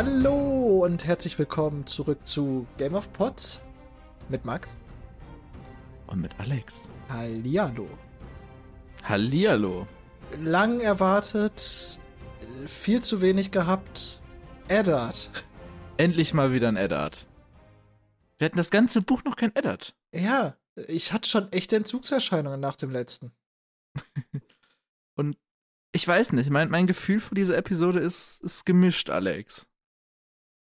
Hallo und herzlich willkommen zurück zu Game of Pots mit Max und mit Alex. Hallihallo. Hallihallo. Lang erwartet, viel zu wenig gehabt. Eddard. Endlich mal wieder ein Eddard. Wir hatten das ganze Buch noch kein Eddard. Ja, ich hatte schon echte Entzugserscheinungen nach dem letzten. und ich weiß nicht, mein, mein Gefühl für diese Episode ist, ist gemischt, Alex.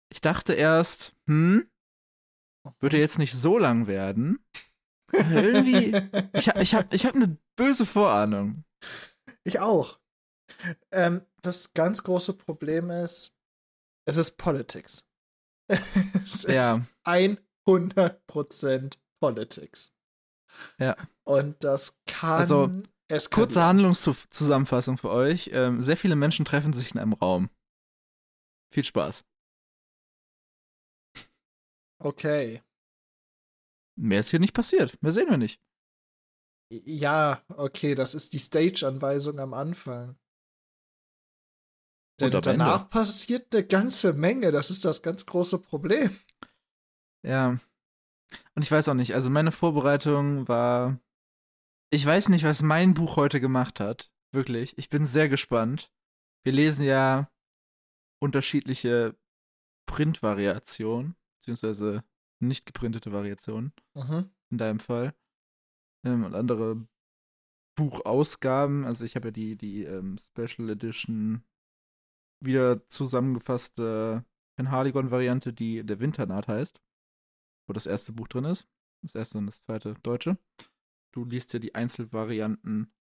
Ich dachte erst, hm, würde jetzt nicht so lang werden. irgendwie, ich, ich habe ich hab eine böse Vorahnung. Ich auch. Ähm, das ganz große Problem ist, es ist Politics. es ja. ist 100% Politics. Ja. Und das kann also, Kurze Handlungszusammenfassung für euch. Ähm, sehr viele Menschen treffen sich in einem Raum. Viel Spaß. Okay. Mehr ist hier nicht passiert. Mehr sehen wir nicht. Ja, okay, das ist die Stage-Anweisung am Anfang. Denn danach Ende. passiert eine ganze Menge. Das ist das ganz große Problem. Ja. Und ich weiß auch nicht, also meine Vorbereitung war ich weiß nicht, was mein Buch heute gemacht hat. Wirklich. Ich bin sehr gespannt. Wir lesen ja unterschiedliche Printvariationen, beziehungsweise nicht geprintete Variationen. Mhm. In deinem Fall. Ähm, und andere Buchausgaben. Also ich habe ja die, die ähm, Special Edition wieder zusammengefasste Penhaligon-Variante, die der Winternaht heißt. Wo das erste Buch drin ist. Das erste und das zweite deutsche du liest ja die Einzelvarianten,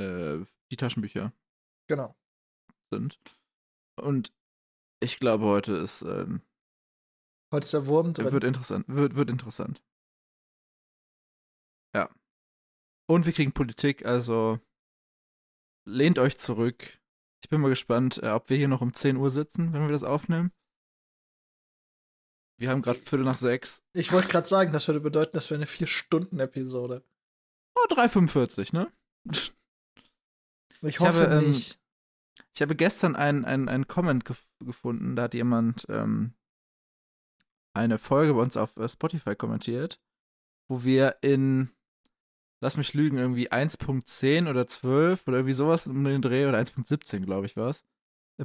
äh, die Taschenbücher. Genau. Sind. Und ich glaube, heute ist. Ähm, heute ist der Wurm drin. Wird interessant. Wird, wird interessant. Ja. Und wir kriegen Politik, also lehnt euch zurück. Ich bin mal gespannt, äh, ob wir hier noch um 10 Uhr sitzen, wenn wir das aufnehmen. Wir haben gerade Viertel nach sechs. Ich wollte gerade sagen, das würde bedeuten, das wäre eine vier-Stunden-Episode. Oh, 3,45, ne? Ich hoffe ich habe, ähm, nicht. Ähm, ich habe gestern einen, einen Comment gef gefunden, da hat jemand ähm, eine Folge bei uns auf äh, Spotify kommentiert, wo wir in, lass mich lügen, irgendwie 1.10 oder 12 oder irgendwie sowas um den Dreh oder 1.17, glaube ich, war es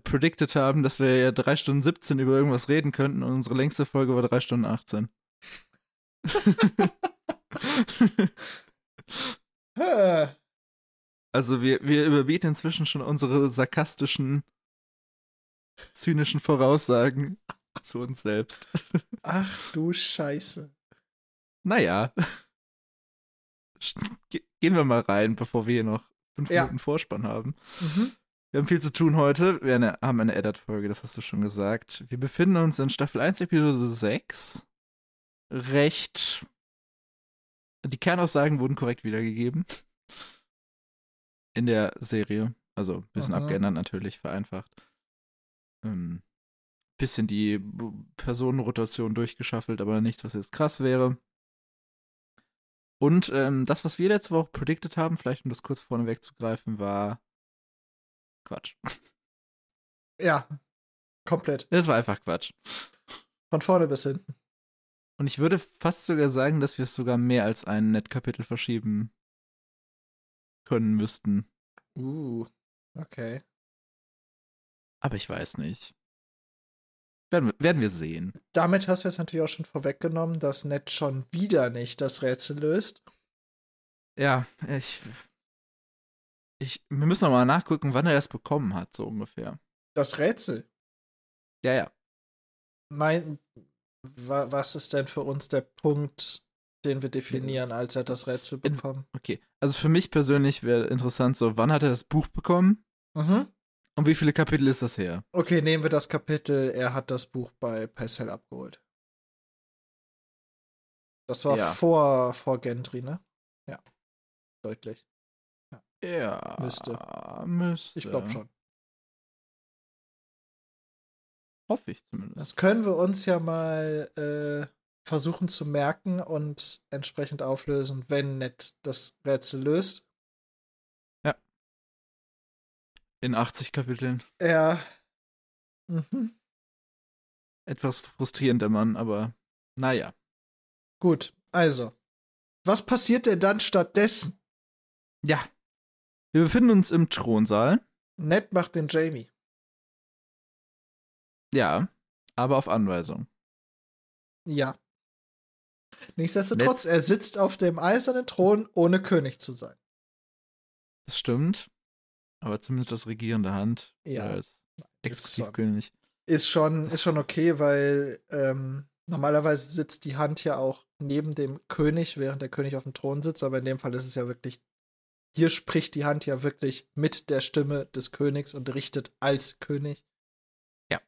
predicted haben, dass wir ja 3 Stunden 17 über irgendwas reden könnten und unsere längste Folge war 3 Stunden 18. also wir, wir überbieten inzwischen schon unsere sarkastischen, zynischen Voraussagen zu uns selbst. Ach du Scheiße. Naja. Gehen wir mal rein, bevor wir hier noch fünf ja. Minuten Vorspann haben. Mhm. Wir haben viel zu tun heute. Wir haben eine Eddard-Folge, das hast du schon gesagt. Wir befinden uns in Staffel 1, Episode 6. Recht. Die Kernaussagen wurden korrekt wiedergegeben. In der Serie. Also ein bisschen Aha. abgeändert natürlich, vereinfacht. Ähm, bisschen die Personenrotation durchgeschaffelt, aber nichts, was jetzt krass wäre. Und ähm, das, was wir letzte Woche predicted haben, vielleicht um das kurz vorneweg zu greifen, war Quatsch. Ja, komplett. Das war einfach Quatsch. Von vorne bis hinten. Und ich würde fast sogar sagen, dass wir es sogar mehr als ein Netkapitel verschieben können müssten. Uh, okay. Aber ich weiß nicht. Werden wir, werden wir sehen. Damit hast du jetzt natürlich auch schon vorweggenommen, dass Ned schon wieder nicht das Rätsel löst. Ja, ich ich, wir müssen noch mal nachgucken, wann er das bekommen hat, so ungefähr. Das Rätsel? Ja, ja. Mein, wa, was ist denn für uns der Punkt, den wir definieren, als er das Rätsel bekommen? Okay, also für mich persönlich wäre interessant so, wann hat er das Buch bekommen? Mhm. Und wie viele Kapitel ist das her? Okay, nehmen wir das Kapitel, er hat das Buch bei Purcell abgeholt. Das war ja. vor, vor Gendry, ne? Ja. Deutlich. Ja. Müsste. Müsste. Ich glaube schon. Hoffe ich zumindest. Das können wir uns ja mal äh, versuchen zu merken und entsprechend auflösen, wenn Ned das Rätsel löst. In 80 Kapiteln. Ja. Mhm. Etwas frustrierend, der Mann, aber naja. Gut, also. Was passiert denn dann stattdessen? Ja. Wir befinden uns im Thronsaal. Ned macht den Jamie. Ja, aber auf Anweisung. Ja. Nichtsdestotrotz, er sitzt auf dem eisernen Thron, ohne König zu sein. Das stimmt. Aber zumindest als regierende Hand. Ja. Als Ist schon, Exekutivkönig. ist schon, Das- ist schon okay, weil ähm, normalerweise sitzt die Hand ja auch neben dem König, während der König auf dem Thron sitzt, aber in dem Fall ist es ja wirklich, hier spricht die Hand ja wirklich mit der Stimme des Königs und richtet als König. Ja.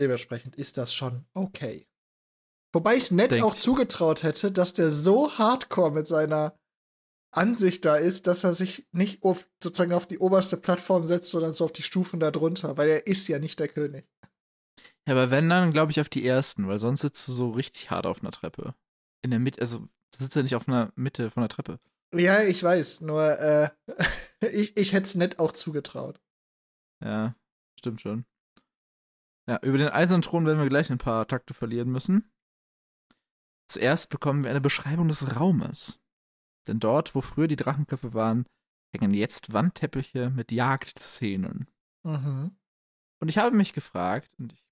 Dementsprechend ist das schon okay. Wobei ich Ned Denk auch zugetraut hätte, dass der so hardcore mit seiner Ansicht da ist, dass er sich nicht auf, sozusagen auf die oberste Plattform setzt, sondern so auf die Stufen darunter, weil er ist ja nicht der König. Ja, aber wenn dann, glaube ich, auf die ersten, weil sonst sitzt du so richtig hart auf einer Treppe. In der Mitte, also du sitzt ja nicht auf einer Mitte von der Treppe. Ja, ich weiß, nur äh, ich, ich hätte es Ned auch zugetraut. Ja, stimmt schon. Ja, über den eisernen Thron werden wir gleich ein paar Takte verlieren müssen. Zuerst bekommen wir eine Beschreibung des Raumes. Denn dort, wo früher die Drachenköpfe waren, hängen jetzt Wandteppiche mit Jagdszenen. Mhm. Und ich habe mich gefragt, und ich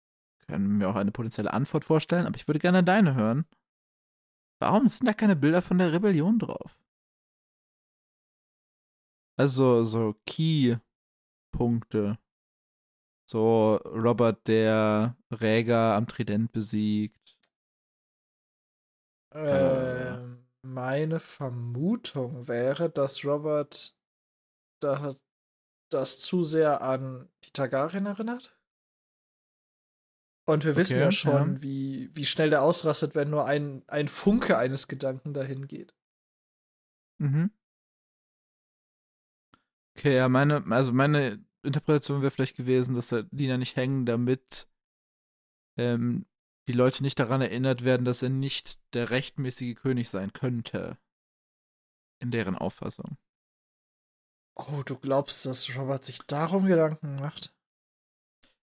kann mir auch eine potenzielle Antwort vorstellen, aber ich würde gerne deine hören. Warum sind da keine Bilder von der Rebellion drauf? Also so Key-Punkte. So Robert der Räger am Trident besiegt. Ähm, meine Vermutung wäre, dass Robert da, das zu sehr an die Targaryen erinnert. Und wir wissen Okay, ja schon, ja. Wie, wie schnell der ausrastet, wenn nur ein, ein Funke eines Gedanken dahin geht. Mhm. Okay, ja, meine, also meine Interpretation wäre vielleicht gewesen, dass da Lina nicht hängen, damit ähm, die Leute nicht daran erinnert werden, dass er nicht der rechtmäßige König sein könnte. In deren Auffassung. Oh, du glaubst, dass Robert sich darum Gedanken macht?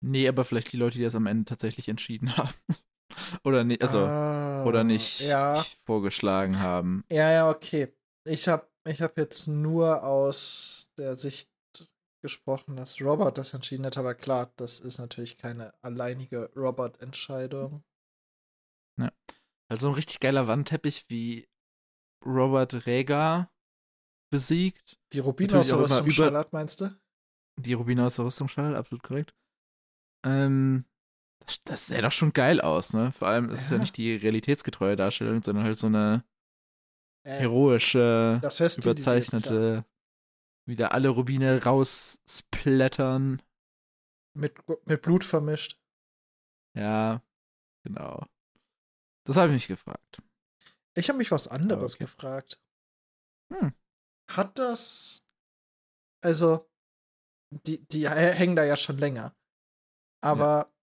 Nee, aber vielleicht die Leute, die das am Ende tatsächlich entschieden haben. oder nicht, also, Ah, oder nicht Ja, vorgeschlagen haben. ja, ja, okay. Ich habe ich hab jetzt nur aus der Sicht gesprochen, dass Robert das entschieden hat, aber klar, das ist natürlich keine alleinige Robert-Entscheidung. Also ein richtig geiler Wandteppich wie Robert Rhaegar besiegt. Die Rubine aus der auch immer Rüstung über- Charlotte, meinst du? Die Rubine aus der Rüstungsschale, absolut korrekt. Ähm, das, das sähe doch schon geil aus, ne? Vor allem ist es ja. Ja. nicht die realitätsgetreue Darstellung, sondern halt so eine Äh, heroische, überzeichnete, wieder alle Rubine raussplattern. Mit, mit Blut vermischt. Ja, genau. Das habe ich mich gefragt. Ich habe mich was anderes okay. gefragt. Hm. Hat das. Also, die, die hä- hängen da ja schon länger. Aber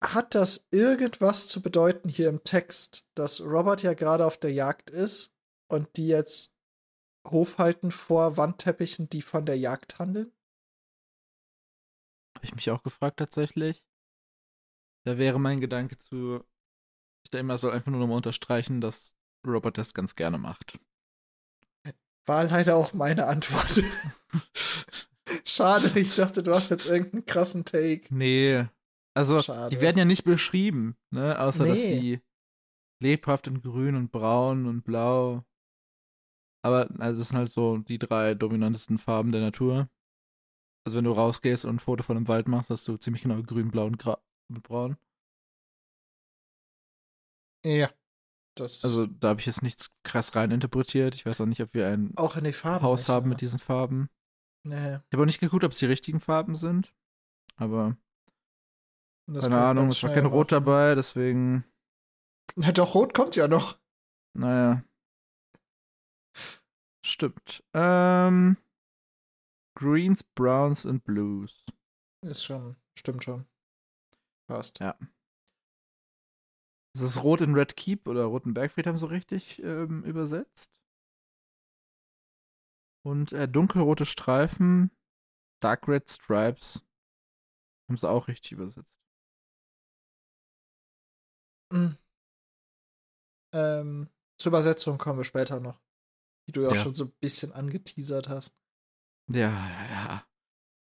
hat das irgendwas zu bedeuten hier im Text, dass Robert ja gerade auf der Jagd ist und die jetzt Hof halten vor Wandteppichen, die von der Jagd handeln? Habe ich mich auch gefragt tatsächlich. Da wäre mein Gedanke zu, ich denke mal, soll einfach nur nochmal unterstreichen, dass Robert das ganz gerne macht. War leider auch meine Antwort. Schade, ich dachte, du hast jetzt irgendeinen krassen Take. Nee. Also, Schade. die werden ja nicht beschrieben, ne? Außer, dass Nee. sie lebhaft in grün und braun und blau. Aber, also, das sind halt so die drei dominantesten Farben der Natur. Also, wenn du rausgehst und ein Foto von einem Wald machst, hast du ziemlich genau grün, blau und mit braun. Ja. Das Also, da habe ich jetzt nichts krass rein interpretiert. Ich weiß auch nicht, ob wir ein auch in die Farben. Haus nicht, haben ja. mit diesen Farben. Nee, Ich habe auch nicht geguckt, ob es die richtigen Farben sind. Aber das keine Ahnung, es war kein Rot dabei, deswegen, Na doch, Rot kommt ja noch. naja. Stimmt. Ähm, Greens, Browns und Blues. Ist schon, stimmt schon. Passt. Ja. Ist es Rot in Red Keep oder Roten Bergfried haben sie richtig ähm, übersetzt? Und äh, dunkelrote Streifen, Dark Red Stripes haben sie auch richtig übersetzt. Hm. Ähm, zur Übersetzung kommen wir später noch. Die du ja auch Ja. schon so ein bisschen angeteasert hast. Ja, ja, ja.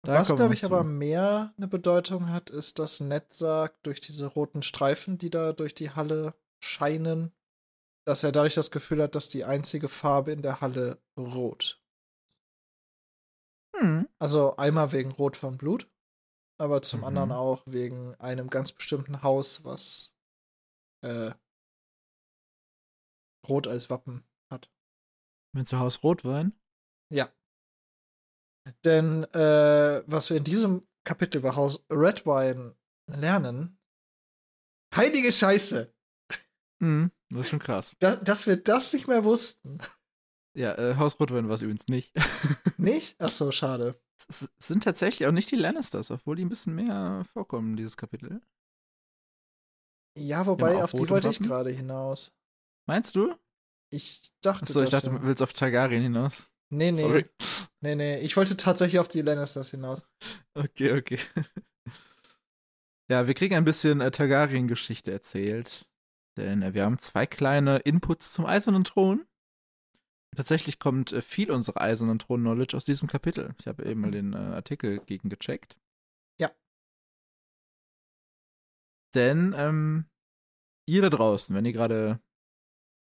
Da Was, glaube ich, noch aber zu. mehr eine Bedeutung hat, ist, dass Ned sagt, durch diese roten Streifen, die da durch die Halle scheinen, dass er dadurch das Gefühl hat, dass die einzige Farbe in der Halle rot. Hm. Also einmal wegen Rot von Blut, aber zum Mhm. anderen auch wegen einem ganz bestimmten Haus, was äh, Rot als Wappen hat. Mit zu Haus Rotwein? Ja. Denn äh, was wir in diesem Kapitel über Haus Redwine lernen, heilige Scheiße, Hm. Das ist schon krass. da, dass wir das nicht mehr wussten. Ja, äh, Haus Rotwein war es übrigens nicht. Nicht? Ach so, schade. es sind tatsächlich auch nicht die Lannisters, obwohl die ein bisschen mehr vorkommen, dieses Kapitel. Ja, wobei, auf die wollte ich gerade hinaus. Meinst du? Ich dachte, Achso, ich dachte, du willst auf Targaryen hinaus. Nee, nee. Sorry. Nee, nee. Ich wollte tatsächlich auf die Lannisters hinaus. Okay, okay. Ja, wir kriegen ein bisschen äh, Targaryen-Geschichte erzählt. Denn äh, wir haben zwei kleine Inputs zum Eisernen Thron. Tatsächlich kommt äh, viel unserer Eisernen Thron-Knowledge aus diesem Kapitel. Ich habe eben mal den äh, Artikel gegengecheckt. Ja. Denn ähm, ihr da draußen, wenn ihr gerade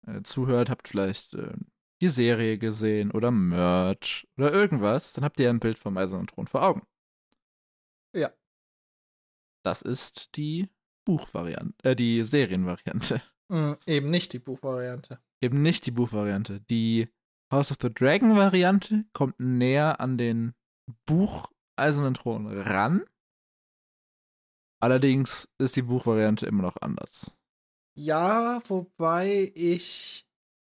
äh, zuhört, habt vielleicht äh, die Serie gesehen oder Merch oder irgendwas, dann habt ihr ein Bild vom Eisernen Thron vor Augen. Ja. Das ist die Buchvariante, äh, die Serienvariante. Mm, eben nicht die Buchvariante. Eben nicht die Buchvariante. Die House of the Dragon Variante kommt näher an den Buch Eisernen Thron ran. Allerdings ist die Buchvariante immer noch anders. Ja, wobei ich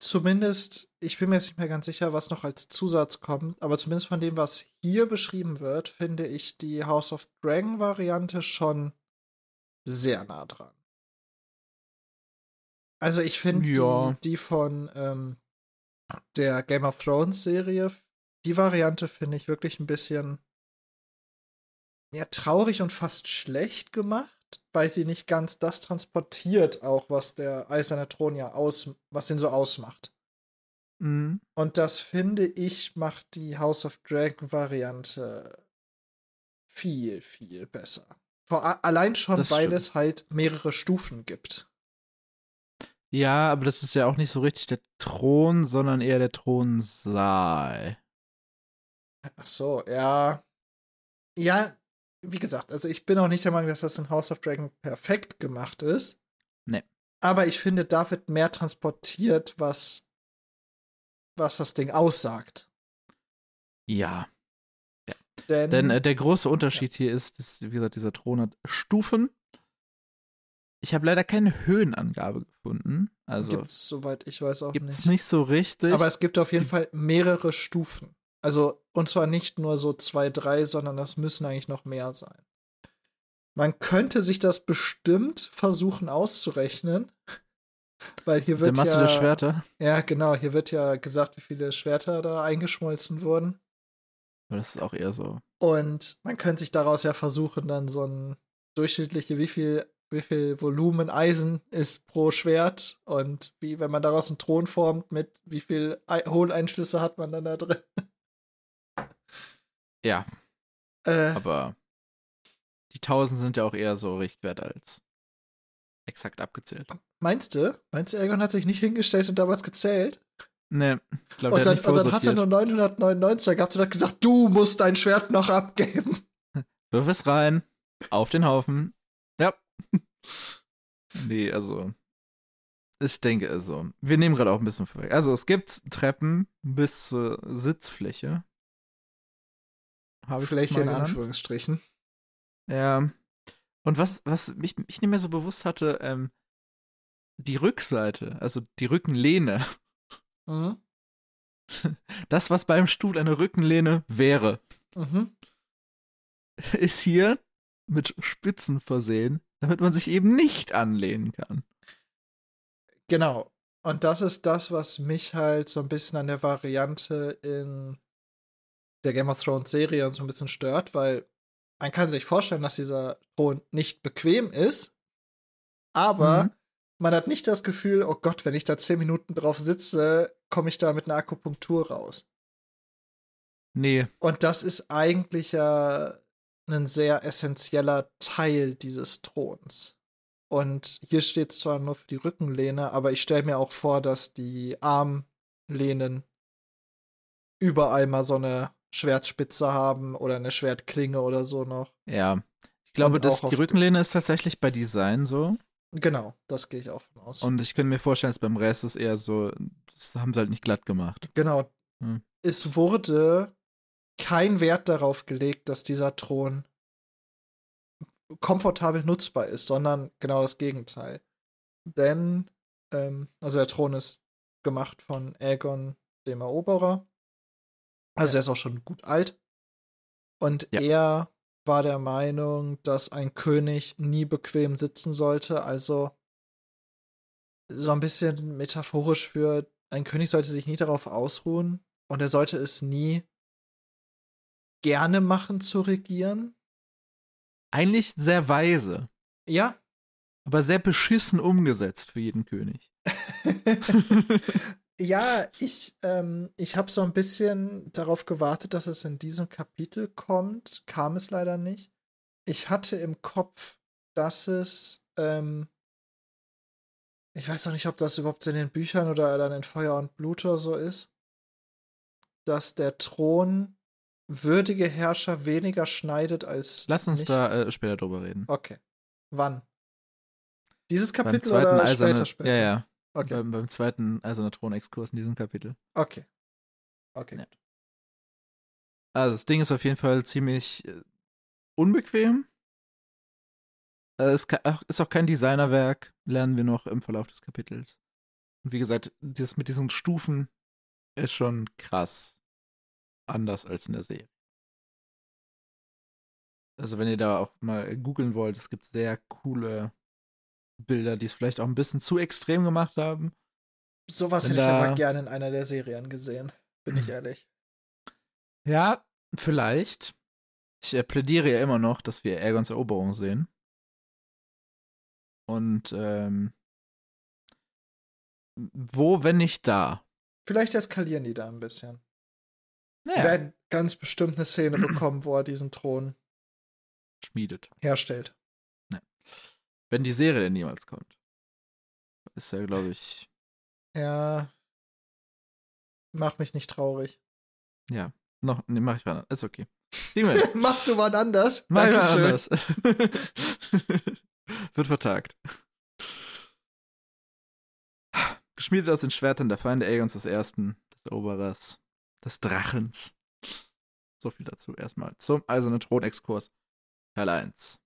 zumindest, ich bin mir jetzt nicht mehr ganz sicher, was noch als Zusatz kommt, aber zumindest von dem, was hier beschrieben wird, finde ich die House of Dragon Variante schon sehr nah dran. Also ich finde Ja. die, die von ähm, der Game of Thrones Serie, die Variante finde ich wirklich ein bisschen ja, traurig und fast schlecht gemacht, weil sie nicht ganz das transportiert, auch was der Eiserne Thron ja aus, was den so ausmacht. Mhm. Und das finde ich macht die House of Dragon Variante viel, viel besser. Vor, allein schon, Das weil stimmt. es halt mehrere Stufen gibt. Ja, aber das ist ja auch nicht so richtig der Thron, sondern eher der Thronsaal. Ach so, ja. Ja, wie gesagt, also ich bin auch nicht der Meinung, dass das in House of Dragon perfekt gemacht ist. Nee. Aber ich finde, da wird mehr transportiert, was, was das Ding aussagt. Ja. Denn, Denn äh, der große Unterschied hier ist, dass, wie gesagt, dieser Thron hat Stufen. Ich habe leider keine Höhenangabe gefunden. Also gibt's, soweit ich weiß, auch gibt es nicht. nicht so richtig. Aber es gibt auf jeden Fall mehrere Stufen. Also, und zwar nicht nur so zwei, drei, sondern das müssen eigentlich noch mehr sein. Man könnte sich das bestimmt versuchen auszurechnen. Weil hier der wird Masse ja, der Schwerter. Ja, genau, hier wird ja gesagt, wie viele Schwerter da eingeschmolzen wurden. Aber das ist auch eher so. Und man könnte sich daraus ja versuchen, dann so ein durchschnittliche, wie viel, wie viel Volumen Eisen ist pro Schwert und wie, wenn man daraus einen Thron formt, mit wie viel Ei- Hohleinschlüsse hat man dann da drin. Ja, Äh, aber die 1000 sind ja auch eher so Richtwert als exakt abgezählt. meinst du? Meinst du, Ergon hat sich nicht hingestellt und damals gezählt? Ne, ich glaube, Und der dann, hat nicht und dann hat er nur 999 gehabt und hat gesagt, du musst dein Schwert noch abgeben. Wirf es rein, auf den Haufen. Ja. nee, also. Ich denke also. Wir nehmen gerade auch ein bisschen vorweg. Also, es gibt Treppen bis zur Sitzfläche. Habe ich Fläche in? Anführungsstrichen. Ja. Und was, was mich, mich nicht mehr so bewusst hatte, ähm, die Rückseite, also die Rückenlehne, Mhm. das, was beim Stuhl eine Rückenlehne wäre, Mhm. ist hier mit Spitzen versehen, damit man sich eben nicht anlehnen kann. Genau. Und das ist das, was mich halt so ein bisschen an der Variante in der Game of Thrones Serie so ein bisschen stört, weil man kann sich vorstellen, dass dieser Thron nicht bequem ist, aber Mhm. man hat nicht das Gefühl, oh Gott, wenn ich da zehn Minuten drauf sitze, komme ich da mit einer Akupunktur raus. Nee. Und das ist eigentlich ja ein sehr essentieller Teil dieses Throns. Und hier steht zwar nur für die Rückenlehne, aber ich stelle mir auch vor, dass die Armlehnen überall mal so eine Schwertspitze haben oder eine Schwertklinge oder so noch. Ja. Ich glaube, dass die Rückenlehne ist tatsächlich bei Design so. Genau, das gehe ich auch von aus. Und ich könnte mir vorstellen, dass beim Rest ist eher so, das haben sie halt nicht glatt gemacht. genau. Hm. Es wurde kein Wert darauf gelegt, dass dieser Thron komfortabel nutzbar ist, sondern genau das Gegenteil. Denn, ähm, also der Thron ist gemacht von Aegon dem Eroberer. Also Ja. er ist auch schon gut alt. Und Ja. er war der Meinung, dass ein König nie bequem sitzen sollte. Also so ein bisschen metaphorisch für ein König sollte sich nie darauf ausruhen und er sollte es nie gerne machen zu regieren. Eigentlich sehr weise, Ja. aber sehr beschissen umgesetzt für jeden König. ja, ich, ähm, ich habe so ein bisschen darauf gewartet, dass es in diesem Kapitel kommt. Kam es leider nicht. Ich hatte im Kopf, dass es, ähm, ich weiß noch nicht, ob das überhaupt in den Büchern oder dann in Feuer und Blut oder so ist, dass der Thron würdige Herrscher weniger schneidet als. Lass uns nicht. da äh, später drüber reden. Okay. Wann? Dieses Kapitel oder später, später? Ja, ja. Okay. Beim, beim zweiten Eiserner Thronexkurs in diesem Kapitel. Okay. Okay. Ja. Also das Ding ist auf jeden Fall ziemlich äh, unbequem. Äh, es ka- ach, ist auch kein Designerwerk, lernen wir noch im Verlauf des Kapitels. Und wie gesagt, das mit diesen Stufen ist schon krass anders als in der Serie. Also wenn ihr da auch mal googeln wollt, es gibt sehr coole Bilder, die es vielleicht auch ein bisschen zu extrem gemacht haben. Sowas hätte ich aber gerne in einer der Serien gesehen, bin ich ehrlich. Ja, vielleicht. Ich äh, plädiere ja immer noch, dass wir Aegons Eroberung sehen. Und ähm, wo, wenn nicht da? Vielleicht eskalieren die da ein bisschen. Wir Naja, werden ganz bestimmt eine Szene bekommen, wo er diesen Thron schmiedet. herstellt. Wenn die Serie denn niemals kommt. Ist ja, glaube ich, Ja. Mach mich nicht traurig. ja. Noch, nee, mach ich mal. Ist okay. Machst du wann anders? Mach ich Dankeschön. anders. Wird vertagt. Geschmiedet aus den Schwertern der Feinde Aegons des Ersten, des Eroberers, des Drachens. So viel dazu erstmal. Zum Eisernen Thronexkurs. Teil 1.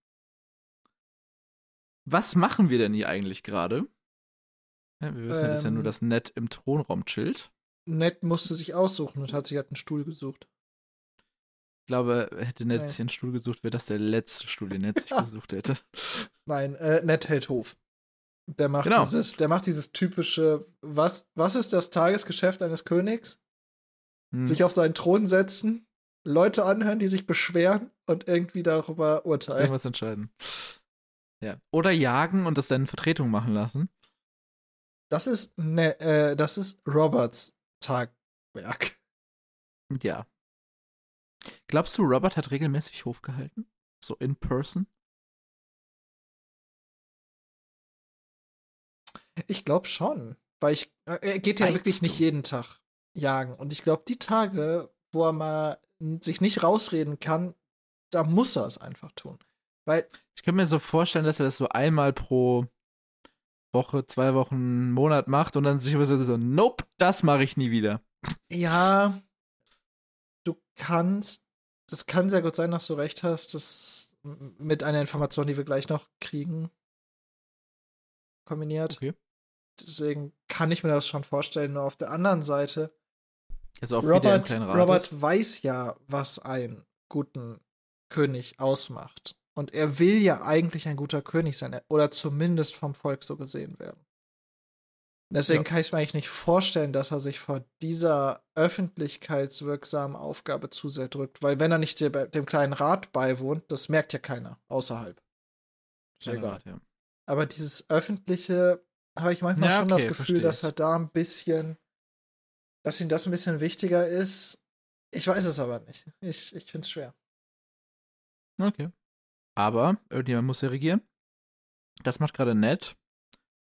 Was machen wir denn hier eigentlich gerade? Ja, wir wissen ja bisher nur, Ähm. dass Ned im Thronraum chillt. Ned musste sich aussuchen und hat sich halt einen Stuhl gesucht. Ich glaube, hätte Ned Nee. sich einen Stuhl gesucht, wäre das der letzte Stuhl, den Ned sich gesucht hätte. Nein, äh, Ned hält Hof. Der macht Genau. dieses, der macht dieses typische, was, was ist das Tagesgeschäft eines Königs? Hm. Sich auf seinen Thron setzen, Leute anhören, die sich beschweren und irgendwie darüber urteilen. Irgendwas entscheiden. Ja. Oder jagen und das dann in Vertretung machen lassen. Das ist, ne, äh, das ist Roberts Tagwerk. Ja. Glaubst du, Robert hat regelmäßig Hof gehalten? So in person? Ich glaube schon, weil ich, äh, er geht ja Meinst wirklich nicht du? jeden Tag jagen. Und ich glaube, die Tage, wo er mal sich nicht rausreden kann, da muss er es einfach tun. Weil, Ich könnte mir so vorstellen, dass er das so einmal pro Woche, zwei Wochen, Monat macht und dann sich immer so, so nope, das mache ich nie wieder. ja, du kannst, das kann sehr gut sein, dass du recht hast, das mit einer Information, die wir gleich noch kriegen, kombiniert. Okay. Deswegen kann ich mir das schon vorstellen. Nur auf der anderen Seite, Also im Robert. Robert weiß ja, was einen guten König ausmacht. Und er will ja eigentlich ein guter König sein. Oder zumindest vom Volk so gesehen werden. Deswegen Ja. kann ich mir eigentlich nicht vorstellen, dass er sich vor dieser öffentlichkeitswirksamen Aufgabe zu sehr drückt. Weil wenn er nicht dem, kleinen Rat beiwohnt, das merkt ja keiner außerhalb. Ist Kleiner egal. Rat, ja. Aber dieses öffentliche, habe ich manchmal Ja, schon das okay, Gefühl, verstehe dass er da ein bisschen, dass ihm das ein bisschen wichtiger ist. Ich weiß es aber nicht. Ich, ich finde es schwer. Okay. Aber irgendjemand muss ja regieren. Das macht gerade nett.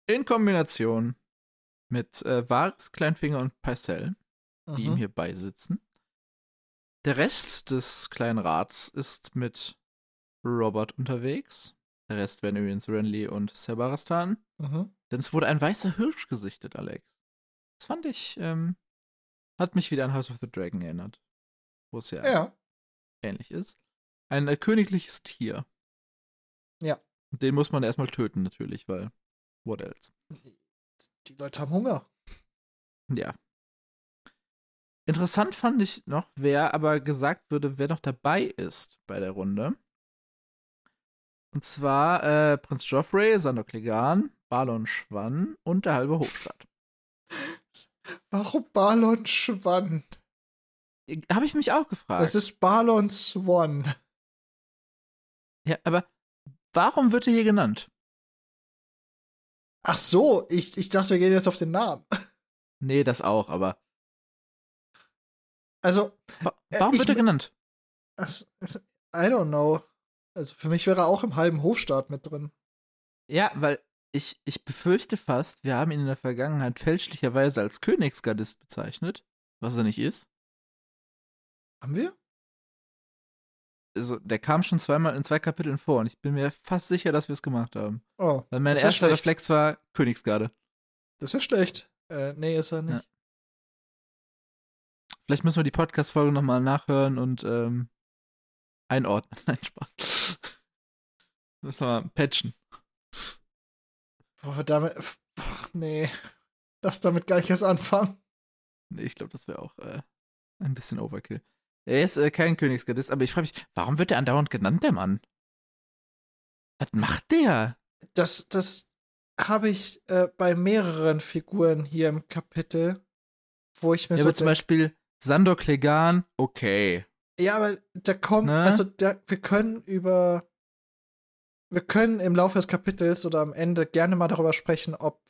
In Kombination mit äh, Varys, Kleinfinger und Parcell, die ihm Mhm. hier beisitzen. Der Rest des kleinen Rats ist mit Robert unterwegs. Der Rest wären übrigens Renly und Sebaristan. Mhm. Denn es wurde ein weißer Hirsch gesichtet, Alex. Das fand ich, ähm, hat mich wieder an House of the Dragon erinnert. Wo es ja, Ja. ähnlich ist. Ein äh, königliches Tier. Ja. Und Den muss man erstmal töten, natürlich, weil what else? Die Leute haben Hunger. Ja. Interessant fand ich noch, wer aber gesagt würde, wer noch dabei ist bei der Runde. Und zwar äh, Prinz Joffrey, Sandor Clegane, Balon Schwann und der halbe Hofstaat. Warum Balon Schwann? Habe ich mich auch gefragt. Das ist Balon Swan. ja, aber warum wird er hier genannt? Ach so, ich, ich dachte, wir gehen jetzt auf den Namen. Nee, das auch, aber Also, Äh, warum ich wird er genannt? I don't know. Also für mich wäre er auch im halben Hofstaat mit drin. Ja, weil ich, ich befürchte fast, wir haben ihn in der Vergangenheit fälschlicherweise als Königsgardist bezeichnet, was er nicht ist. Haben wir? Also, der kam schon zweimal in zwei Kapiteln vor und ich bin mir fast sicher, dass wir es gemacht haben. Oh, Weil mein erster schlecht. Reflex war Königsgarde. das ist ja schlecht. Äh, nee, ist er nicht. Ja. Vielleicht müssen wir die Podcast-Folge nochmal nachhören und ähm, einordnen. Nein, Spaß. Müssen wir mal patchen. Boah, damit. Ach, nee. Lass damit gar nicht erst anfangen. Nee, ich glaube, das wäre auch äh, ein bisschen Overkill. Er ist äh, kein Königsgardist, aber ich frage mich, warum wird der andauernd genannt, der Mann? Was macht der? Das, das habe ich äh, bei mehreren Figuren hier im Kapitel, wo ich mir Ja, so aber zum Beispiel Sandor Clegane, okay. Ja, aber da kommt, Ne? also da, wir können über, wir können im Laufe des Kapitels oder am Ende gerne mal darüber sprechen, ob,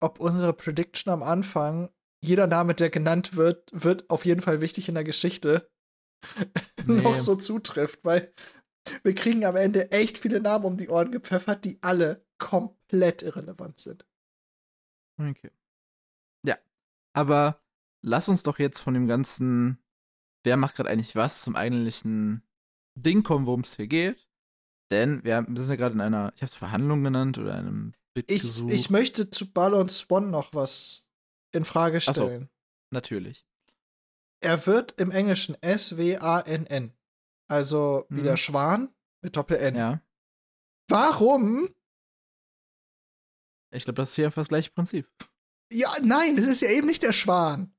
ob unsere Prediction am Anfang, jeder Name, der genannt wird, wird auf jeden Fall wichtig in der Geschichte, noch Nee. so zutrifft, weil wir kriegen am Ende echt viele Namen um die Ohren gepfeffert, die alle komplett irrelevant sind. Okay. Ja, aber lass uns doch jetzt von dem ganzen, wer macht gerade eigentlich was, zum eigentlichen Ding kommen, worum es hier geht. Denn wir, sind ja gerade in einer, ich habe es Verhandlung genannt oder einem Ich, ich möchte zu Balon Swan noch was in Frage Ach so. stellen. Natürlich. Er wird im Englischen S-W-A-N-N. Also wie Mhm. der Schwan mit Doppel-N. Ja. Warum? Ich glaube, das ist hier einfach das gleiche Prinzip. Ja, nein, das ist ja eben nicht der Schwan.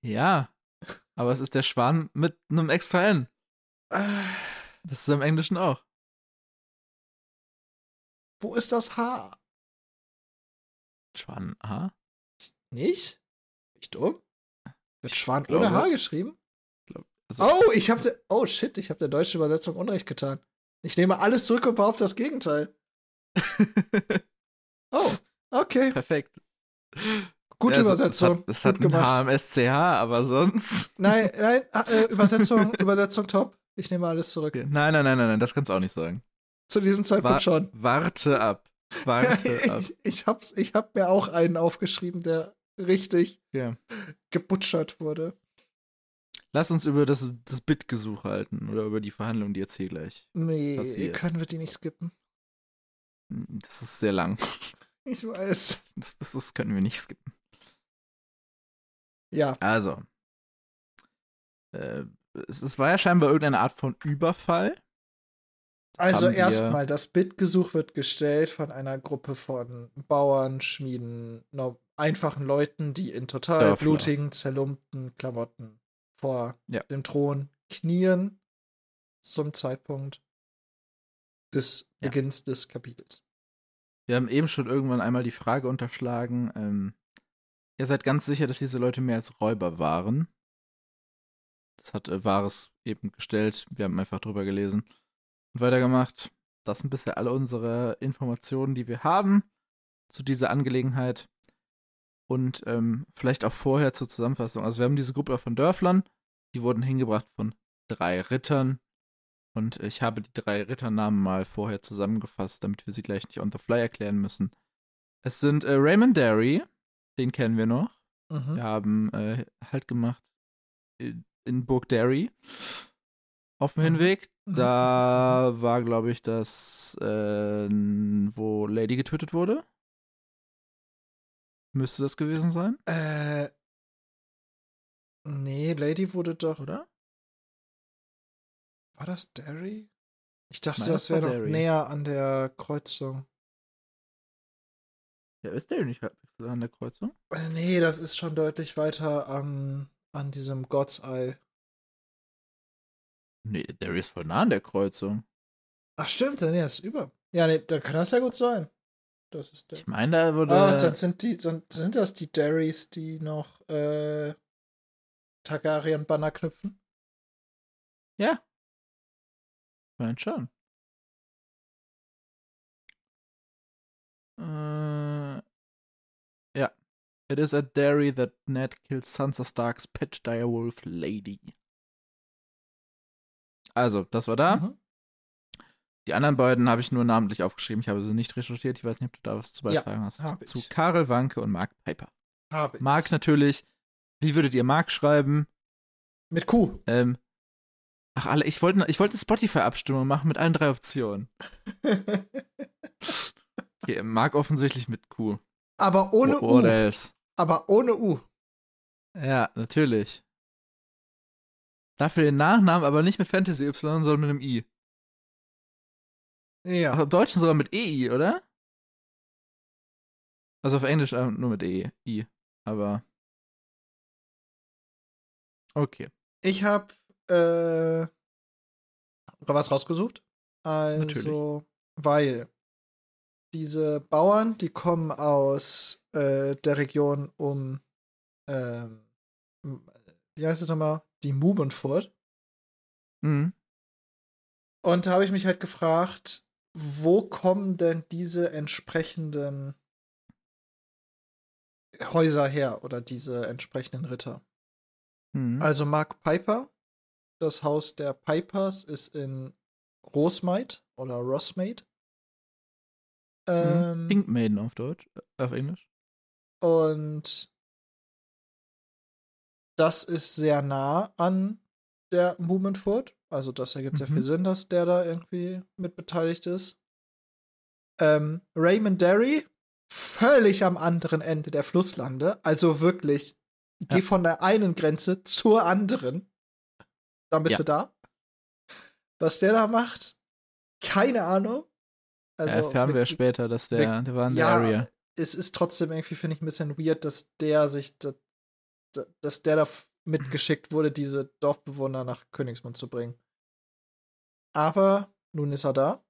Ja. Aber es ist der Schwan mit einem extra N. Das ist im Englischen auch. wo ist das H? Schwan, aha. Nicht? Ich dumm? Wird Schwan glaube- ohne H geschrieben? Also, Oh, ich hab de Oh shit, ich habe der deutschen Übersetzung Unrecht getan. Ich nehme alles zurück und behaupte das Gegenteil. Oh, okay. Perfekt. Gute Ja, Übersetzung. Es hat, es Gut hat gemacht. ein HMSCH, aber sonst. Nein, nein, äh, Übersetzung, Übersetzung top. Ich nehme alles zurück. Nein, nein, nein, nein, nein, das kannst du auch nicht sagen. Zu diesem Zeitpunkt Wa- schon. Warte ab. Warte ab. ich, ich, hab's, ich hab mir auch einen aufgeschrieben, der richtig Ja. gebutschert wurde. Lass uns über das, das Bitgesuch halten oder über die Verhandlungen, die jetzt hier gleich. Nee, Passiert. können wir die nicht skippen. Das ist sehr lang. Ich weiß. Das, das, das können wir nicht skippen. Ja, Also. Äh, es, es war ja scheinbar irgendeine Art von Überfall. also haben wir- erstmal, das Bitgesuch wird gestellt von einer Gruppe von Bauern, Schmieden, no, einfachen Leuten, die in total Dörfler. blutigen, zerlumpten Klamotten vor Ja. dem Thron knien zum Zeitpunkt des Ja. Beginns des Kapitels. Wir haben eben schon irgendwann einmal die Frage unterschlagen. Ähm, ihr seid ganz sicher, dass diese Leute mehr als Räuber waren. Das hat äh, Wahres eben gestellt. Wir haben einfach drüber gelesen und weitergemacht. Das sind bisher alle unsere Informationen, die wir haben. zu dieser Angelegenheit und ähm, vielleicht auch vorher zur Zusammenfassung. Also wir haben diese Gruppe von Dörflern, die wurden hingebracht von drei Rittern und ich habe die drei Ritternamen mal vorher zusammengefasst, damit wir sie gleich nicht on the fly erklären müssen. Es sind äh, Raymond Derry, den kennen wir noch. Mhm. Wir haben äh, Halt gemacht in, in Burg Derry auf dem Mhm. Hinweg. Mhm. Da war, glaube ich, das, äh, wo Lady getötet wurde. Müsste das gewesen sein, Äh. Nee, Lady wurde doch. oder? War das Derry? Ich dachte, meine, das wäre noch Derry. näher an der Kreuzung. Ja, ist der nicht halbwegs an der Kreuzung? Äh, nee, das ist schon deutlich weiter am, an diesem God's Eye. Nee, Derry ist voll nah an der Kreuzung. Ach, stimmt, nee, das ist über. Ja, nee, dann kann das ja gut sein. Das ist der. Ich meine, da wurde. Ah, dann sind die, sind, sind das die Derrys, die noch äh, Targaryen-Banner knüpfen? ja. Ich meine schon. Äh, ja. It is at Derry that Ned kills Sansa Starks pet direwolf Lady. Also, das war da. Mhm. Die anderen beiden habe ich nur namentlich aufgeschrieben. Ich habe sie nicht recherchiert. Ich weiß nicht, ob du da was zu Ja, beitragen hast. hab Zu ich. Karel Wanke und Mark Piper. Habe ich. Mark natürlich. Wie würdet ihr Mark schreiben? Mit Q. Ähm, ach, alle, ich wollte ich wollte Spotify-Abstimmung machen mit allen drei Optionen. Okay, Mark offensichtlich mit Q. aber ohne What U. else? Aber ohne U. Ja, natürlich. Dafür den Nachnamen, aber nicht mit Fantasy Y, sondern mit einem I. Ja. Im Deutschen sogar mit EI, oder? Also auf Englisch äh, nur mit E, I. Aber. Okay. Ich habe äh, was rausgesucht. Also, Natürlich. weil diese Bauern, die kommen aus äh, der Region um, ähm, wie heißt es nochmal? Die Mubenfurt. Mhm. Und da habe ich mich halt gefragt, wo kommen denn diese entsprechenden Häuser her oder diese entsprechenden Ritter? Mhm. Also Mark Piper, das Haus der Pipers ist in Rosmaid oder Rossmaid. Mhm. Ähm, Pink Maiden auf Deutsch, äh, auf Englisch. Und das ist sehr nah an der Mumenfurt. Also das ergibt sehr Mhm. viel Sinn, dass der da irgendwie mit beteiligt ist. Ähm, Raymond Derry, völlig am anderen Ende der Flusslande. Also wirklich, geh Ja. von der einen Grenze zur anderen. Dann bist Ja. du da. Was der da macht, keine Ahnung. Also, erfahren wir später, dass der, der war in ja, der Area. es ist trotzdem irgendwie, finde ich, ein bisschen weird, dass der sich, da- da- dass der da mitgeschickt wurde, diese Dorfbewohner nach Königsmund zu bringen. Aber nun ist er da.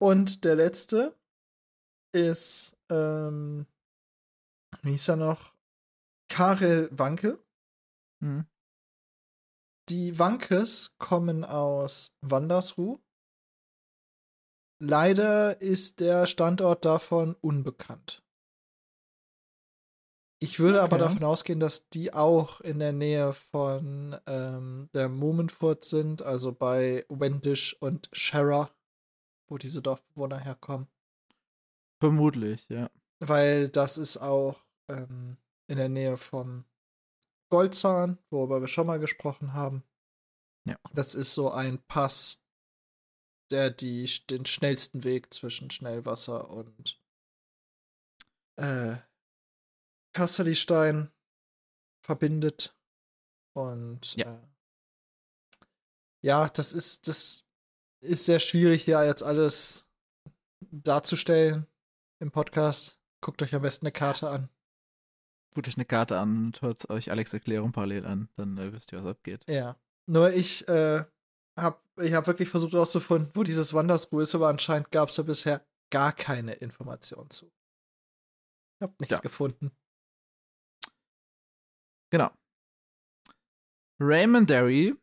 Und der letzte ist, ähm, wie hieß er noch? Karel Wanke. Mhm. Die Wankes kommen aus Wandersruh. Leider ist der Standort davon unbekannt. Ich würde aber Okay. davon ausgehen, dass die auch in der Nähe von ähm, der Mumenfurt sind, also bei Wendish und Shara, wo diese Dorfbewohner herkommen. Vermutlich, ja. Weil das ist auch ähm, in der Nähe vom Goldzahn, worüber wir schon mal gesprochen haben. Ja. Das ist so ein Pass, der die, den schnellsten Weg zwischen Schnellwasser und äh, Kasselistein verbindet. Und Ja. äh, ja, das ist, das ist sehr schwierig, hier jetzt alles darzustellen im Podcast. Guckt euch am besten eine Karte an. Guckt euch eine Karte an und hört euch Alex Erklärung parallel an, dann äh, wisst ihr, was abgeht. Ja. Nur ich äh, hab, ich hab wirklich versucht herauszufinden, wo dieses Wandersruhe ist, aber anscheinend gab es da bisher gar keine Informationen zu. Ich hab nichts Ja. gefunden. Genau. Raymond Derry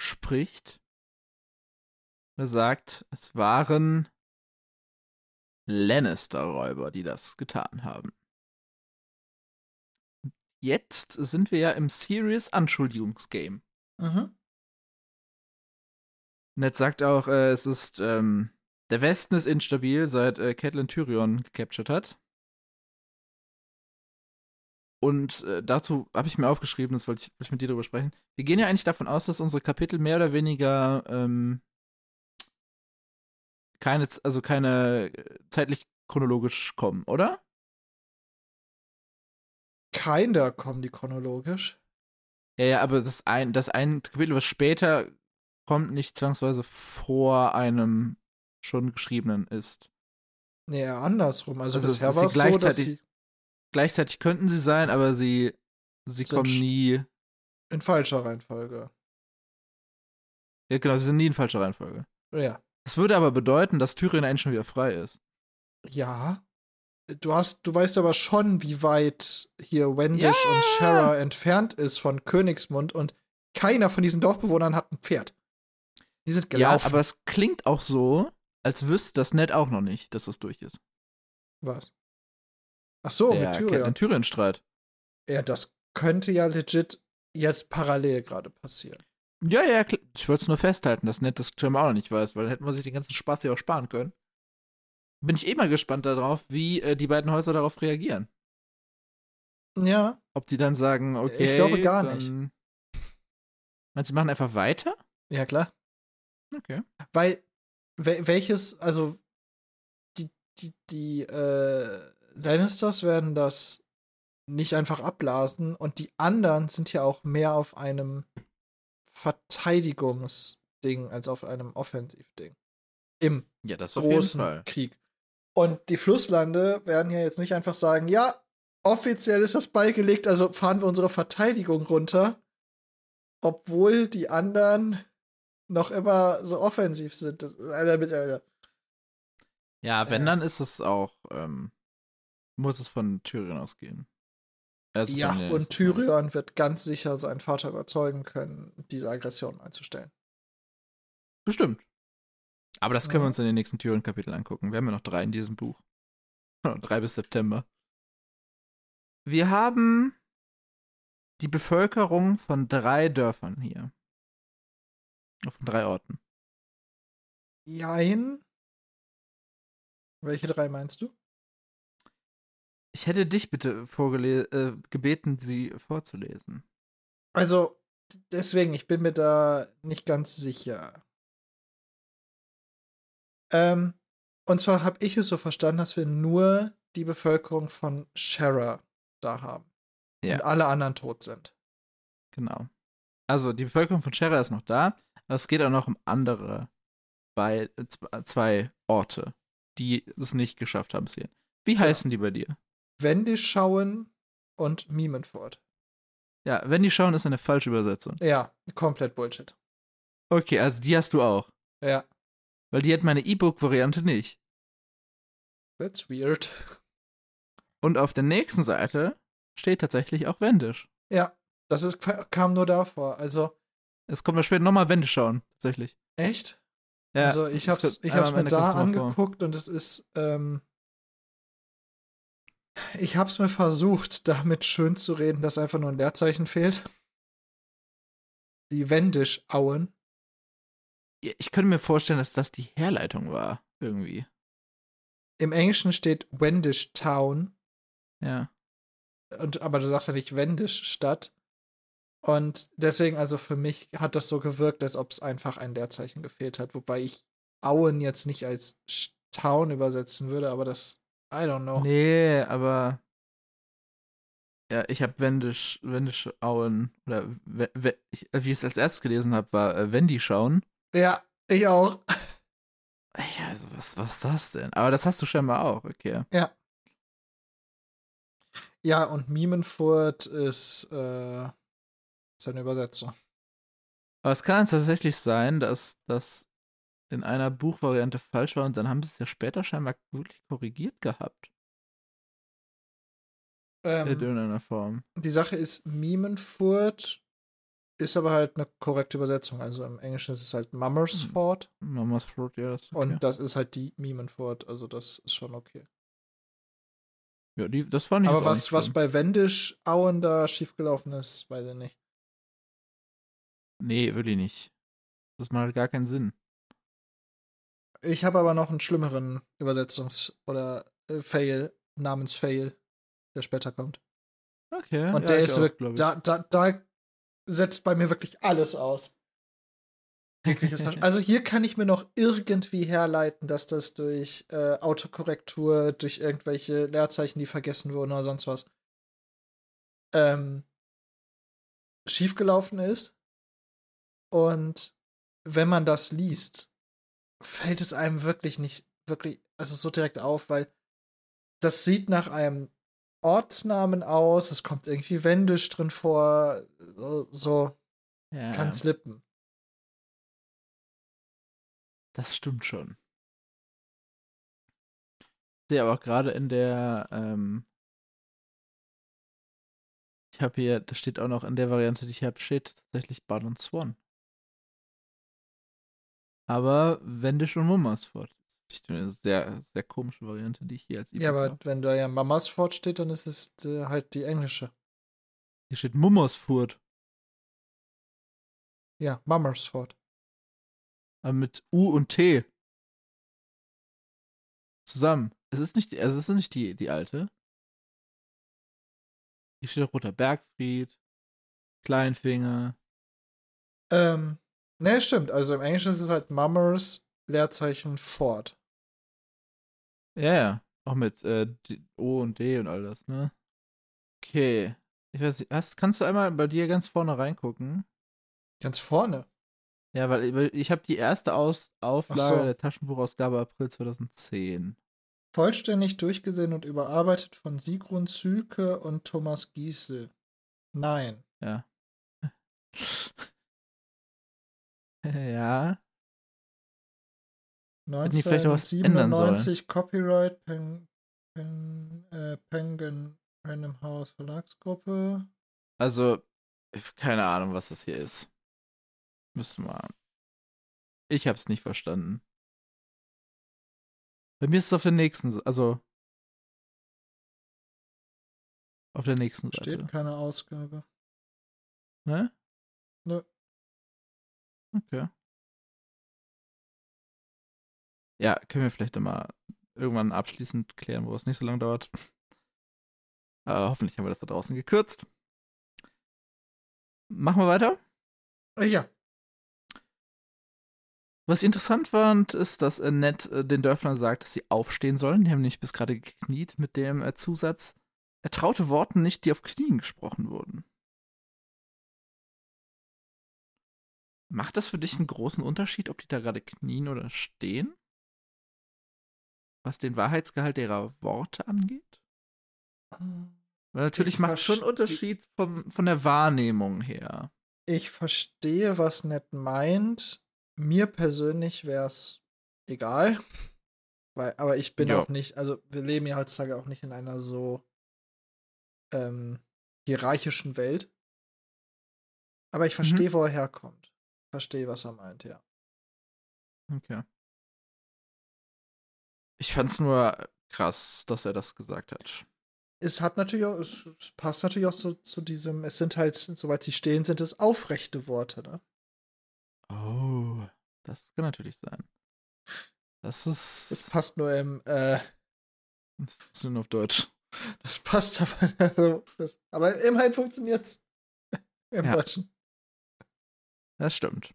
spricht. Er sagt, es waren Lannister-Räuber, die das getan haben. Jetzt sind wir ja im Serious Anschuldigungsgame. Mhm. Ned sagt auch, äh, es ist, ähm, der Westen ist instabil, seit äh, Catelyn Tyrion gecaptured hat. Und äh, dazu habe ich mir aufgeschrieben, das wollte ich, wollte ich mit dir drüber sprechen. Wir gehen ja eigentlich davon aus, dass unsere Kapitel mehr oder weniger ähm, keine, also keine äh, zeitlich chronologisch kommen, oder? Kinder kommen die chronologisch. Ja, ja, aber das ein, das ein Kapitel, was später kommt, nicht zwangsweise vor einem schon geschriebenen ist. Nee, andersrum. Also, Also, bisher war es so, dass sie Gleichzeitig könnten sie sein, aber sie, sie Sind kommen nie. in falscher Reihenfolge. Ja, genau, sie sind nie in falscher Reihenfolge. Ja. Das würde aber bedeuten, dass Tyrion eigentlich schon wieder frei ist. Ja. Du hast, du weißt aber schon, wie weit hier Wendish Ja. und Shara entfernt ist von Königsmund und keiner von diesen Dorfbewohnern hat ein Pferd. Die sind gelaufen. Ja, aber es klingt auch so, als wüsste das Ned auch noch nicht, dass das durch ist. Was? Ach so, Der mit Tyrion. Tyrion-Streit. Ja, das könnte ja legit jetzt parallel gerade passieren. Ja, ja, klar. ich wollte es nur festhalten, dass Ned das scheinbar auch noch nicht weiß, weil dann hätten wir sich den ganzen Spaß ja auch sparen können. Bin ich eh mal gespannt darauf, wie äh, die beiden Häuser darauf reagieren. Ja, Ob die dann sagen, okay. Ich glaube gar nicht. Meinst du, sie machen einfach weiter? ja klar. Okay. Weil, wel welches, also die, die, die äh, Lannisters werden das nicht einfach abblasen und die anderen sind ja auch mehr auf einem Verteidigungsding als auf einem Offensivding. Im Ja, großen. Krieg. Und die Flusslande werden ja jetzt nicht einfach sagen, ja, offiziell ist das beigelegt, also fahren wir unsere Verteidigung runter, obwohl die anderen noch immer so offensiv sind. Das, bitte, Alter. Ja, wenn, Äh. dann ist es auch, ähm, muss es von Tyrion ausgehen. Also Ja, von und. Tyrion wird ganz sicher seinen Vater überzeugen können, diese Aggression einzustellen. Bestimmt. Aber das können Ja. wir uns in den nächsten Tyrion-Kapiteln angucken. Wir haben ja noch drei in diesem Buch. drei bis September. Wir haben die Bevölkerung von drei Dörfern hier. Von drei Orten. Jein. Welche drei meinst du? Ich hätte dich bitte äh, gebeten, sie vorzulesen. Also, deswegen, ich bin mir da nicht ganz sicher. Ähm, und zwar habe ich es so verstanden, dass wir nur die Bevölkerung von Shara da haben. Ja. Und alle anderen tot sind. Genau. Also, die Bevölkerung von Shera ist noch da, aber es geht auch noch um andere bei, zwei Orte, die es nicht geschafft haben, sehen. Wie heißen die bei dir? Wendischauen und Mimenford. Ja, wenn die schauen, ist eine falsche Übersetzung. Ja, komplett Bullshit. Okay, also die hast du auch. Ja, Weil die hat meine E-Book-Variante nicht. that's weird. Und auf der nächsten Seite steht tatsächlich auch Wendisch. Ja, das ist, kam nur davor. Also, Es kommt da später nochmal Wendisch schauen, tatsächlich. echt? Ja, also, ich hab's, ich hab's mir da vor. angeguckt und es ist, ähm, ich hab's mir versucht, damit schön zu reden, dass einfach nur ein Leerzeichen fehlt. Die Wendisch-Auen. Ich könnte mir vorstellen, dass das die Herleitung war, irgendwie. Im Englischen steht Wendish Town, Ja. und, aber du sagst ja nicht Wendisch Stadt. Und deswegen, also für mich hat das so gewirkt, als ob es einfach ein Leerzeichen gefehlt hat, wobei ich Auen jetzt nicht als Town übersetzen würde, aber das, I don't know. Nee, aber. Ja, ich habe Wendisch, Wendisch Auen, oder we, we, ich, wie ich es als erstes gelesen habe, war äh, Wendy schauen. Ja, ich auch. Ja, also was, was ist das denn? Aber das hast du scheinbar auch, okay. Ja, und Mimenfurt ist, äh, ist eine Übersetzung. Aber es kann tatsächlich sein, dass das in einer Buchvariante falsch war und dann haben sie es ja später scheinbar wirklich korrigiert gehabt. Ähm, in irgendeiner Form. die Sache ist, Mimenfurt ist aber halt eine korrekte Übersetzung. Also im Englischen ist es halt Mummersford. Mummersford, ja, das ist okay. Und das ist halt die Miemenford. Also das ist schon okay. Ja, die, das war nicht Aber was, was bei Wendisch Auen da schiefgelaufen ist, weiß ich nicht. Nee, wirklich nicht. Das macht halt gar keinen Sinn. Ich habe aber noch einen schlimmeren Übersetzungs- oder äh, Fail namens Fail, der später kommt. Okay. Und ja, der ist wirklich, da, da, da setzt bei mir wirklich alles aus. Also hier kann ich mir noch irgendwie herleiten, dass das durch äh, Autokorrektur, durch irgendwelche Leerzeichen, die vergessen wurden oder sonst was, ähm, schiefgelaufen ist. Und wenn man das liest, fällt es einem wirklich nicht wirklich, also so direkt auf, weil das sieht nach einem Ortsnamen aus, es kommt irgendwie Wendisch drin vor, so, so ja, kann slippen. das stimmt schon. Ja, aber auch gerade in der, ähm, ich habe hier, das steht auch noch in der Variante, die ich habe, steht tatsächlich Bud und Swan. Aber Wendisch und Mummersford. Das ist eine sehr, sehr komische Variante, die ich hier als Ja, E-Book aber habe. wenn da ja Mamas Fort steht, dann ist es äh, halt die englische. Hier steht Mummersfurt, Ja, Mamas Fort. aber mit U und T. Zusammen. Es ist nicht, die- also es ist nicht die, die alte. Hier steht Roter Bergfried, Kleinfinger. Ähm, ne, stimmt. Also im Englischen ist es halt Mummers Leerzeichen Fort. Ja, ja. Auch mit äh, O und D und all das, ne? Okay. Ich weiß nicht, hast, kannst du einmal bei dir ganz vorne reingucken? Ganz vorne. Ja, weil, weil ich habe die erste Aus Auflage so. der Taschenbuchausgabe April 2010. Vollständig durchgesehen und überarbeitet von Sigrun Zülke und Thomas Giesel. Nein. Ja. ja. Hätten die vielleicht auch was ändern sollen. 1997 Copyright Pen, Pen, äh, Penguin Random House Verlagsgruppe. Also, keine Ahnung, was das hier ist. Müssen wir. Ich hab's nicht verstanden. Bei mir ist es auf der nächsten, also auf der nächsten Seite. Steht keine Ausgabe. Ne? Nö. Okay. Ja, können wir vielleicht mal irgendwann abschließend klären, wo es nicht so lange dauert. Äh, hoffentlich haben wir das da draußen gekürzt. Machen wir weiter. Äh, ja. Was ich interessant fand, ist, dass äh, Ned äh, den Dörflern sagt, dass sie aufstehen sollen. Die haben nicht bis gerade gekniet mit dem äh, Zusatz. Er traute Worten nicht, die auf Knien gesprochen wurden. Macht das für dich einen großen Unterschied, ob die da gerade knien oder stehen? Was den Wahrheitsgehalt ihrer Worte angeht? Weil natürlich Ich macht schon Unterschied vom, von der Wahrnehmung her. Ich verstehe, was Ned meint. Mir persönlich wäre es egal. Weil, aber ich bin Ja. auch nicht, also wir leben ja heutzutage auch nicht in einer so ähm, hierarchischen Welt. Aber ich verstehe, wo er herkommt. Verstehe, was er meint, ja. Okay. Ich fand's nur krass, dass er das gesagt hat. Es hat natürlich auch, es, es passt natürlich auch so zu diesem, es sind halt, soweit sie stehen, sind es aufrechte Worte, ne? Oh, das kann natürlich sein. Das ist. Das passt nur im, äh, Das funktioniert nur auf Deutsch. das passt aber, also, das, aber immerhin funktioniert's. Im Ja. Deutschen. Das stimmt.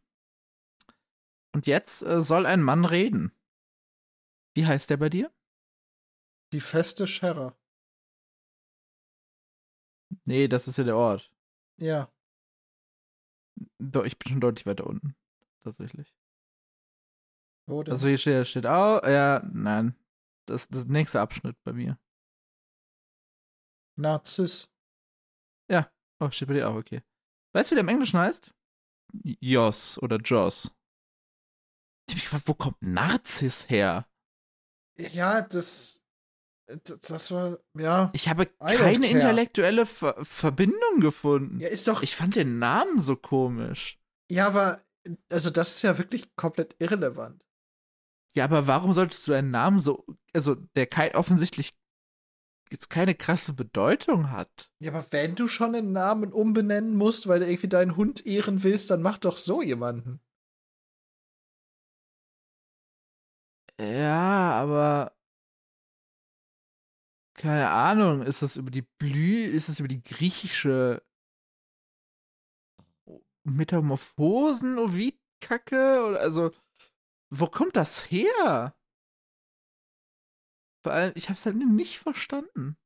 Und jetzt äh, soll ein Mann reden. Wie heißt der bei dir? Die feste Scherrer. Nee, das ist ja der Ort. Ja. Doch, ich bin schon deutlich weiter unten. Tatsächlich. Wo denn? Also hier steht, steht auch, ja, nein. Das, das nächste Abschnitt bei mir. Narziss. Oh, steht bei dir auch, okay. Weißt du, wie der im Englischen heißt? Jos oder Joss. Ich hab mich gefragt, wo kommt Narziss her? Ja, das. Das war, ja. Ich habe keine intellektuelle Ver Verbindung gefunden. Ja, ist doch. Ich fand den Namen so komisch. Ja, aber, also das ist ja wirklich komplett irrelevant. Ja, aber warum solltest du einen Namen so, also der kein, offensichtlich jetzt keine krasse Bedeutung hat? Ja, aber wenn du schon einen Namen umbenennen musst, weil du irgendwie deinen Hund ehren willst, dann mach doch so jemanden. Ja, aber keine Ahnung, ist das über die Blü, ist es über die griechische Metamorphosen, Ovid-Kacke? Oder also, wo kommt das her? Vor allem, ich hab's halt nicht verstanden.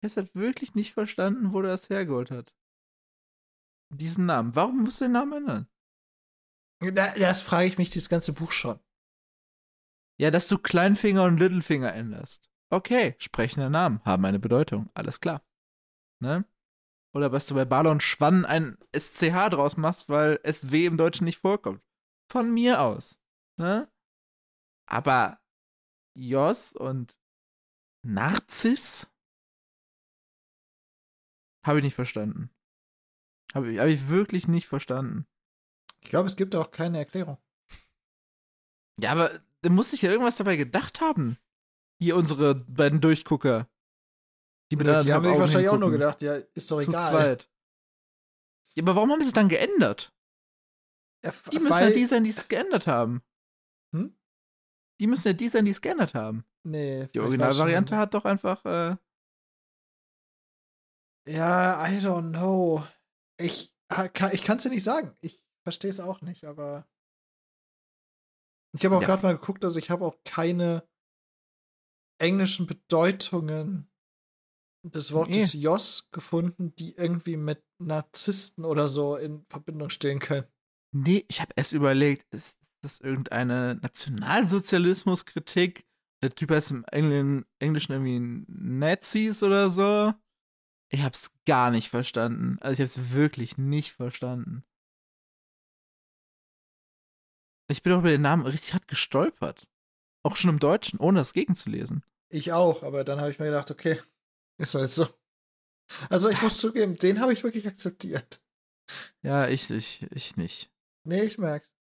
Ich hab's halt wirklich nicht verstanden, wo das hergeholt hat. Diesen Namen. Warum musst du den Namen ändern? Das frage ich mich das ganze Buch schon. Ja, dass du Kleinfinger und Littlefinger änderst. Okay, sprechende Namen haben eine Bedeutung. Alles klar. Ne? Oder was du bei Balon Schwann ein SCH draus machst, weil SW im Deutschen nicht vorkommt. Von mir aus. Ne? Aber Jos und Narziss? Habe ich nicht verstanden. Habe ich, hab ich wirklich nicht verstanden. Ich glaube, es gibt auch keine Erklärung. Ja, aber da muss sich ja irgendwas dabei gedacht haben. Hier unsere beiden Durchgucker. Die, die haben sich wahrscheinlich hingucken. auch nur gedacht, ja, ist doch Zu egal. Zweit. Ja, aber warum haben sie es dann geändert? Ja, die müssen ja die sein, die es geändert haben. Hm? Die müssen ja die sein, die es geändert haben. Nee. Die Originalvariante hat doch einfach. Äh ja, I don't know. Ich, ich kann es dir nicht sagen. Ich verstehe es auch nicht, aber ich habe auch ja. gerade mal geguckt, also ich habe auch keine englischen Bedeutungen des Wortes nee. Jos gefunden, die irgendwie mit Narzissten oder so in Verbindung stehen können. Nee, ich habe erst überlegt, ist das irgendeine Nationalsozialismuskritik? Der Typ heißt im Engl Englischen irgendwie Nazis oder so. Ich hab's gar nicht verstanden. Also ich hab's wirklich nicht verstanden. Ich bin auch über den Namen richtig hart gestolpert. Auch schon im Deutschen, ohne das gegenzulesen. Ich auch, aber dann habe ich mir gedacht, okay, ist halt so. Also ich muss zugeben, den habe ich wirklich akzeptiert. Ja, ich, ich, ich nicht. Nee, ich merk's.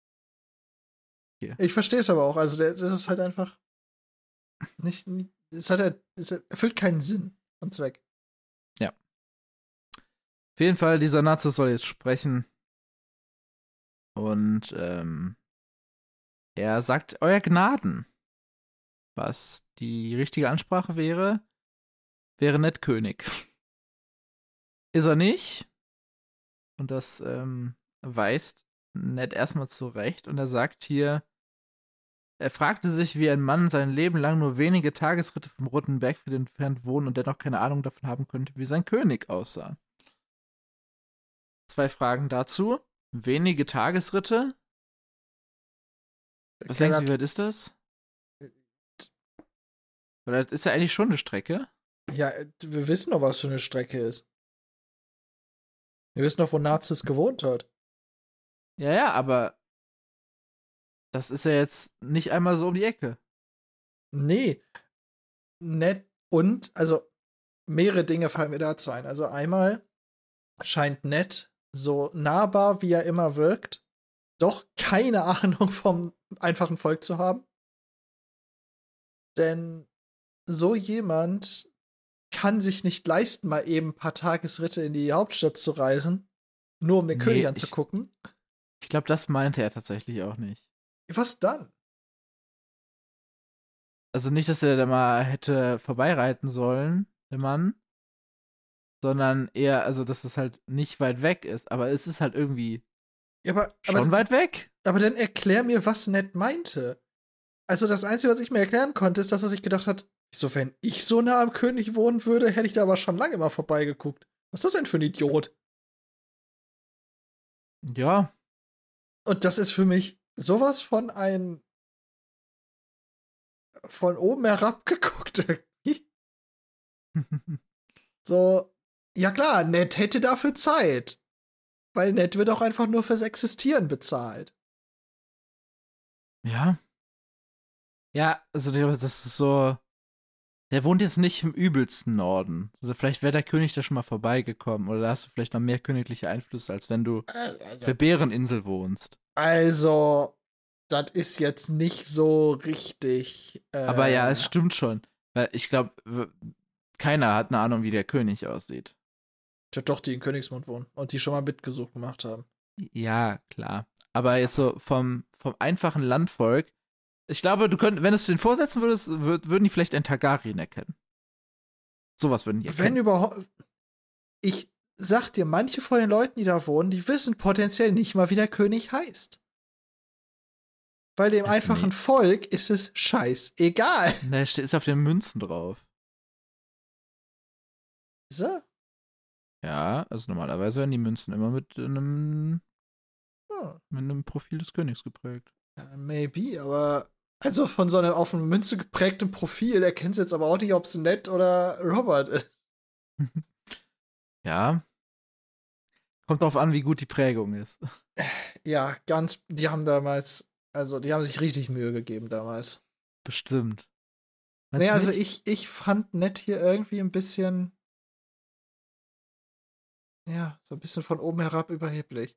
Okay. Ich verstehe es aber auch. Also der, das ist halt einfach nicht, es hat halt, es erfüllt keinen Sinn und Zweck. Ja. Auf jeden Fall, dieser Nazi soll jetzt sprechen. Und ähm, er sagt, Euer Gnaden. Was die richtige Ansprache wäre, wäre nett König. Ist er nicht. Und das ähm, weist Ned erstmal zurecht. Und er sagt hier, er fragte sich, wie ein Mann sein Leben lang nur wenige Tagesritte vom Roten Bergfried entfernt wohnen und dennoch keine Ahnung davon haben könnte, wie sein König aussah. Zwei Fragen dazu. Wenige Tagesritte was denkst du, wie weit ist das? Weil das ist ja eigentlich schon eine Strecke. Ja, wir wissen doch, was für eine Strecke ist. Wir wissen doch, wo Nazis gewohnt hat. Ja, ja, aber das ist ja jetzt nicht einmal so um die Ecke. Nee. Nett und, also mehrere Dinge fallen mir dazu ein. Also einmal scheint Nett so nahbar, wie er immer wirkt, doch keine Ahnung vom einfachen Volk zu haben. Denn so jemand kann sich nicht leisten, mal eben ein paar Tagesritte in die Hauptstadt zu reisen, nur um den nee, König anzugucken. Ich, ich glaube, das meinte er tatsächlich auch nicht. Was dann? Also nicht, dass er da mal hätte vorbeireiten sollen, der Mann, sondern eher, also dass es halt nicht weit weg ist, aber es ist halt irgendwie ja, aber, Schon aber, weit weg? Aber dann erklär mir, was Ned meinte. Also das Einzige, was ich mir erklären konnte, ist, dass er sich gedacht hat, so, wenn ich so nah am König wohnen würde, hätte ich da aber schon lange mal vorbeigeguckt. Was ist das denn für ein Idiot? Ja. Und das ist für mich sowas von ein von oben herab geguckt. so, ja klar, Ned hätte dafür Zeit. Weil Ned wird auch einfach nur fürs Existieren bezahlt. Ja. Ja, also das ist so. Der wohnt jetzt nicht im übelsten Norden. Also vielleicht wäre der König da schon mal vorbeigekommen. Oder da hast du vielleicht noch mehr königliche Einflüsse, als wenn du Also, auf der Bäreninsel wohnst. also das ist jetzt nicht so richtig. Äh, Aber ja, es stimmt schon. Weil ich glaube, keiner hat eine Ahnung, wie der König aussieht. Ja, doch, die in Königsmund wohnen und die schon mal Mitgesuch gemacht haben. Ja, klar. Aber jetzt so vom, vom einfachen Landvolk. Ich glaube, du könntest, wenn du es den vorsetzen würdest, würd, würden die vielleicht einen Targaryen erkennen. Sowas würden die Wenn erkennen. überhaupt. Ich sag dir, manche von den Leuten, die da wohnen, die wissen potenziell nicht mal, wie der König heißt. Weil dem einfachen nee. Volk ist es scheißegal. Steht- ist auf den Münzen drauf. So? Ja, also normalerweise werden die Münzen immer mit einem, Hm. mit einem Profil des Königs geprägt. Maybe, aber. Also von so einem auf eine Münze geprägten Profil erkennst du jetzt aber auch nicht, ob es Ned oder Robert ist. Ja. Kommt drauf an, wie gut die Prägung ist. Ja, ganz. Die haben damals. Also, die haben sich richtig Mühe gegeben damals. Bestimmt. Meinst Nee, du also ich, ich fand Ned hier irgendwie ein bisschen. Ja, so ein bisschen von oben herab überheblich.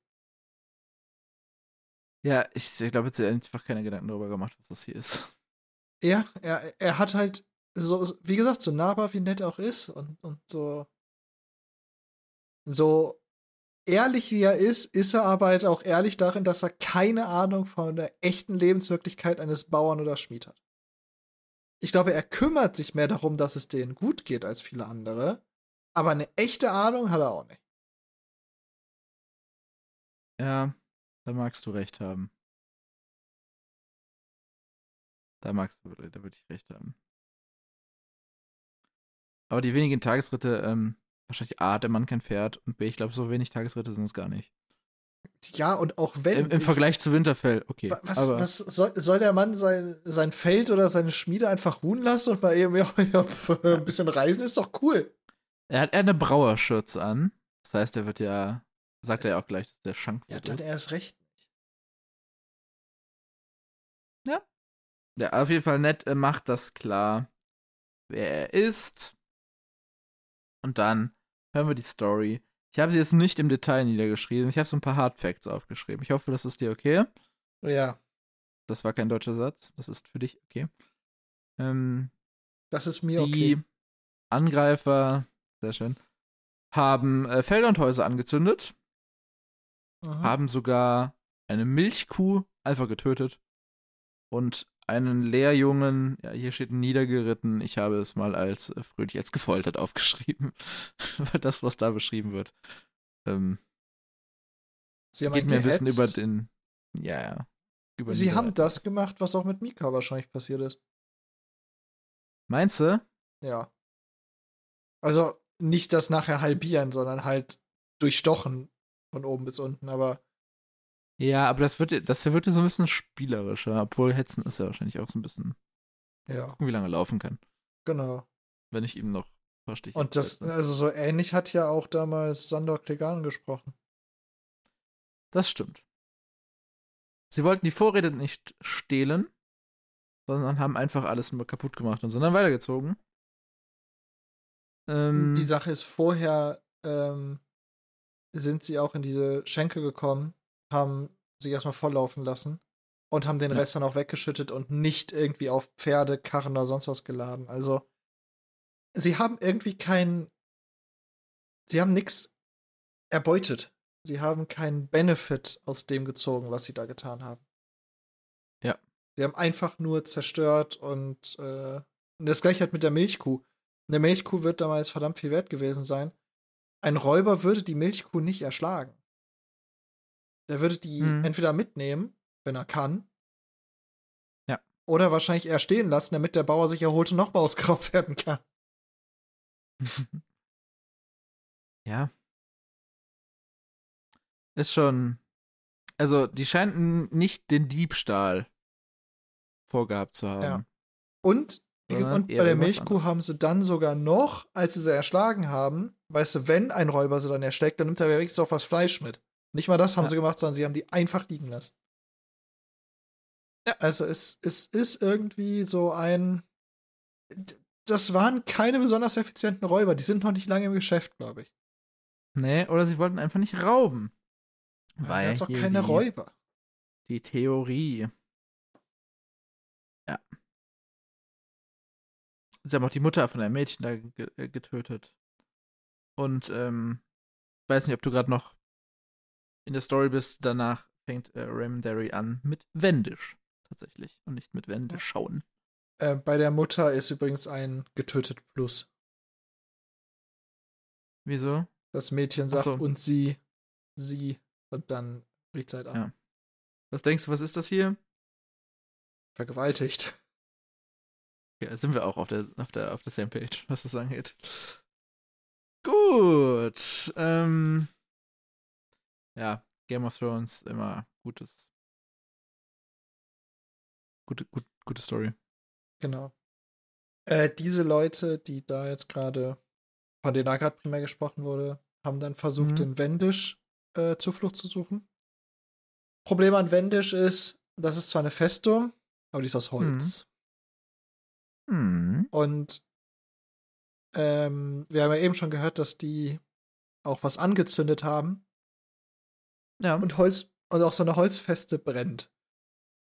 Ja, ich, ich glaube, jetzt hat er einfach keine Gedanken darüber gemacht, was das hier ist. Ja, er, er hat halt so, wie gesagt, so nahbar wie Ned auch ist und, und so. So ehrlich wie er ist, ist er aber halt auch ehrlich darin, dass er keine Ahnung von der echten Lebenswirklichkeit eines Bauern oder Schmied hat. Ich glaube, er kümmert sich mehr darum, dass es denen gut geht als viele andere, aber eine echte Ahnung hat er auch nicht. Ja, da magst du recht haben. Da magst du, da würde ich recht haben. Aber die wenigen Tagesritte, ähm, wahrscheinlich A, der Mann kein Pferd und B, ich glaube, so wenig Tagesritte sind es gar nicht. Ja, und auch wenn. Im, Im ich- Vergleich zu Winterfell, okay. Wa- Was, aber was soll, soll der Mann sein, sein Feld oder seine Schmiede einfach ruhen lassen und mal eben ja, ja, ein bisschen reisen ist doch cool. er hat eher eine Brauerschürze an. Das heißt, er wird ja, sagt er ja auch gleich, dass der Schank Ja, dann ist. erst recht nicht. Ja, auf jeden Fall nett, äh, macht das klar, wer er ist. Und dann hören wir die Story. Ich habe sie jetzt nicht im Detail niedergeschrieben. Ich habe so ein paar Hard Facts aufgeschrieben. Ich hoffe, das ist dir okay. Ja, Das war kein deutscher Satz. Das ist für dich okay. Ähm, das ist mir die okay. Angreifer, sehr schön, haben äh, Felder und Häuser angezündet, Aha. haben sogar eine Milchkuh einfach getötet und einen Lehrjungen, ja, hier steht niedergeritten, ich habe es mal als äh, fröhlich als gefoltert aufgeschrieben, weil das, was da beschrieben wird, ähm, Sie haben geht mir ein bisschen über den, ja, ja. Über Sie haben das gemacht, was auch mit Mika wahrscheinlich passiert ist. Meinst du? Ja. Also nicht das nachher halbieren, sondern halt durchstochen von oben bis unten, aber Ja, aber das wird, das wird so ein bisschen spielerischer, obwohl Hetzen ist ja wahrscheinlich auch so ein bisschen, ja, gucken, wie lange er laufen kann, genau. wenn ich ihm noch ein paar Stiche Und das, setze. also so ähnlich hat ja auch damals Sandor Clegane gesprochen. Das stimmt. Sie wollten die Vorräte nicht stehlen, sondern haben einfach alles nur kaputt gemacht und sind dann weitergezogen. Ähm, Die Sache ist, vorher ähm, sind sie auch in diese Schenke gekommen, haben sich erstmal volllaufen lassen und haben den Ja. Rest dann auch weggeschüttet und nicht irgendwie auf Pferde, Karren oder sonst was geladen. Also, sie haben irgendwie kein. Sie haben nichts erbeutet. Sie haben keinen Benefit aus dem gezogen, was sie da getan haben. Ja. Sie haben einfach nur zerstört und, äh, und das gleiche halt mit der Milchkuh. Eine Milchkuh wird damals verdammt viel wert gewesen sein. Ein Räuber würde die Milchkuh nicht erschlagen. Der würde die Mhm. entweder mitnehmen, wenn er kann. Ja. Oder wahrscheinlich eher stehen lassen, damit der Bauer sich erholt und nochmal ausgeraubt werden kann. ja. Ist schon. Also, die scheinten nicht den Diebstahl vorgehabt zu haben. Ja. Und, und bei der Milchkuh haben sie dann sogar noch, als sie sie erschlagen haben, weißt du, wenn ein Räuber sie dann erschlägt, dann nimmt er wenigstens auch was Fleisch mit. Nicht mal das haben Ja. sie gemacht, sondern sie haben die einfach liegen lassen. Ja. Also es, es ist irgendwie so ein. das waren keine besonders effizienten Räuber. Die sind noch nicht lange im Geschäft, glaube ich. Nee, oder sie wollten einfach nicht rauben. Weil Weil jetzt auch keine die, Räuber. Die Theorie. Sie haben auch die Mutter von einem Mädchen da ge äh, getötet. Und, ähm, weiß nicht, ob du gerade noch in der Story bist. Danach fängt äh, Raymond Derry an mit Wendisch. Tatsächlich. Und nicht mit Wendisch schauen. Äh, bei der Mutter ist übrigens ein getötet Plus. Wieso? Das Mädchen sagt so. und sie, sie und dann bricht sie halt ab. Ja. Was denkst du, was ist das hier? Vergewaltigt. Ja, sind wir auch auf der, auf der, auf der same page, was das angeht. Gut. Ähm, ja, Game of Thrones immer gutes. Gute, gut, gute Story. Genau. Äh, diese Leute, die da jetzt gerade, von denen da gerade primär gesprochen wurde, haben dann versucht, Mhm. in Wendisch äh, Zuflucht zu suchen. Problem an Wendisch ist, das ist zwar eine Festung, aber die ist aus Holz. Hm. Und ähm, wir haben ja eben schon gehört, dass die auch was angezündet haben Ja. und Holz und auch so eine Holzfeste brennt.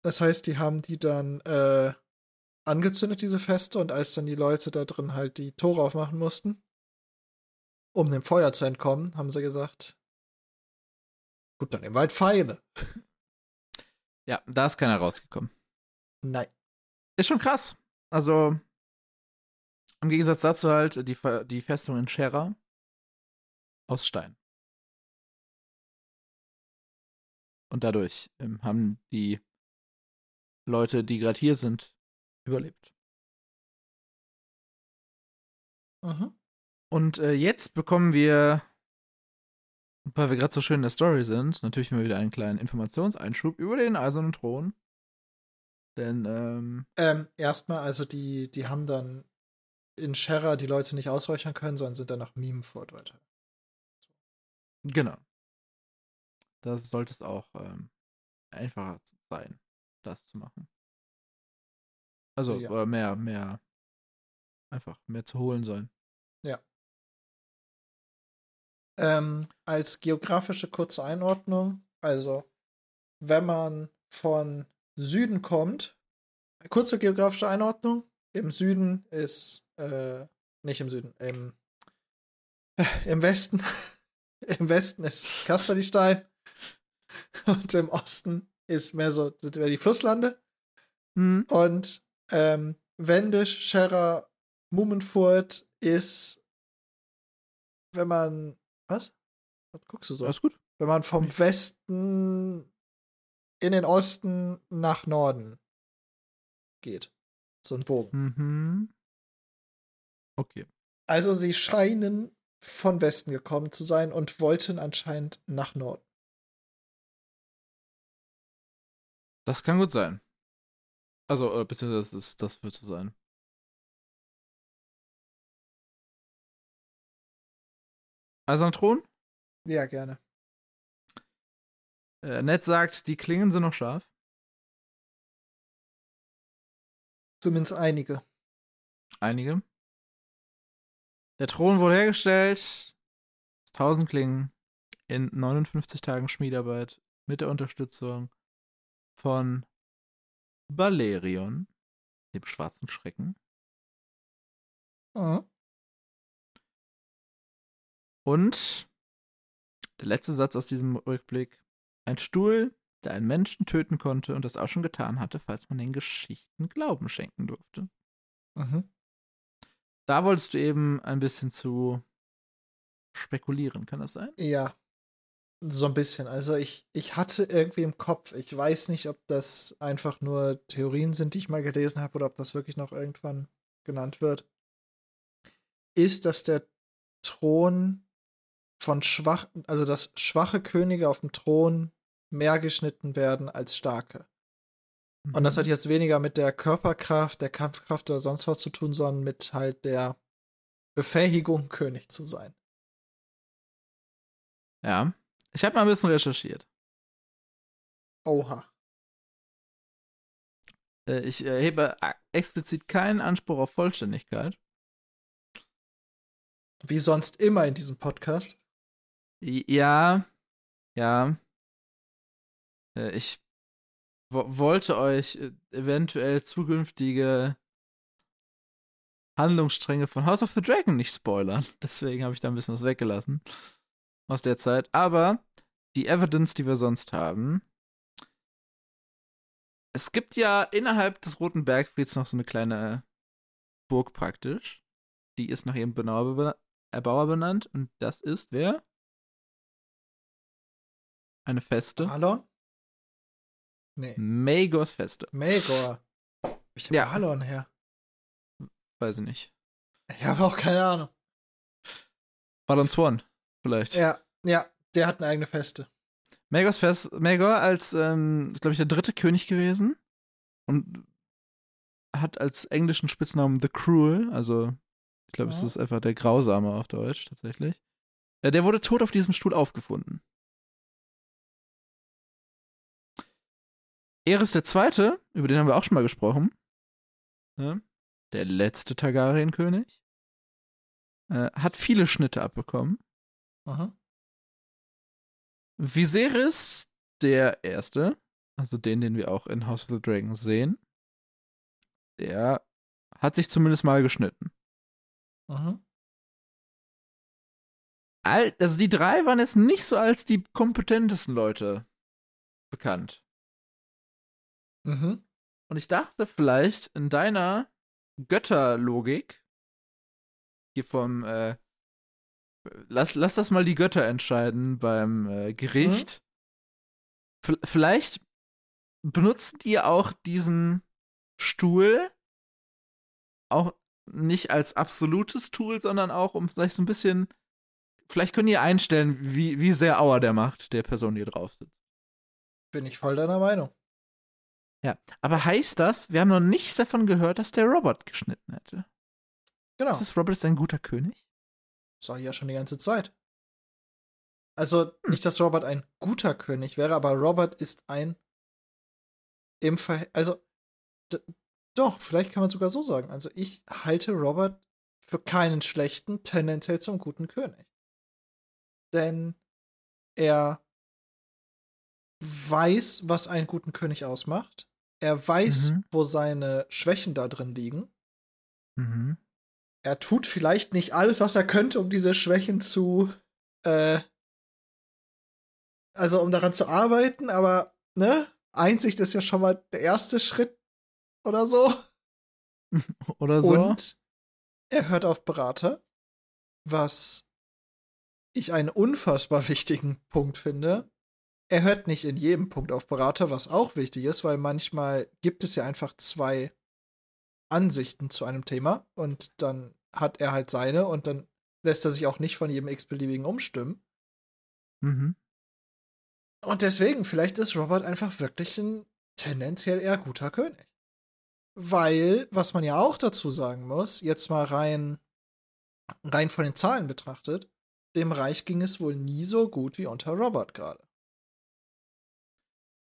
Das heißt, die haben die dann äh, angezündet, diese Feste, und als dann die Leute da drin halt die Tore aufmachen mussten, um dem Feuer zu entkommen, haben sie gesagt, gut, dann nehmen wir halt Pfeile. ja, da ist keiner rausgekommen. Nein. Ist schon krass. Also, im Gegensatz dazu halt die, Fe- die Festung in Schera aus Stein. Und dadurch ähm, haben die Leute, die gerade hier sind, überlebt. Mhm. Und äh, jetzt bekommen wir, weil wir gerade so schön in der Story sind, natürlich mal wieder einen kleinen Informationseinschub über den Eisernen Thron. Denn, ähm, Ähm, erstmal, also die, die haben dann in Sherra die Leute nicht ausräuchern können, sondern sind dann nach Mimeford weiter. genau. Da sollte es auch ähm, einfacher sein, das zu machen. Also, Ja. oder mehr, mehr, einfach mehr zu holen sein. Ähm, als geografische kurze Einordnung, also wenn man von Süden kommt, kurze geografische Einordnung, im Süden ist, äh, nicht im Süden, im, im Westen, im Westen ist Kasterlistein und im Osten ist mehr so, sind mehr die Flusslande Hm. und ähm, Wendisch, Scherra, Mummenfurt ist, wenn man, was? Was guckst du so? Alles gut? Wenn man vom. Westen in den Osten nach Norden geht. So ein Bogen. Mhm. Okay. Also sie scheinen von Westen gekommen zu sein und wollten anscheinend nach Norden. Das kann gut sein. Also, äh, beziehungsweise das, das wird so sein. Eiserner Thron? Ja, gerne. Äh, Ned sagt, die Klingen sind noch scharf. Zumindest einige. Einige. Der Thron wurde hergestellt. aus 1000 Klingen in 59 Tagen Schmiedarbeit mit der Unterstützung von Balerion, dem schwarzen Schrecken, Mhm. und der letzte Satz aus diesem Rückblick: Ein Stuhl, der einen Menschen töten konnte und das auch schon getan hatte, falls man den Geschichten Glauben schenken durfte. Mhm. Da wolltest du eben ein bisschen zu spekulieren, kann das sein? Ja. So ein bisschen. Also ich, ich hatte irgendwie im Kopf, ich weiß nicht, ob das einfach nur Theorien sind, die ich mal gelesen habe, oder ob das wirklich noch irgendwann genannt wird. Ist, dass der Thron von schwachen, also dass schwache Könige auf dem Thron mehr geschnitten werden als starke. Und das hat jetzt weniger mit der Körperkraft, der Kampfkraft oder sonst was zu tun, sondern mit halt der Befähigung, König zu sein. Ja. Ich habe mal ein bisschen recherchiert. Oha. Äh, Ich erhebe a- explizit keinen Anspruch auf Vollständigkeit. Wie sonst immer in diesem Podcast. Ja, ja. Äh, Ich wo wollte euch äh, eventuell zukünftige Handlungsstränge von House of the Dragon nicht spoilern. Deswegen habe ich da ein bisschen was weggelassen aus der Zeit. Aber die Evidence, die wir sonst haben. Es gibt ja innerhalb des Roten Bergfrieds noch so eine kleine Burg praktisch. Die ist nach ihrem Benauer- Erbauer benannt. Und das ist wer? Eine Feste. Alon? Nee. Magors Feste. Magor. Ich Ja. Alon her. Weiß ich nicht. Ich habe auch keine Ahnung. Balon Swan, vielleicht. Ja, ja, der hat eine eigene Feste. Magors Fest, Magor als, ähm, glaube ich, der dritte König gewesen und hat als englischen Spitznamen The Cruel, also ich glaube, es Ja. ist einfach der Grausame auf Deutsch tatsächlich. Der wurde tot auf diesem Stuhl aufgefunden. Eris der Zweite, über den haben wir auch schon mal gesprochen. Ne? Der letzte Targaryen-König. Äh, hat viele Schnitte abbekommen. Aha. Viserys, der Erste, also den, den wir auch in House of the Dragon sehen, der hat sich zumindest mal geschnitten. Aha. All, also die drei waren jetzt nicht so als die kompetentesten Leute bekannt. Mhm. Und ich dachte vielleicht in deiner Götterlogik, hier vom, äh, lass, lass das mal die Götter entscheiden beim äh, Gericht. V vielleicht benutzt ihr auch diesen Stuhl auch nicht als absolutes Tool, sondern auch um vielleicht so ein bisschen, vielleicht könnt ihr einstellen, wie, wie sehr Auer der macht, der Person, die drauf sitzt. Bin ich voll deiner Meinung. Ja, aber heißt das, wir haben noch nichts davon gehört, dass der Robert geschnitten hätte? Genau. Ist das Robert ist ein guter König? Sag ich ja schon die ganze Zeit. Also, Hm. nicht, dass Robert ein guter König wäre, aber Robert ist ein im Ver also doch, vielleicht kann man sogar so sagen. Also, ich halte Robert für keinen schlechten, tendenziell zum guten König. Denn er weiß, was einen guten König ausmacht. Er weiß, Mhm. wo seine Schwächen da drin liegen. Mhm. er tut vielleicht nicht alles, was er könnte, um diese Schwächen zu, äh, also um daran zu arbeiten, aber, ne? Einsicht ist ja schon mal der erste Schritt oder so. Oder so? Und er hört auf Berater, was ich einen unfassbar wichtigen Punkt finde. Er hört nicht in jedem Punkt auf Berater, was auch wichtig ist, weil manchmal gibt es ja einfach zwei Ansichten zu einem Thema und dann hat er halt seine und dann lässt er sich auch nicht von jedem x-beliebigen umstimmen. Mhm. Und deswegen, vielleicht ist Robert einfach wirklich ein tendenziell eher guter König. Weil, was man ja auch dazu sagen muss, jetzt mal rein, rein von den Zahlen betrachtet, dem Reich ging es wohl nie so gut wie unter Robert gerade.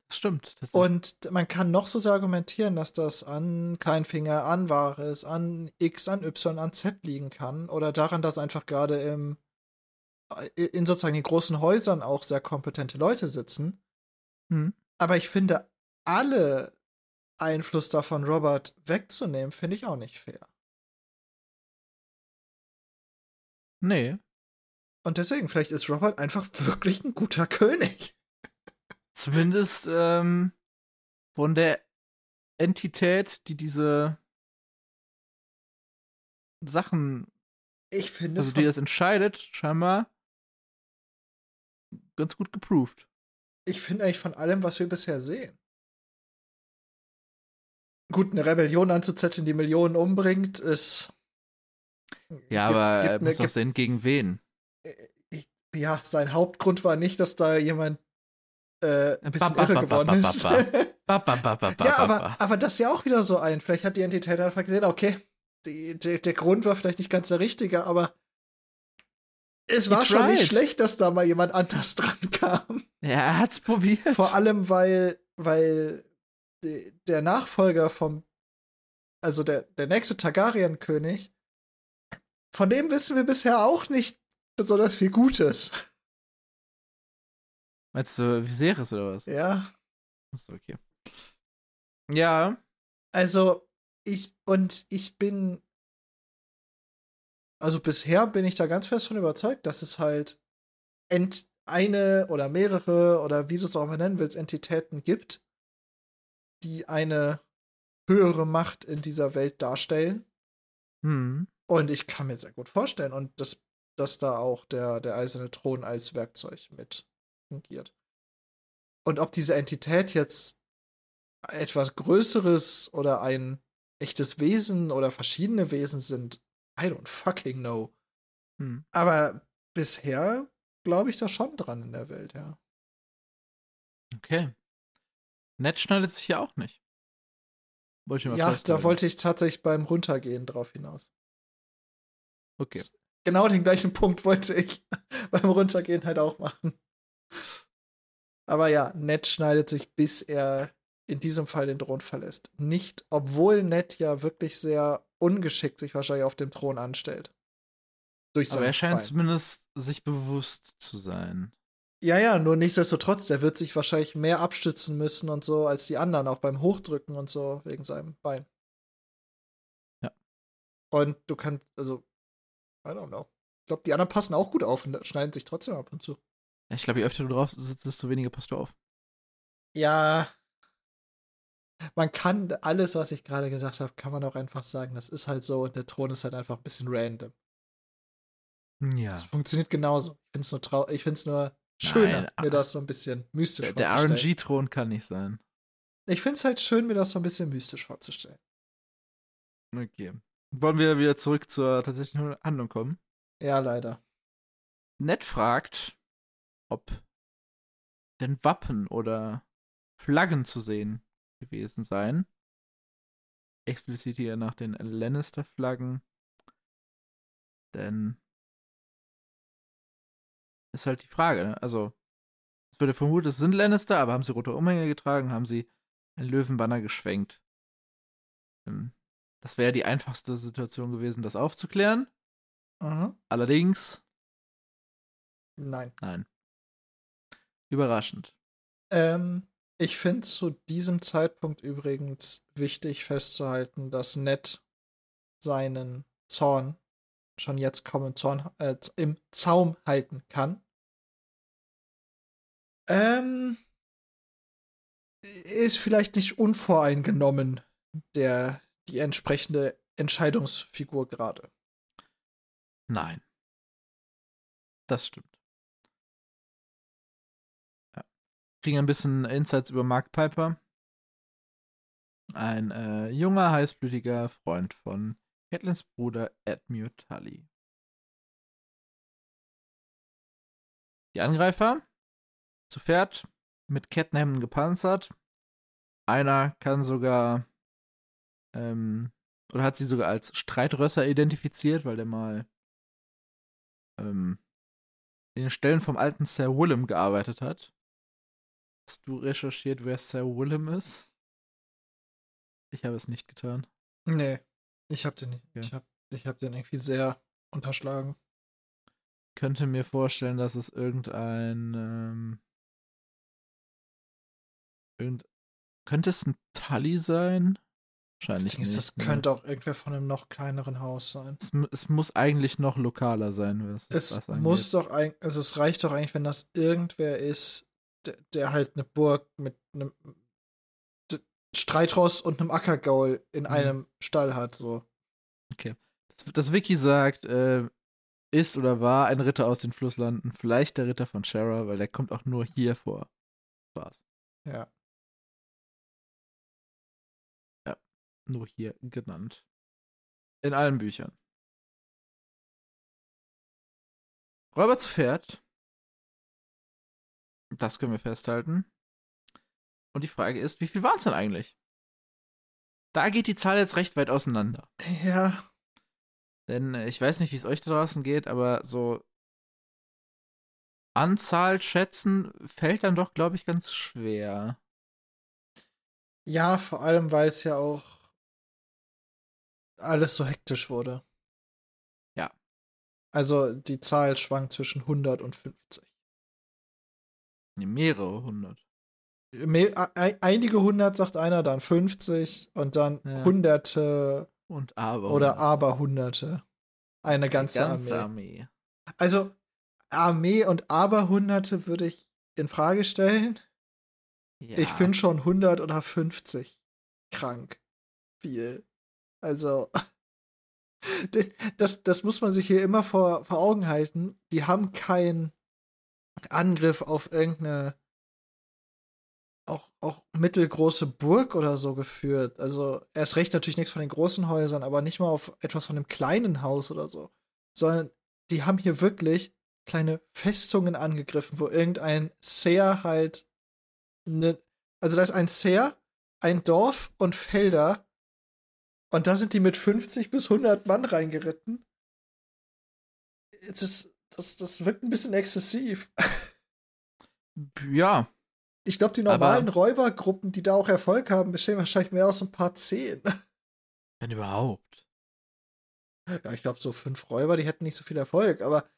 Das stimmt. Das Und man kann noch so sehr argumentieren, dass das an Kleinfinger, an Wahres, an X, an Y, an Z liegen kann. Oder daran, dass einfach gerade im, äh, in sozusagen den großen Häusern auch sehr kompetente Leute sitzen. Mhm. Aber ich finde, alle Einfluss davon Robert wegzunehmen, finde ich auch nicht fair. Nee. Und deswegen, vielleicht ist Robert einfach wirklich ein guter König. Zumindest ähm, von der Entität, die diese Sachen, Ich finde, also die das entscheidet, scheinbar ganz gut geproved. ich finde eigentlich von allem, was wir bisher sehen. Gut, eine Rebellion anzuzetteln, die Millionen umbringt, ist. Ja, gibt- aber gibt er ne- muss auch sehen, gegen wen. ich, ja, sein Hauptgrund war nicht, dass da jemand äh, ein bisschen Ba, ba, irre geworden ist. ja, aber, aber das ist ja auch wieder so ein. Vielleicht hat die Entität einfach gesehen, okay, die, die, der Grund war vielleicht nicht ganz der richtige, aber es war schon nicht schlecht, dass da mal jemand anders dran kam. Ja, er hat's probiert. Vor allem, weil, weil der Nachfolger vom, also der, der nächste Targaryen-König, von dem wissen wir bisher auch nicht besonders viel Gutes. Meinst du Viserys oder was? Ja. Ist okay. Ja. Also, ich, und ich bin, also bisher bin ich da ganz fest von überzeugt, dass es halt ent eine oder mehrere oder wie du es auch mal nennen willst, Entitäten gibt, die eine höhere Macht in dieser Welt darstellen. Hm. Und ich kann mir sehr gut vorstellen, und das, dass da auch der, der eiserne Thron als Werkzeug mit fungiert. Und ob diese Entität jetzt etwas Größeres oder ein echtes Wesen oder verschiedene Wesen sind, I don't fucking know. Hm. Aber bisher glaube ich da schon dran in der Welt, ja. Okay. Nett schneidet sich hier auch nicht. Wollte ich mal ja, da wollte ich tatsächlich beim Runtergehen drauf hinaus. Okay. Genau den gleichen Punkt wollte ich beim Runtergehen halt auch machen. Aber ja, Ned schneidet sich, bis er in diesem Fall den Thron verlässt. Nicht, obwohl Ned ja wirklich sehr ungeschickt sich wahrscheinlich auf dem Thron anstellt. Durch Aber er scheint Bein. zumindest sich bewusst zu sein. Ja, ja, nur nichtsdestotrotz, der wird sich wahrscheinlich mehr abstützen müssen und so als die anderen, auch beim Hochdrücken und so, wegen seinem Bein. Ja. Und du kannst, also, I don't know. Ich glaube, die anderen passen auch gut auf und schneiden sich trotzdem ab und zu. Ich glaube, je öfter du drauf sitzt, desto weniger passt du auf. Ja. Man kann alles, was ich gerade gesagt habe, kann man auch einfach sagen, das ist halt so und der Thron ist halt einfach ein bisschen random. Ja. Das funktioniert genauso. Ich finde es nur, trau ich find's nur schöner, Nein, mir das so ein bisschen mystisch der, vorzustellen. Der RNG-Thron kann nicht sein. Ich finde es halt schön, mir das so ein bisschen mystisch vorzustellen. Okay. Wollen wir wieder zurück zur tatsächlichen Handlung kommen? Ja, leider. Ned fragt, ob denn Wappen oder Flaggen zu sehen gewesen seien. Explizit hier nach den Lannister-Flaggen. Denn ist halt die Frage, ne? Also, es würde vermutet, es sind Lannister, aber haben sie rote Umhänge getragen, haben sie ein Löwenbanner geschwenkt. Ähm, das wäre die einfachste Situation gewesen, das aufzuklären. Mhm. Allerdings. Nein. Nein. Überraschend. Ähm, ich finde zu diesem Zeitpunkt übrigens wichtig festzuhalten, dass Ned seinen Zorn schon jetzt kaum im, Zorn, äh, im Zaum halten kann. Ähm, ist vielleicht nicht unvoreingenommen der die entsprechende Entscheidungsfigur gerade. Nein. Das stimmt. Kriegen ein bisschen Insights über Mark Piper. Ein äh, junger, heißblütiger Freund von Catelyn's Bruder Edmure Tully. Die Angreifer zu Pferd mit Kettenhemden gepanzert. Einer kann sogar ähm, oder hat sie sogar als Streitrösser identifiziert, weil der mal ähm, in den Stellen vom alten Sir Willem gearbeitet hat. Hast du recherchiert, wer Sir Willem ist? Ich habe es nicht getan. Nee. Ich hab den nicht. Okay. Ich hab, ich hab den irgendwie sehr unterschlagen. Könnte mir vorstellen, dass es irgendein. Ähm, irgend, könnte es ein Tully sein? Wahrscheinlich. Das, nicht, das ne? könnte auch irgendwer von einem noch kleineren Haus sein. Es, es muss eigentlich noch lokaler sein. Was, es muss doch eigentlich, also es reicht doch eigentlich, wenn das irgendwer ist, der, der halt eine Burg mit einem Streitross und einem Ackergaul in mhm. einem Stall hat. So. Okay. Das, das Wiki sagt, äh, ist oder war ein Ritter aus den Flusslanden. Vielleicht der Ritter von Shara, weil der kommt auch nur hier vor. Spaß. Ja. Ja. Nur hier genannt. In allen Büchern. Räuber zu Pferd. Das können wir festhalten. Und die Frage ist, wie viel waren es denn eigentlich? Da geht die Zahl jetzt recht weit auseinander. Ja. Denn äh, ich weiß nicht, wie es euch da draußen geht, aber so Anzahl schätzen fällt dann doch, glaube ich, ganz schwer. Ja, vor allem, weil es ja auch alles so hektisch wurde. Ja. Also die Zahl schwankt zwischen 100 und 50. Nee, mehrere hundert. Einige hundert sagt einer, dann 50 und dann Ja. hunderte Und aber. oder aber hunderte. Eine ganze, ganze Armee. Armee. Also Armee und aber hunderte würde ich in Frage stellen. Ja. Ich finde schon 100 oder 50 krank viel. Also das, das muss man sich hier immer vor, vor Augen halten. Die haben keinen Angriff auf irgendeine auch, auch mittelgroße Burg oder so geführt. Also erst recht natürlich nichts von den großen Häusern, aber nicht mal auf etwas von einem kleinen Haus oder so. Sondern die haben hier wirklich kleine Festungen angegriffen, wo irgendein Seer halt ne, also da ist ein Seer, ein Dorf und Felder und da sind die mit 50 bis 100 Mann reingeritten. Das, ist, das, das wirkt ein bisschen exzessiv. Ja, Ich glaube, die Aber- normalen Räubergruppen, die da auch Erfolg haben, bestehen wahrscheinlich mehr aus ein paar Zehn. wenn überhaupt. Ja, ich glaube, so fünf Räuber, die hätten nicht so viel Erfolg, aber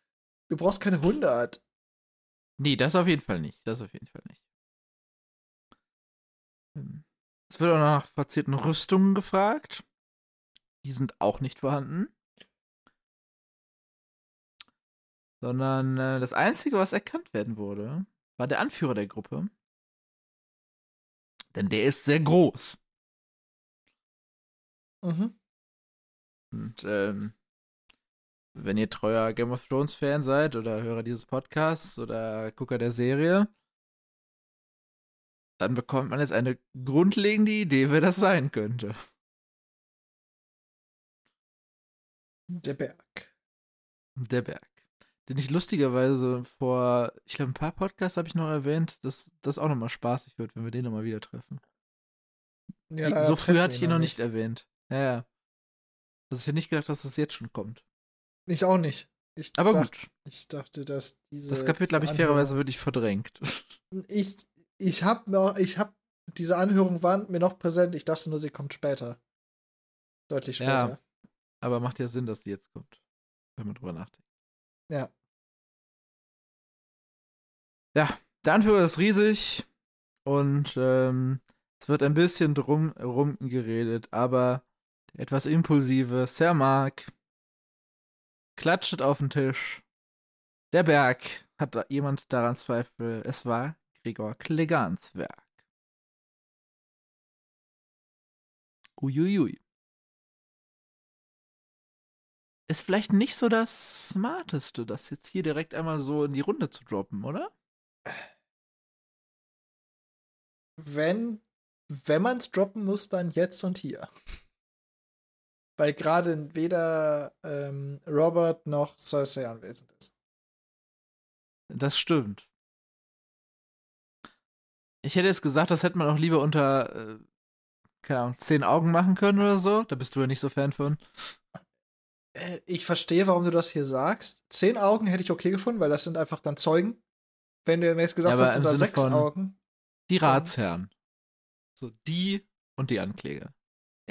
du brauchst keine 100. Nee, das auf jeden Fall nicht. Das auf jeden Fall nicht. Hm. Es wird auch nach verzierten Rüstungen gefragt. Die sind auch nicht vorhanden. Sondern äh, das Einzige, was erkannt werden wurde, war der Anführer der Gruppe. Denn der ist sehr groß. Mhm. Und ähm, wenn ihr treuer Game of Thrones Fan seid oder Hörer dieses Podcasts oder Gucker der Serie, dann bekommt man jetzt eine grundlegende Idee, wer das sein könnte. Der Berg. Der Berg. Den ich lustigerweise vor, ich glaube, ein paar Podcasts habe ich noch erwähnt, dass das auch nochmal spaßig wird, wenn wir den nochmal wieder treffen. Ja, so früh hatte ich ihn noch nicht erwähnt. Ja, ja. Also ich hätte nicht gedacht, dass das jetzt schon kommt. Ich auch nicht. Ich Aber dacht, gut, Ich dachte, dass diese. das Kapitel habe ich fairerweise wirklich verdrängt. Ich, ich habe noch, ich habe diese Anhörung war mir noch präsent. Ich dachte nur, sie kommt später. Deutlich Ja. später. Aber macht ja Sinn, dass die jetzt kommt, wenn man drüber nachdenkt. Ja. Ja, der Anführer ist riesig und ähm, es wird ein bisschen drum rum geredet, aber der etwas impulsive Mark klatscht auf den Tisch. Der Berg hat da jemand daran Zweifel. Es war Gregor Klegans Werk. Uiuiui. Ist vielleicht nicht so das Smarteste, das jetzt hier direkt einmal so in die Runde zu droppen, oder? Wenn, wenn man es droppen muss, dann jetzt und hier. Weil gerade weder ähm, Robert noch Cersei anwesend ist. Das stimmt. Ich hätte jetzt gesagt, das hätte man auch lieber unter, äh, keine Ahnung, zehn Augen machen können oder so. Da bist du ja nicht so Fan von. Äh, ich verstehe, warum du das hier sagst. Zehn Augen hätte ich okay gefunden, weil das sind einfach dann Zeugen. Wenn du mir jetzt gesagt Ja, hast, unter Sinne sechs Augen. Die Ratsherren. So, die und die Ankläger.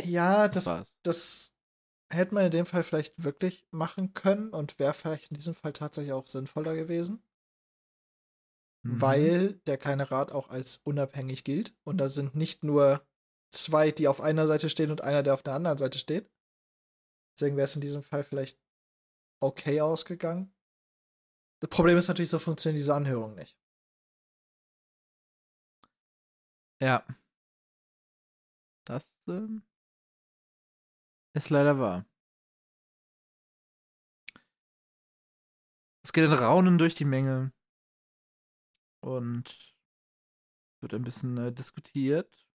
Ja, Das das, das hätte man in dem Fall vielleicht wirklich machen können und wäre vielleicht in diesem Fall tatsächlich auch sinnvoller gewesen, Mhm. weil der kleine Rat auch als unabhängig gilt und da sind nicht nur zwei, die auf einer Seite stehen und einer, der auf der anderen Seite steht. Deswegen wäre es in diesem Fall vielleicht okay ausgegangen. Das Problem ist natürlich, so funktionieren diese Anhörungen nicht. Ja. Das ähm, ist leider wahr. Es geht ein Raunen durch die Menge und wird ein bisschen äh, diskutiert.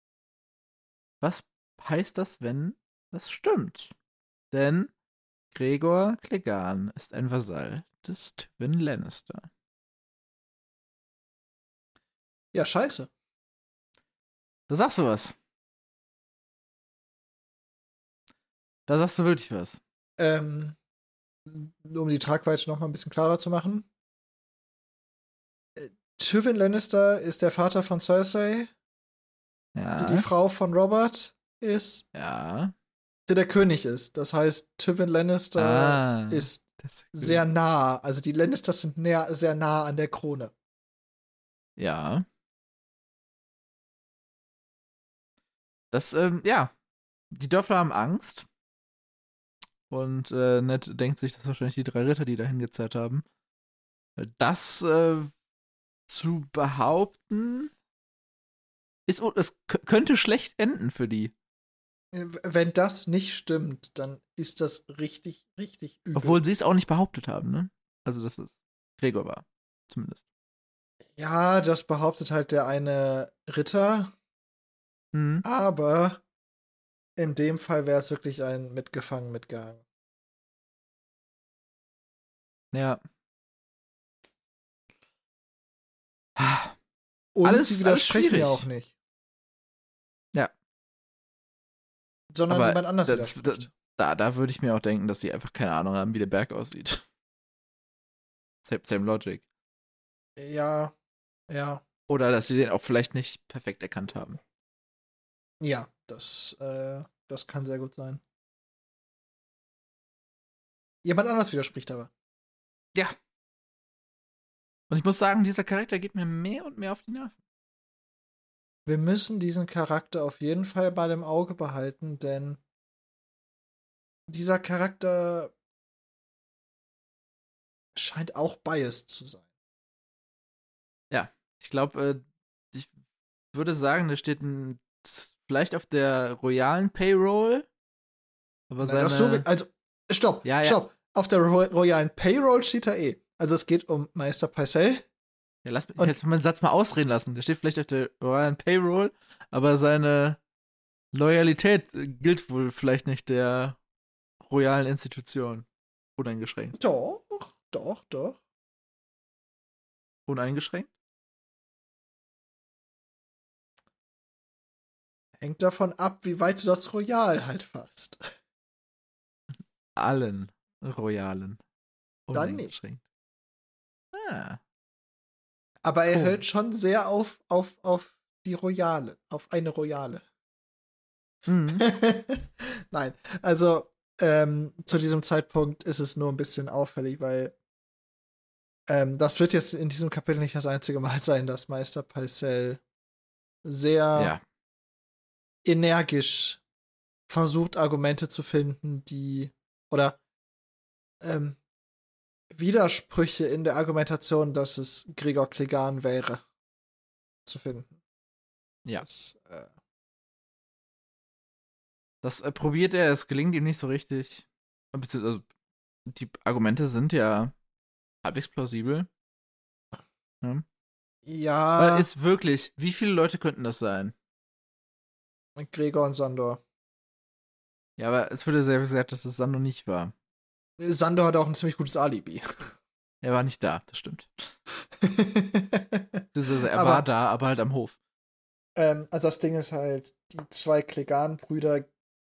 Was heißt das, wenn das stimmt? Denn Gregor Clegane ist ein Vasall des Tywin Lannister. Ja, scheiße. Da sagst du was. Da sagst du wirklich was. Ähm, um die Tragweite noch mal ein bisschen klarer zu machen. Äh, Tywin Lannister ist der Vater von Cersei, Ja. die die Frau von Robert ist, ja. der der König ist. Das heißt, Tywin Lannister Ah, ist sehr nah. Also die Lannisters sind näher, sehr nah an der Krone. Ja. Das, ähm, ja. Die Dörfler haben Angst. Und äh, Ned denkt sich, das sind wahrscheinlich die drei Ritter, die dahin gezerrt haben. Das äh, zu behaupten, ist, es k- könnte schlecht enden für die. Wenn das nicht stimmt, dann ist das richtig, richtig übel. Obwohl sie es auch nicht behauptet haben, ne? Also, dass es Gregor war. Zumindest. ja, das behauptet halt der eine Ritter, Mhm. aber in dem Fall wäre es wirklich ein mitgefangen mitgehangen. Ja. Und Alles- sie alles widersprechen schwierig. ja auch nicht. Sondern Aber jemand anders das- widerspricht. Da, da würde ich mir auch denken, dass die einfach keine Ahnung haben, wie der Berg aussieht. Same, same Logic. Ja, ja, Oder dass sie den auch vielleicht nicht perfekt erkannt haben. ja, das, äh, das kann sehr gut sein. Jemand anders widerspricht aber. Ja. Und ich muss sagen, dieser Charakter geht mir mehr und mehr auf die Nerven. Wir müssen diesen Charakter auf jeden Fall bei dem Auge behalten, denn dieser Charakter scheint auch biased zu sein. Ich glaube, äh, ich würde sagen, der steht ein, vielleicht auf der royalen Payroll. Aber Na, seine, das so wie, also, stopp, Ja, ja. stopp. Auf der Ro royalen Payroll steht er eh. Also es geht um Meister Paisel. Ja, lass mich jetzt meinen Satz mal ausreden lassen. Der steht vielleicht auf der royalen Payroll, aber seine Loyalität äh, gilt wohl vielleicht nicht der royalen Institution. Uneingeschränkt. Doch, doch, doch. Uneingeschränkt? Hängt davon ab, wie weit du das Royal halt fasst. Allen Royalen. Dann nicht. Ah. Aber er Cool. hört schon sehr auf, auf, auf die Royale, auf eine Royale. Mhm. Nein, also ähm, zu diesem Zeitpunkt ist es nur ein bisschen auffällig, weil ähm, das wird jetzt in diesem Kapitel nicht das einzige Mal sein, dass Meister Paisel sehr ja. energisch versucht, Argumente zu finden, die oder ähm, Widersprüche in der Argumentation, dass es Gregor Clegane wäre, zu finden. Ja. Das, äh, Das äh, probiert er, es gelingt ihm nicht so richtig. Also, die Argumente sind ja halbwegs plausibel. Ja. ja, Weil jetzt wirklich, wie viele Leute könnten das sein? Gregor und Sandor. Ja, aber es wurde selber gesagt, dass es Sando nicht war. Sandor hat auch ein ziemlich gutes Alibi. Er war nicht da, das stimmt. Beziehungsweise er Aber- war da, aber halt am Hof. ähm, also das Ding ist halt, die zwei Klegan-Brüder,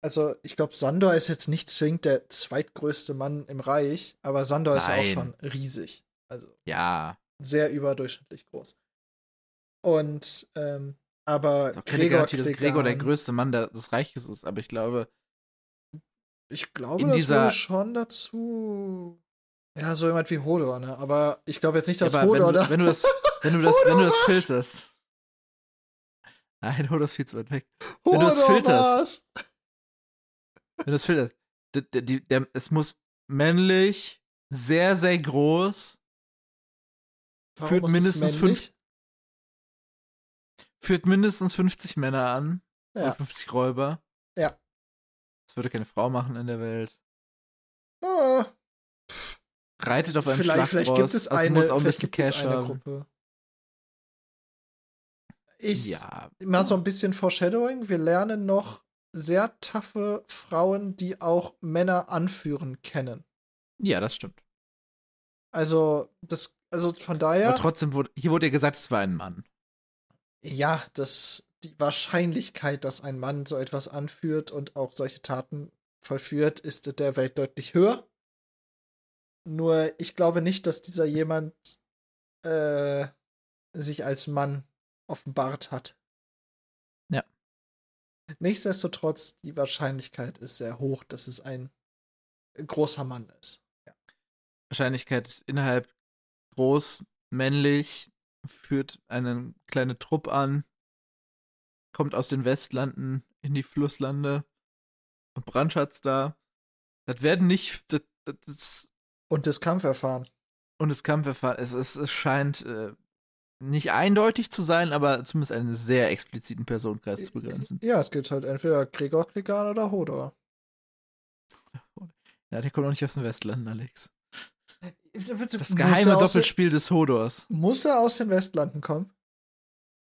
also ich glaube, Sandor ist jetzt nicht zwingend der zweitgrößte Mann im Reich, aber Sandor ist ja auch Nein. schon riesig. Also Ja. sehr überdurchschnittlich groß. Und, ähm, aber Ist keine Gregor Garantie, dass Gregor der größte Mann des Reiches ist, aber ich glaube, Ich glaube, in das würde schon dazu. Ja, so jemand wie Hodor, ne? Aber ich glaube jetzt nicht, dass ja, Hodor wenn, da. du, wenn du das, wenn du das, wenn Hodor du das was? filterst. Nein, Hodor ist viel zu weit weg. wenn du das Hodor filterst. war's. Wenn du das filterst. Der, die- der, es muss männlich, sehr, sehr groß, Warum führt mindestens fünf, führt mindestens 50 Männer an. Ja. Oder 50 Räuber. Ja. Das würde keine Frau machen in der Welt. Ah, Reitet auf einem vielleicht, vielleicht gibt es also eine, muss auch ein vielleicht bisschen gibt es Cash eine haben. Gruppe. Ich Ja. mal so ein bisschen Foreshadowing. Wir lernen noch sehr taffe Frauen, die auch Männer anführen, kennen. Ja, das stimmt. Also, das, also von daher. Aber trotzdem wurde, hier wurde ja gesagt, es war ein Mann. Ja, das, die Wahrscheinlichkeit, dass ein Mann so etwas anführt und auch solche Taten vollführt, ist in der Welt deutlich höher. Nur ich glaube nicht, dass dieser jemand äh, sich als Mann offenbart hat. Ja. Nichtsdestotrotz, die Wahrscheinlichkeit ist sehr hoch, dass es ein großer Mann ist. Wahrscheinlichkeit innerhalb groß, männlich, führt eine kleine Trupp an, kommt aus den Westlanden in die Flusslande und brandschatzt da. Das werden nicht. Das, das, Und das Kampferfahren. und das Kampfverfahren, es, es, es scheint äh, nicht eindeutig zu sein, aber zumindest einen sehr expliziten Personenkreis zu begrenzen. Ja, es gibt halt entweder Gregor Klegan oder Hodor. Ja, der kommt auch nicht aus den Westlanden, Alex. Das geheime den- Doppelspiel des Hodors. Muss er aus den Westlanden kommen?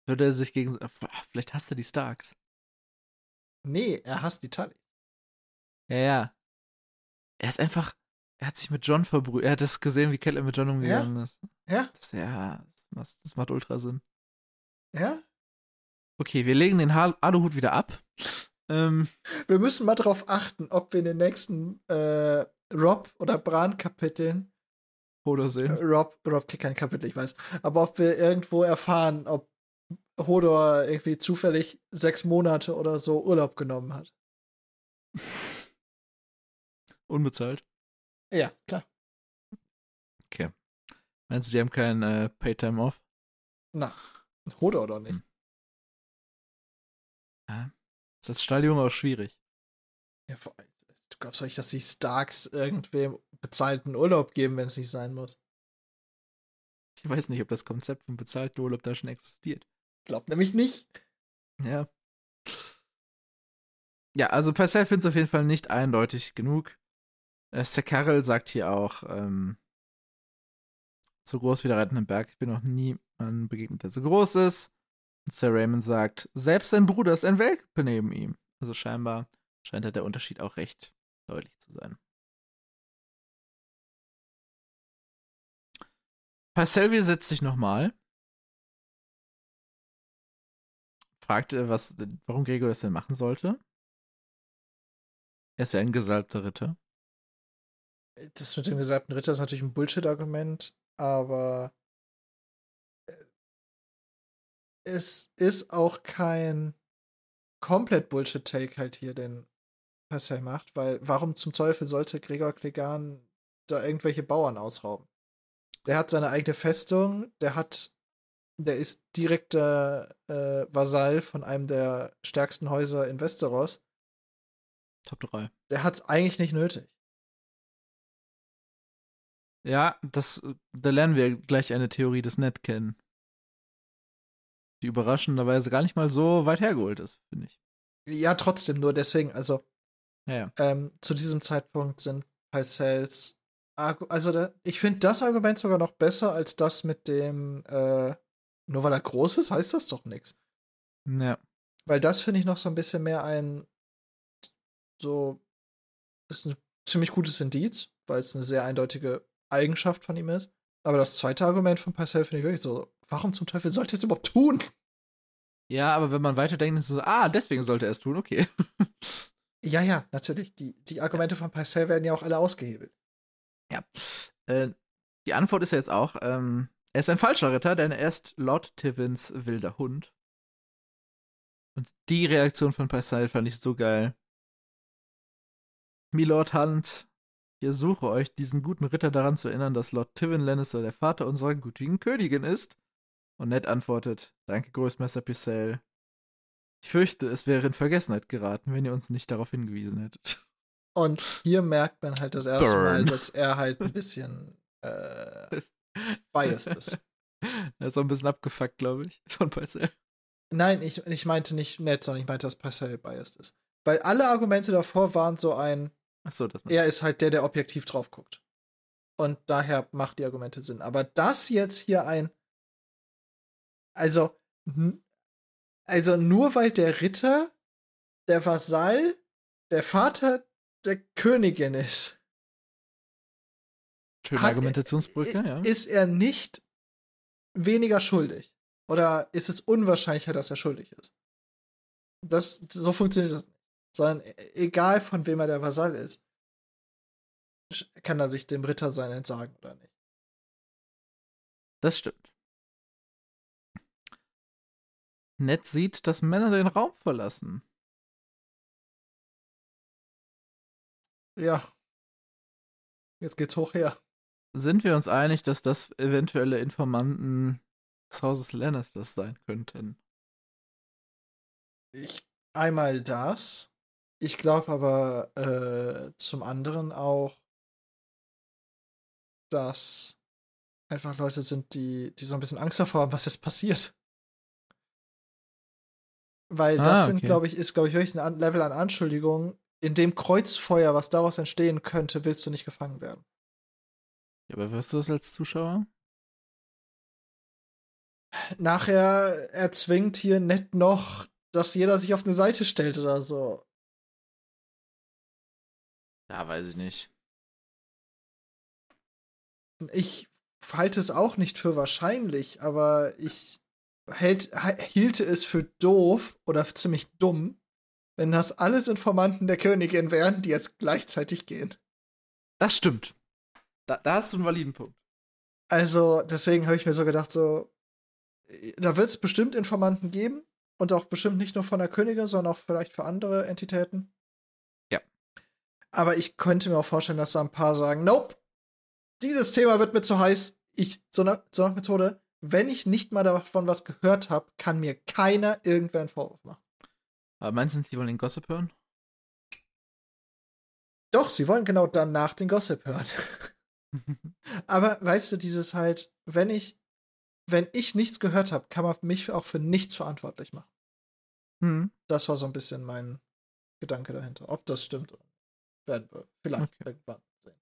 Würde er sich gegen. Boah, Vielleicht hasst er die Starks. Nee, er hasst die Tully. Ja, ja. Er ist einfach. Er hat sich mit John verbrüht. Er hat das gesehen, wie Catelyn mit John umgegangen ist. Ja? Das, ja, das, macht- das macht ultra Sinn. Ja? Okay, wir legen den Aluhut wieder ab. Ähm, Wir müssen mal darauf achten, ob wir in den nächsten äh, Rob- oder Bran-Kapiteln, äh, sehen. Rob, Rob kriegt kein Kapitel, ich weiß, aber ob wir irgendwo erfahren, ob Hodor irgendwie zufällig sechs Monate oder so Urlaub genommen hat. Unbezahlt. Ja, klar. Okay. Meinst du, die haben keinen äh, Paytime off? Na, Hodor doch nicht. Hm. Ja. Ist als Stalljunge auch schwierig. Ja, vor, du glaubst doch nicht, dass die Starks irgendwem bezahlten Urlaub geben, wenn es nicht sein muss. Ich weiß nicht, ob das Konzept von bezahlten Urlaub da schon existiert. Glaub nämlich nicht. Ja. Ja, also Parcell findet es auf jeden Fall nicht eindeutig genug. Äh, Sir Carroll sagt hier auch, ähm, so groß wie der reitende Berg, ich bin noch nie niemandem begegnet, der so groß ist. Und Sir Raymond sagt, selbst sein Bruder ist ein Welpe neben ihm. Also scheinbar scheint da der Unterschied auch recht deutlich zu sein. Parcell widersetzt sich nochmal. Fragt, äh, was, warum Gregor das denn machen sollte. Er ist ja ein gesalbter Ritter. Das mit dem gesalbten Ritter ist natürlich ein Bullshit-Argument, aber äh, es ist auch kein komplett Bullshit-Take halt hier, den Parcell macht, weil warum zum Teufel sollte Gregor Clegane da irgendwelche Bauern ausrauben? Der hat seine eigene Festung, der hat, der ist direkter äh, Vasall von einem der stärksten Häuser in Westeros. Top 3. Der hat's eigentlich nicht nötig. Ja, das, äh, da lernen wir gleich eine Theorie des Ned kennen. Die überraschenderweise gar nicht mal so weit hergeholt ist, finde ich. Ja, trotzdem, nur deswegen, also Ja, ja. ähm, zu diesem Zeitpunkt sind Parcells Argu also da, ich finde das Argument sogar noch besser als das mit dem äh, nur weil er groß ist, heißt das doch nichts. Ja. Weil das finde ich noch so ein bisschen mehr ein so ist ein ziemlich gutes Indiz, weil es eine sehr eindeutige Eigenschaft von ihm ist. Aber das zweite Argument von Parcell finde ich wirklich so, warum zum Teufel sollte er es überhaupt tun? Ja, aber wenn man weiterdenkt, ist es so, ah, deswegen sollte er es tun, okay. Ja, ja, natürlich. Die, die Argumente von Parcell werden ja auch alle ausgehebelt. Ja. Äh, die Antwort ist ja jetzt auch, ähm, er ist ein falscher Ritter, denn er ist Lord Tivins wilder Hund. Und die Reaktion von Parcell fand ich so geil. Milord Hunt, ich ersuche euch, diesen guten Ritter daran zu erinnern, dass Lord Tivin Lannister der Vater unserer gütigen Königin ist. Und Ned antwortet, danke Großmeister Picel. Ich fürchte, es wäre in Vergessenheit geraten, wenn ihr uns nicht darauf hingewiesen hättet. Und hier merkt man halt das erste Burn. Mal, dass er halt ein bisschen äh, biased ist. Er ist auch ein bisschen abgefuckt, glaube ich, von Parcell. Nein, ich, ich meinte nicht nett, sondern ich meinte, dass Parcell biased ist. Weil alle Argumente davor waren so ein, das er ist halt der, der objektiv drauf guckt. Und daher macht die Argumente Sinn. Aber das jetzt hier ein, also, also nur weil der Ritter, der Vasall, der Vater der Königin ist, Schöne Hat- Argumentationsbrücke, i- ja. ist er nicht weniger schuldig. Oder ist es unwahrscheinlicher, dass er schuldig ist? Das, so funktioniert das nicht. Sondern e- egal von wem er der Vasall ist, kann er sich dem Ritter sein entsagen oder nicht. Das stimmt. Ned sieht, dass Männer den Raum verlassen. Ja. Jetzt geht's hoch her. Sind wir uns einig, dass das eventuelle Informanten des Hauses Lannisters sein könnten? Ich, einmal das. Ich glaube aber äh, zum anderen auch, dass einfach Leute sind, die, die so ein bisschen Angst davor haben, was jetzt passiert. Weil das Ah, sind, okay. glaube ich, ist, glaube ich, wirklich ein Level an Anschuldigungen. In dem Kreuzfeuer, was daraus entstehen könnte, willst du nicht gefangen werden. Ja, aber wirst du das als Zuschauer? Nachher erzwingt hier nett noch, dass jeder sich auf eine Seite stellt oder so. Ja, weiß ich nicht. Ich halte es auch nicht für wahrscheinlich, aber ich hält, hielte es für doof oder für ziemlich dumm, wenn das alles Informanten der Königin wären, die jetzt gleichzeitig gehen. Das stimmt. Da, da hast du einen validen Punkt. Also, deswegen habe ich mir so gedacht, so, äh, da wird es bestimmt Informanten geben und auch bestimmt nicht nur von der Königin, sondern auch vielleicht für andere Entitäten. Ja. Aber ich könnte mir auch vorstellen, dass da ein paar sagen, nope, dieses Thema wird mir zu heiß. Ich, so nach, so nach Methode, wenn ich nicht mal davon was gehört habe, kann mir keiner irgendwer einen Vorwurf machen. Aber meinst du, sie wollen den Gossip hören? Doch, sie wollen genau danach den Gossip hören. Aber weißt du, dieses halt, wenn ich, wenn ich nichts gehört habe, kann man mich auch für nichts verantwortlich machen. hm. Das war so ein bisschen mein Gedanke dahinter. Ob das stimmt, werden wir vielleicht Okay. irgendwann sehen.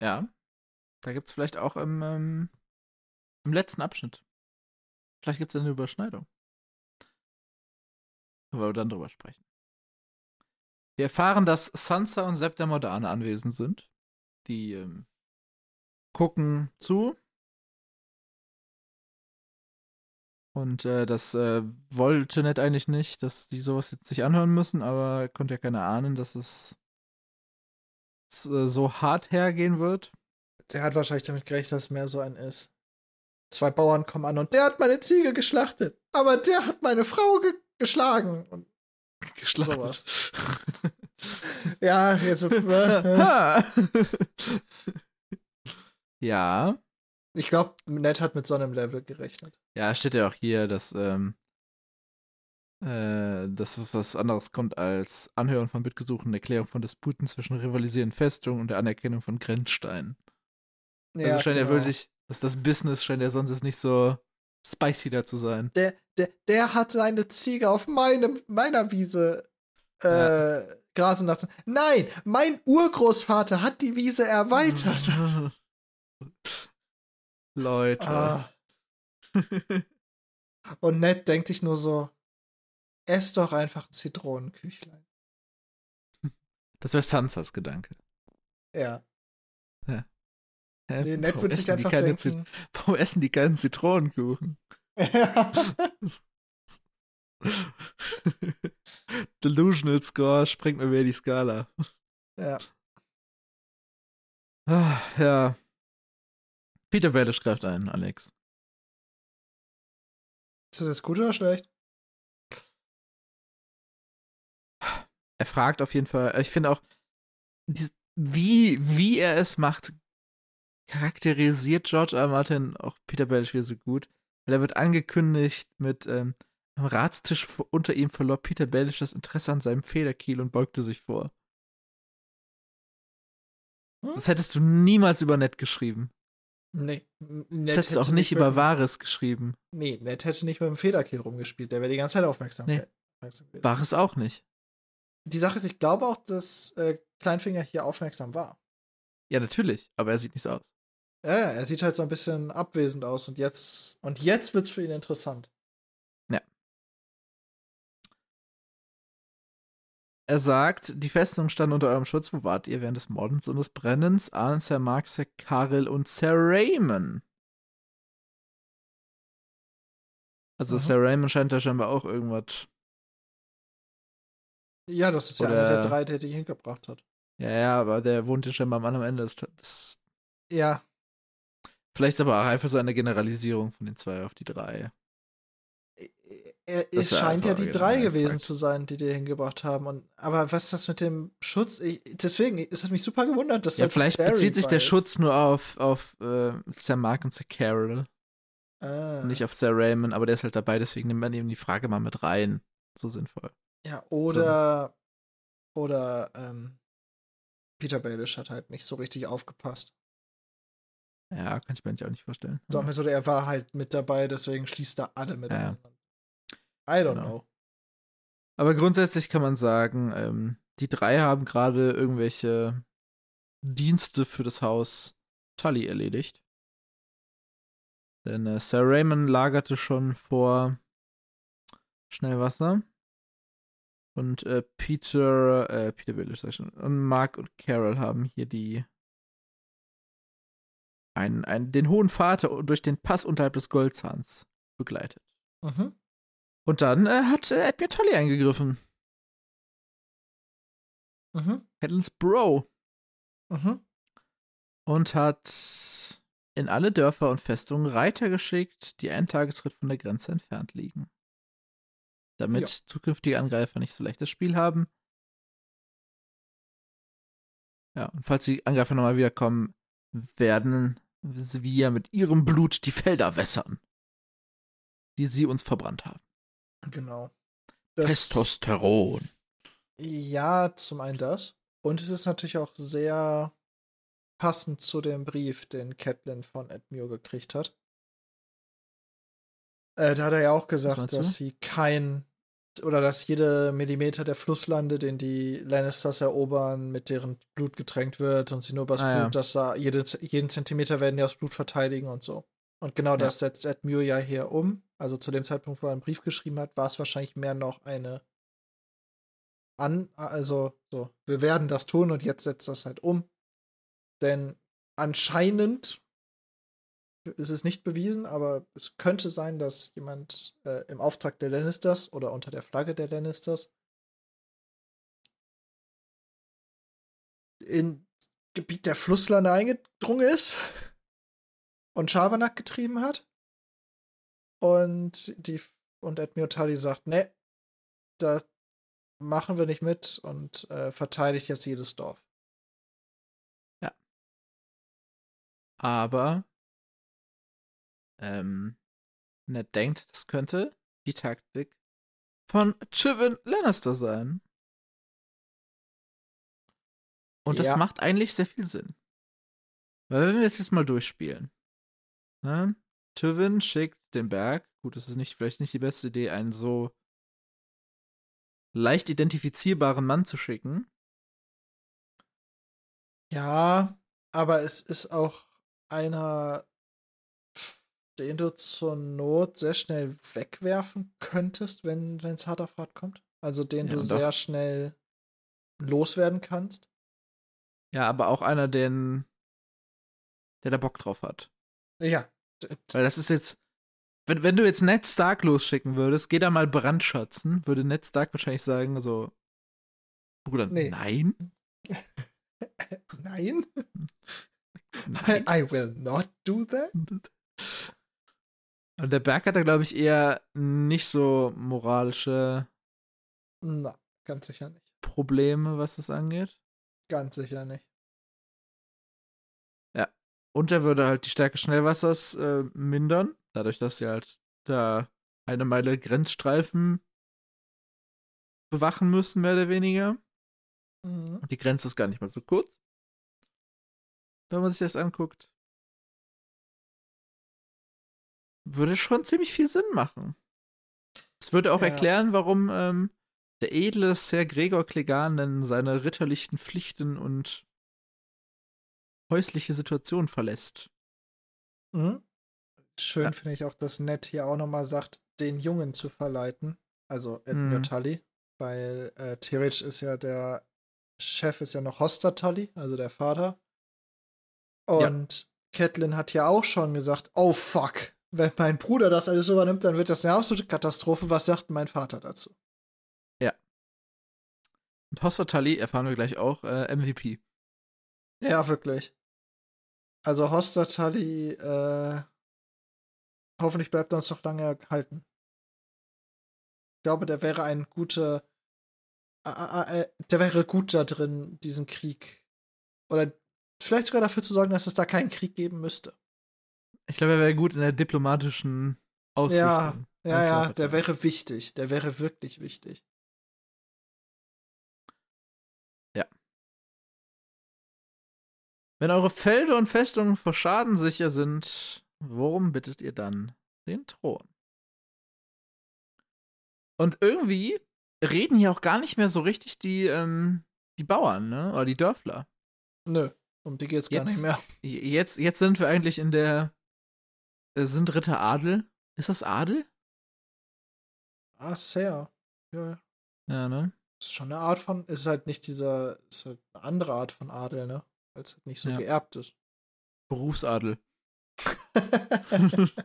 Ja. Da gibt es vielleicht auch im, ähm, im letzten Abschnitt. Vielleicht gibt es eine Überschneidung. Aber wir dann drüber sprechen. Wir erfahren, dass Sansa und der Moderne anwesend sind. Die ähm, gucken zu. Und äh, das äh, wollte Ned eigentlich nicht, dass die sowas jetzt sich anhören müssen, aber er konnte ja keiner ahnen, dass es äh, so hart hergehen wird. Der hat wahrscheinlich damit gerechnet, dass es mehr so ein ist. Zwei Bauern kommen an und der hat meine Ziege geschlachtet, aber der hat meine Frau ge geschlagen. Und geschlachtet. Sowas. ja, jetzt, äh, äh. Ja. ich glaube, Ned hat mit so einem Level gerechnet. Ja, steht ja auch hier, dass ähm, äh, dass was anderes kommt als Anhören von Bittgesuchen, Erklärung von Disputen zwischen rivalisierenden Festungen und der Anerkennung von Grenzsteinen. also scheint ja genau. wirklich, dass das Business scheint ja sonst nicht so spicy da zu sein. Der, der, der hat seine Ziege auf meinem, meiner Wiese äh, Ja. grasen lassen. Nein, mein Urgroßvater hat die Wiese erweitert. Leute. ah. Und Ned denkt sich nur so, ess doch einfach ein Zitronenküchlein. Das wäre Sansas Gedanke. Ja. Hä, Nee, Ned würde sich einfach keine Zit- denken. Warum essen die keinen Zitronenkuchen? Delusional Score springt mir wieder die Skala. ja. Ah, ja. Peter Baelish greift ein, Alex. Ist das jetzt gut oder schlecht? Er fragt auf jeden Fall, ich finde auch, wie, wie er es macht, charakterisiert George R. Martin auch Peter Baelish wieder so gut. Weil er wird angekündigt mit ähm, am Ratstisch unter ihm verlor Peter Baelish das Interesse an seinem Federkiel und beugte sich vor. Hm? Das hättest du niemals über Ned geschrieben. Nee. Ned Das hättest du auch nicht über Varys geschrieben. Nee, Ned hätte nicht mit dem Federkiel rumgespielt. Der wäre die ganze Zeit aufmerksam. Nee. aufmerksam gewesen. Auch nicht. Die Sache ist, ich glaube auch, dass äh, Kleinfinger hier aufmerksam war. Ja, natürlich, aber er sieht nicht so aus. Ja, er sieht halt so ein bisschen abwesend aus und jetzt und jetzt wird's für ihn interessant. Er sagt, die Festung stand unter eurem Schutz. Wo wart ihr während des Mordens und des Brennens? Arn, Sir Mark, Sir Karel und Sir Raymond. Also Mhm. Sir Raymond scheint da scheinbar auch irgendwas. Ja, das ist ja einer der drei, der die hingebracht hat. Ja, ja, aber der wohnt ja scheinbar am anderen Ende des, des Ja, Vielleicht aber auch einfach so eine Generalisierung von den zwei auf die drei. Er, es scheint ja die drei gewesen Fakt. zu sein, die die hingebracht haben. Und, aber was ist das mit dem Schutz? Ich, deswegen, es hat mich super gewundert, dass Ja, vielleicht Barry bezieht sich bei der. Schutz nur auf, auf äh, Sir Mark und Sir Carol, Ah, nicht auf Sir Raymond, aber der ist halt dabei, deswegen nimmt man eben die Frage mal mit rein. So sinnvoll. ja, oder, oder ähm, Peter Baelish hat halt nicht so richtig aufgepasst. Ja, kann ich mir eigentlich auch nicht vorstellen. So, also er war halt mit dabei, deswegen schließt er alle mit Ja. I don't Genau. know. Aber grundsätzlich kann man sagen, ähm, die drei haben gerade irgendwelche Dienste für das Haus Tully erledigt. Denn äh, Sir Raymond lagerte schon vor Schnellwasser. Und äh, Peter, äh, Peter Baelish, sag ich schon, und Mark und Carol haben hier die einen, einen, den hohen Vater durch den Pass unterhalb des Goldzahns begleitet. Mhm. Und dann äh, hat äh, Admiral Tully eingegriffen. Mhm. Catelyn's Bro. Mhm. und hat in alle Dörfer und Festungen Reiter geschickt, die einen Tagesritt von der Grenze entfernt liegen. Damit Ja. zukünftige Angreifer nicht so leichtes Spiel haben. Ja, und falls die Angreifer nochmal wiederkommen, werden wir mit ihrem Blut die Felder wässern, die sie uns verbrannt haben. Genau. Testosteron. Ja, zum einen das. Und es ist natürlich auch sehr passend zu dem Brief, den Catelyn von Edmure gekriegt hat. Äh, da hat er ja auch gesagt, dass sie kein oder dass jede Millimeter der Flusslande, den die Lannisters erobern, mit deren Blut getränkt wird und sie nur übers Ah, ja. Blut, dass da jede, jeden Zentimeter werden die aus Blut verteidigen und so. Und genau das setzt Edmure ja hier um. Also zu dem Zeitpunkt, wo er einen Brief geschrieben hat, war es wahrscheinlich mehr noch eine an, also so, wir werden das tun und jetzt setzt das halt um. Denn anscheinend ist es nicht bewiesen, aber es könnte sein, dass jemand äh, im Auftrag der Lannisters oder unter der Flagge der Lannisters in Gebiet der Flusslande eingedrungen ist und Schabernack getrieben hat. Und die und Tully sagt, ne, da machen wir nicht mit und äh, verteidigt jetzt jedes Dorf. Aber ähm, Ned denkt, das könnte die Taktik von Tywin Lannister sein. Und das Ja. macht eigentlich sehr viel Sinn. Weil wenn wir jetzt, jetzt mal durchspielen. Ne? Tywin schickt den Berg, gut, das ist nicht, vielleicht nicht die beste Idee, einen so leicht identifizierbaren Mann zu schicken. Ja, aber es ist auch einer, den du zur Not sehr schnell wegwerfen könntest, wenn es hart auf hart kommt. Also den Ja, du sehr schnell loswerden kannst. Ja, aber auch einer, den, der da Bock drauf hat. Ja. Weil das ist jetzt, wenn, wenn du jetzt Ned Stark losschicken würdest, geh da mal brandschatzen, würde Ned Stark wahrscheinlich sagen, so, Bruder, Nee. nein, Nein, nein. I will not do that. Und der Berg hat da, glaube ich, eher nicht so moralische Na, ganz sicher nicht. Probleme, was das angeht. Ganz sicher nicht. Und er würde halt die Stärke Schnellwassers äh, mindern, dadurch, dass sie halt da eine Meile Grenzstreifen bewachen müssen, mehr oder weniger. Mhm. Und die Grenze ist gar nicht mal so kurz. Wenn man sich das anguckt. Würde schon ziemlich viel Sinn machen. Es würde auch Ja. erklären, warum ähm, der edle Sir Gregor Clegane denn seine ritterlichen Pflichten und häusliche Situation verlässt. Mhm. Schön Ja. finde ich auch, dass Ned hier auch nochmal sagt, den Jungen zu verleiten. Also Edmure Mhm. Tully. Weil äh, theoretisch ist ja der Chef ist ja noch Hoster Tully, also der Vater. Ja. Und Catelyn hat ja auch schon gesagt, oh fuck, wenn mein Bruder das alles übernimmt, dann wird das eine absolute Katastrophe. Was sagt mein Vater dazu? Und Hoster Tully erfahren wir gleich auch äh, MVP. Ja, wirklich. Also Hoster Tully, äh, hoffentlich bleibt er uns noch lange erhalten. glaube, der wäre ein guter, äh, äh, der wäre gut da drin, diesen Krieg oder vielleicht sogar dafür zu sorgen, dass es da keinen Krieg geben müsste. Ich glaube, er wäre gut in der diplomatischen Ausrichtung. Ja, ja, ja, der wäre wichtig. Der wäre wirklich wichtig. Wenn eure Felder und Festungen vor Schaden sicher sind, worum bittet ihr dann den Thron? Und irgendwie reden hier auch gar nicht mehr so richtig die, ähm, die Bauern, ne? Oder die Dörfler. Nö, um die geht's gar Jetzt- nicht mehr. Jetzt, jetzt sind wir eigentlich in der. äh, Sind Ritter Adel? Ist das Adel? Ah, sehr. Ja, Ja, ne? ist schon eine Art von, ist halt nicht dieser, ist halt eine andere Art von Adel, ne? Weil es nicht so Ja. geerbt ist. Berufsadel.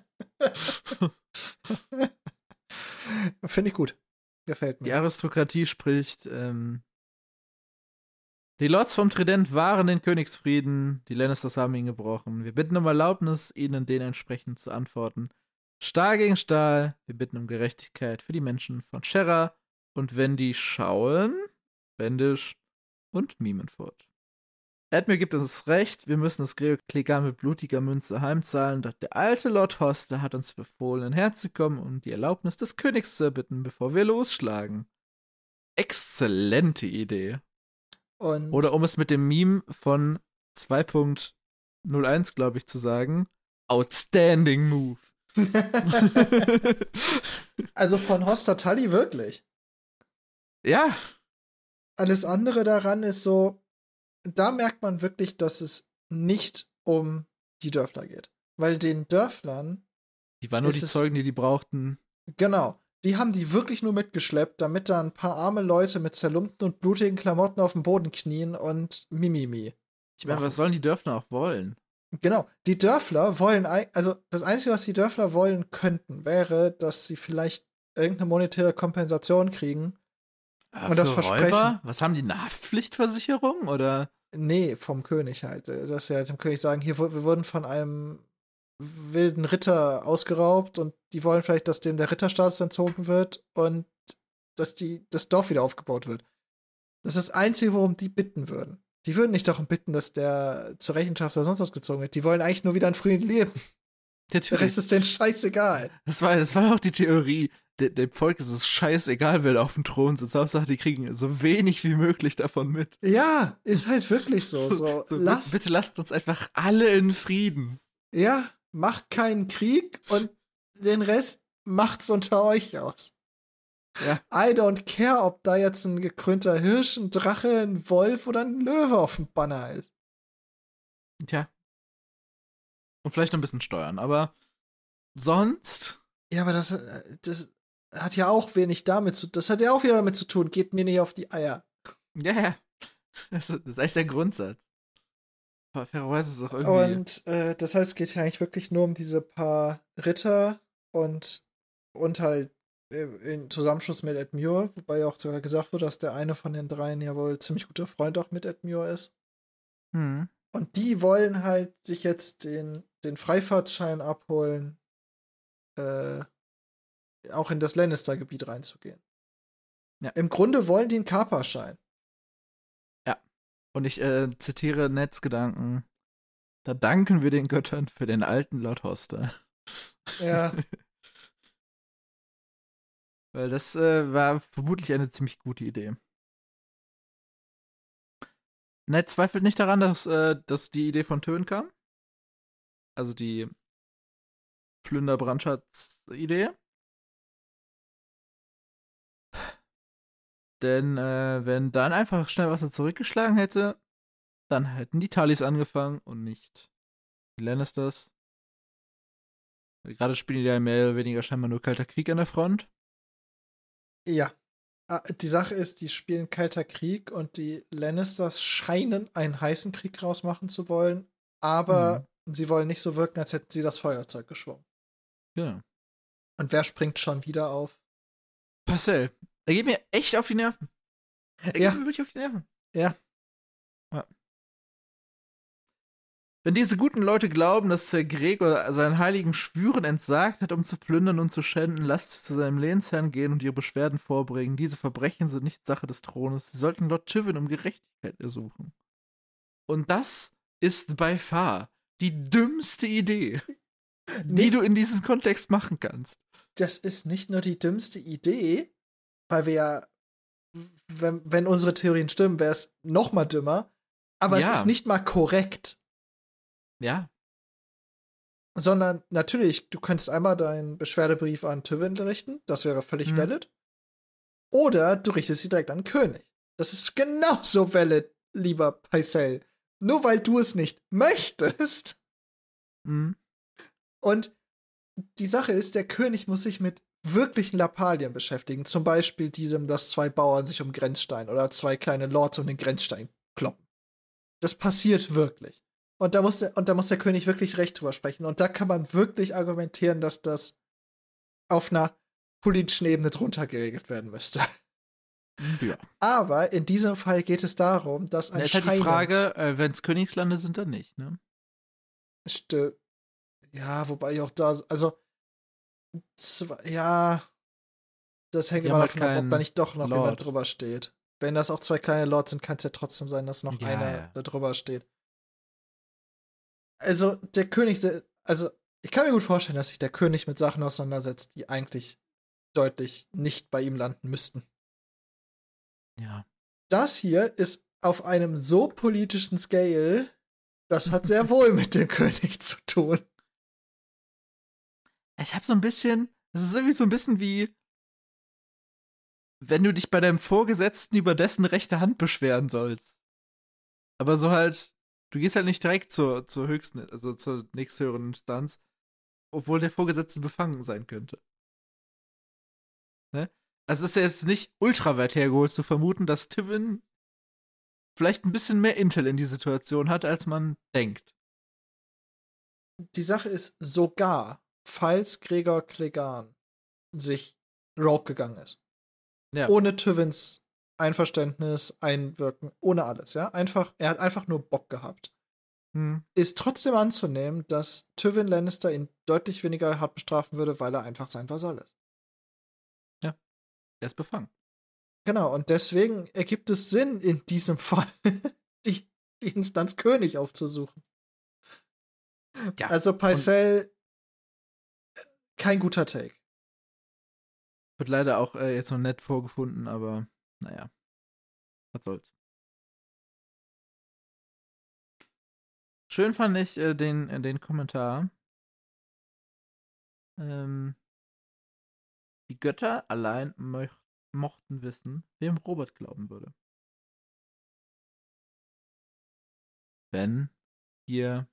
Finde ich gut. Gefällt Die mir. Aristokratie spricht, ähm, die Lords vom Trident wahren den Königsfrieden, die Lannisters haben ihn gebrochen. Wir bitten um Erlaubnis, ihnen den entsprechend zu antworten. Stahl gegen Stahl, wir bitten um Gerechtigkeit für die Menschen von Sherra und Wendy Schauen, Wendisch und Mimenfurt. Edmure gibt uns recht, wir müssen das Klegan mit blutiger Münze heimzahlen, doch der alte Lord Hoster hat uns befohlen, herzukommen und die Erlaubnis des Königs zu erbitten, bevor wir losschlagen. Exzellente Idee. Und Oder um es mit dem Meme von 2.01, glaube ich, zu sagen, outstanding move. also von Hoster Tully wirklich. ja, Alles andere daran ist so, da merkt man wirklich, dass es nicht um die Dörfler geht. Weil den Dörflern, die waren nur die Zeugen, die die brauchten. genau, die haben die wirklich nur mitgeschleppt, damit da ein paar arme Leute mit zerlumpten und blutigen Klamotten auf dem Boden knien und Mimimi. Ich meine, was sollen die Dörfner auch wollen? Genau, die Dörfler wollen, also das Einzige, was die Dörfler wollen könnten, wäre, dass sie vielleicht irgendeine monetäre Kompensation kriegen. Und das Versprechen. Räuber? Was haben die, eine Haftpflichtversicherung? Oder? Nee, vom König halt. äh, Dass sie halt dem König sagen, hier, wir wurden von einem wilden Ritter ausgeraubt und die wollen vielleicht, dass dem der Ritterstatus entzogen wird und dass die, das Dorf wieder aufgebaut wird. Das ist das Einzige, worum die bitten würden. Die würden nicht darum bitten, dass der zur Rechenschaft oder sonst was gezogen wird. Die wollen eigentlich nur wieder ein frühen Leben. Der Natürlich. Rest ist denen scheißegal. Das war, das war auch die Theorie. De, dem Volk ist es scheißegal, wer da auf dem Thron sitzt. Hauptsache, die kriegen so wenig wie möglich davon mit. Ja, ist halt wirklich so. so, So, lasst, Bitte lasst uns einfach alle in Frieden. ja, macht keinen Krieg und den Rest macht's unter euch aus. Ja. I don't care, ob da jetzt ein gekrönter Hirsch, ein Drache, ein Wolf oder ein Löwe auf dem Banner ist. Tja. Und vielleicht noch ein bisschen steuern, aber sonst. Ja, aber das, äh, das hat ja auch wenig damit zu Das hat ja auch wieder damit zu tun. Geht mir nicht auf die Eier. Ja, ja. Das ist, das ist eigentlich der Grundsatz. Aber fairerweise ist es auch irgendwie. Und äh, das heißt, es geht ja eigentlich wirklich nur um diese paar Ritter und, und halt äh, in Zusammenschluss mit Ed Muir, wobei ja auch sogar gesagt wird, dass der eine von den dreien ja wohl ziemlich guter Freund auch mit Ed Muir ist. hm. Und die wollen halt sich jetzt den, den Freifahrtschein abholen, äh, auch in das Lannister-Gebiet reinzugehen. Ja. Im Grunde wollen die einen Kaperschein. Und ich äh, zitiere Nets Gedanken. Da danken wir den Göttern für den alten Lord Hoster. Ja, Weil das äh, war vermutlich eine ziemlich gute Idee. Ned zweifelt nicht daran, dass, äh, dass die Idee von Tön kam. Also die Plünder-Brandschatz-Idee. Denn äh, wenn dann einfach schnell Wasser zurückgeschlagen hätte, dann hätten die Talis angefangen und nicht die Lannisters. Gerade spielen die ja mehr oder weniger scheinbar nur kalter Krieg an der Front. ja. Ah, Die Sache ist, die spielen Kalter Krieg und die Lannisters scheinen einen heißen Krieg rausmachen zu wollen, aber sie wollen nicht so wirken, als hätten sie das Feuerzeug geschwungen. Genau. Und wer springt schon wieder auf? Parcell, er geht mir echt auf die Nerven. Er Ja. geht mir wirklich auf die Nerven. Ja. ja. Wenn diese guten Leute glauben, dass Sir Gregor seinen heiligen Schwüren entsagt hat, um zu plündern und zu schänden, lasst sie zu seinem Lehnsherrn gehen und ihre Beschwerden vorbringen. Diese Verbrechen sind nicht Sache des Thrones. Sie sollten Lord Tywin um Gerechtigkeit ersuchen. Und das ist bei far die dümmste Idee, die du in diesem Kontext machen kannst. das ist nicht nur die dümmste Idee, weil wir ja, wenn, wenn unsere Theorien stimmen, wäre es noch mal dümmer. Aber Ja. es ist nicht mal korrekt, Ja, sondern natürlich, du könntest einmal deinen Beschwerdebrief an Tywin richten, das wäre völlig Mhm. valid. Oder du richtest sie direkt an den König. Das ist genauso valid, lieber Paisel. Nur weil du es nicht möchtest. mhm. Und die Sache ist, der König muss sich mit wirklichen Lappalien beschäftigen. Zum Beispiel diesem, dass zwei Bauern sich um Grenzstein oder zwei kleine Lords um den Grenzstein kloppen. Das passiert wirklich. Und da muss der, und da muss der König wirklich recht drüber sprechen. Und da kann man wirklich argumentieren, dass das auf einer politischen Ebene drunter geregelt werden müsste. ja. Aber in diesem Fall geht es darum, dass Da ist halt anscheinend die Frage, äh, wenn es Königslande sind, dann nicht, ne? Sti- Ja, wobei ich auch da, also, zw- ja, das hängt immer halt davon ab, ob da nicht doch noch jemand Lord. drüber steht. Wenn das auch zwei kleine Lords sind, kann es ja trotzdem sein, dass noch Ja, einer ja. da drüber steht. Also, der König, der- also, ich kann mir gut vorstellen, dass sich der König mit Sachen auseinandersetzt, die eigentlich deutlich nicht bei ihm landen müssten. Ja. Das hier ist auf einem so politischen Scale, das hat sehr wohl mit dem König zu tun. Ich habe so ein bisschen, es ist irgendwie so ein bisschen wie, wenn du dich bei deinem Vorgesetzten über dessen rechte Hand beschweren sollst. Aber so halt, du gehst halt nicht direkt zur, zur höchsten, also zur nächsthöheren Instanz, obwohl der Vorgesetzte befangen sein könnte. Ne? Also ist ja jetzt nicht ultra weit hergeholt zu vermuten, dass Tivin vielleicht ein bisschen mehr Intel in die Situation hat, als man denkt. die Sache ist sogar, falls Gregor Clegane sich Rogue gegangen ist, Ja. ohne Tywins Einverständnis, Einwirken, ohne alles, ja, einfach, er hat einfach nur Bock gehabt, Hm. ist trotzdem anzunehmen, dass Tywin Lannister ihn deutlich weniger hart bestrafen würde, weil er einfach sein Vasall ist. Er ist befangen. Genau, und deswegen ergibt es Sinn, in diesem Fall die, die Instanz König aufzusuchen. Ja, also Paisel, kein guter Take. Wird leider auch äh, jetzt noch nett vorgefunden, aber naja. Was soll's. Schön fand ich äh, den, äh, den Kommentar. Ähm, die Götter allein möch mochten wissen, wem Robert glauben würde. Wenn hier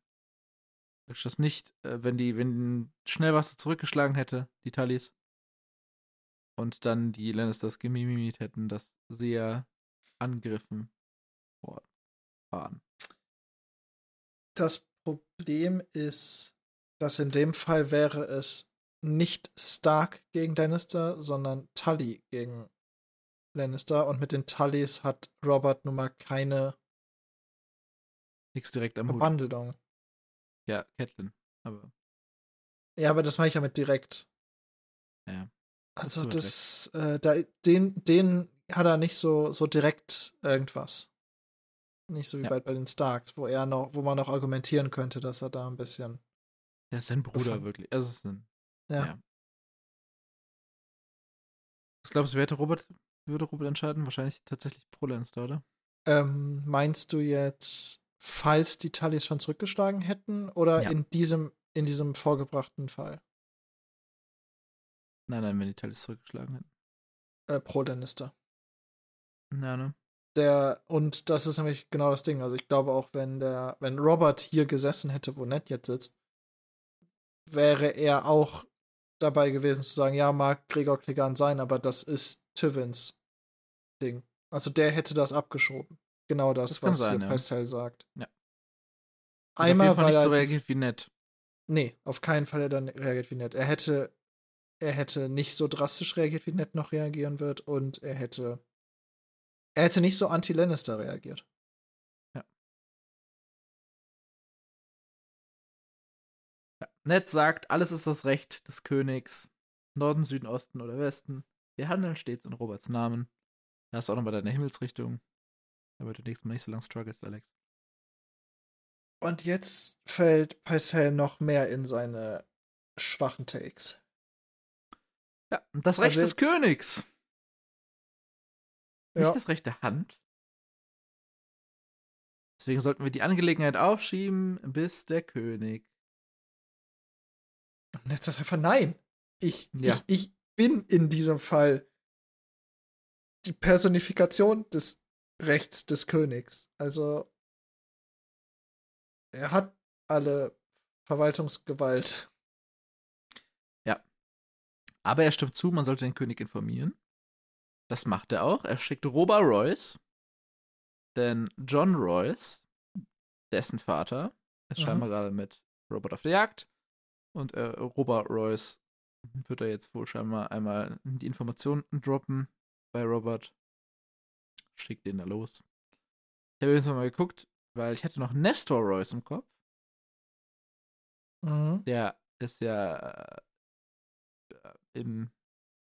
das nicht, äh, wenn die, wenn Schnellwasser zurückgeschlagen hätte, die Tallis, und dann die Lannisters gemimit hätten, dass sie ja angegriffen worden waren. Das Problem ist, dass in dem Fall wäre es nicht Stark gegen Lannister, sondern Tully gegen Lannister. Und mit den Tullys hat Robert nun mal keine Nichts direkt am Hut. Ja, Catelyn. Aber Ja, aber das mache ich ja mit direkt. Ja. Also das, äh, da, den, den hat er nicht so, so direkt irgendwas. Nicht so wie Ja. bei, bei den Starks, wo er noch, wo man noch argumentieren könnte, dass er da ein bisschen. er ist sein Bruder Befangen. wirklich. Es ist ein, Ja. Ja. Was glaubst du, wer hätte Robert, würde Robert entscheiden? Wahrscheinlich tatsächlich pro Lannister, oder? Ähm, meinst du jetzt, falls die Tullys schon zurückgeschlagen hätten oder Ja. in diesem, in diesem vorgebrachten Fall? Nein, nein, wenn die Tallis zurückgeschlagen hätten. Äh, pro Lannister. Ja, ne? Der, und das ist nämlich genau das Ding. Also ich glaube auch, wenn der, wenn Robert hier gesessen hätte, wo Ned jetzt sitzt, wäre er auch dabei gewesen zu sagen, ja, mag Gregor Clegane sein, aber das ist Tywins Ding. Also der hätte das abgeschoben. Genau das, Das was sein, hier ja. Pascal sagt. Ja. Hat Einmal, auf jeden Fall weil nicht so reagiert wie nett. Nee, auf keinen Fall hätte er reagiert wie Ned. Er hätte, er hätte nicht so drastisch reagiert, wie Ned noch reagieren wird, und er hätte, er hätte nicht so anti-Lannister reagiert. Ned sagt, alles ist das Recht des Königs. Norden, Süden, Osten oder Westen. Wir handeln stets in Roberts Namen. Da ist auch nochmal deine Himmelsrichtung. Damit du nächstes Mal nicht so lange struggles, Alex. Und jetzt fällt Pycelle noch mehr in seine schwachen Takes. Ja, das Recht Also- des Königs. Ja. Nicht das Recht der Hand. Deswegen sollten wir die Angelegenheit aufschieben, bis der König. Und jetzt sagt einfach nein. Ich, Ja. ich, ich bin in diesem Fall die Personifikation des Rechts des Königs. Also er hat alle Verwaltungsgewalt. Aber er stimmt zu, man sollte den König informieren. Das macht er auch. Er schickt Robert Royce, denn John Royce, dessen Vater, ist Mhm. scheinbar gerade mit Robert auf der Jagd. Und äh, Robert Royce wird er jetzt wohl scheinbar einmal die Informationen droppen bei Robert. Schickt den da los. Ich habe übrigens mal geguckt, weil ich hatte noch Nestor Royce im Kopf. Mhm. Der ist ja äh, im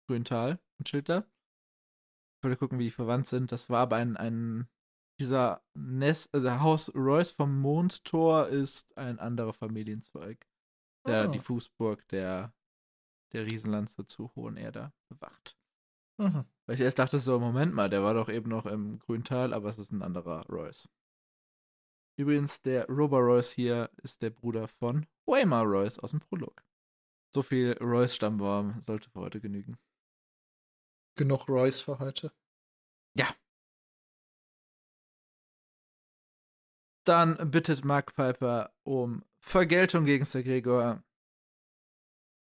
Grüntal und Schilder. Ich wollte gucken, wie die verwandt sind. Das war aber ein, ein dieser Nest, also Haus Royce vom Mondtor ist ein anderer Familienzweig, der Ah. die Fußburg der, der Riesenlanze zu Hohenerda bewacht. Mhm. Weil ich erst dachte so, Moment mal, der war doch eben noch im Grüntal, aber es ist ein anderer Royce. Übrigens, der Robert Royce hier ist der Bruder von Waymar Royce aus dem Prolog. So viel Royce-Stammbaum sollte für heute genügen. Genug Royce für heute. Dann bittet Mark Piper um Vergeltung gegen Sir Gregor.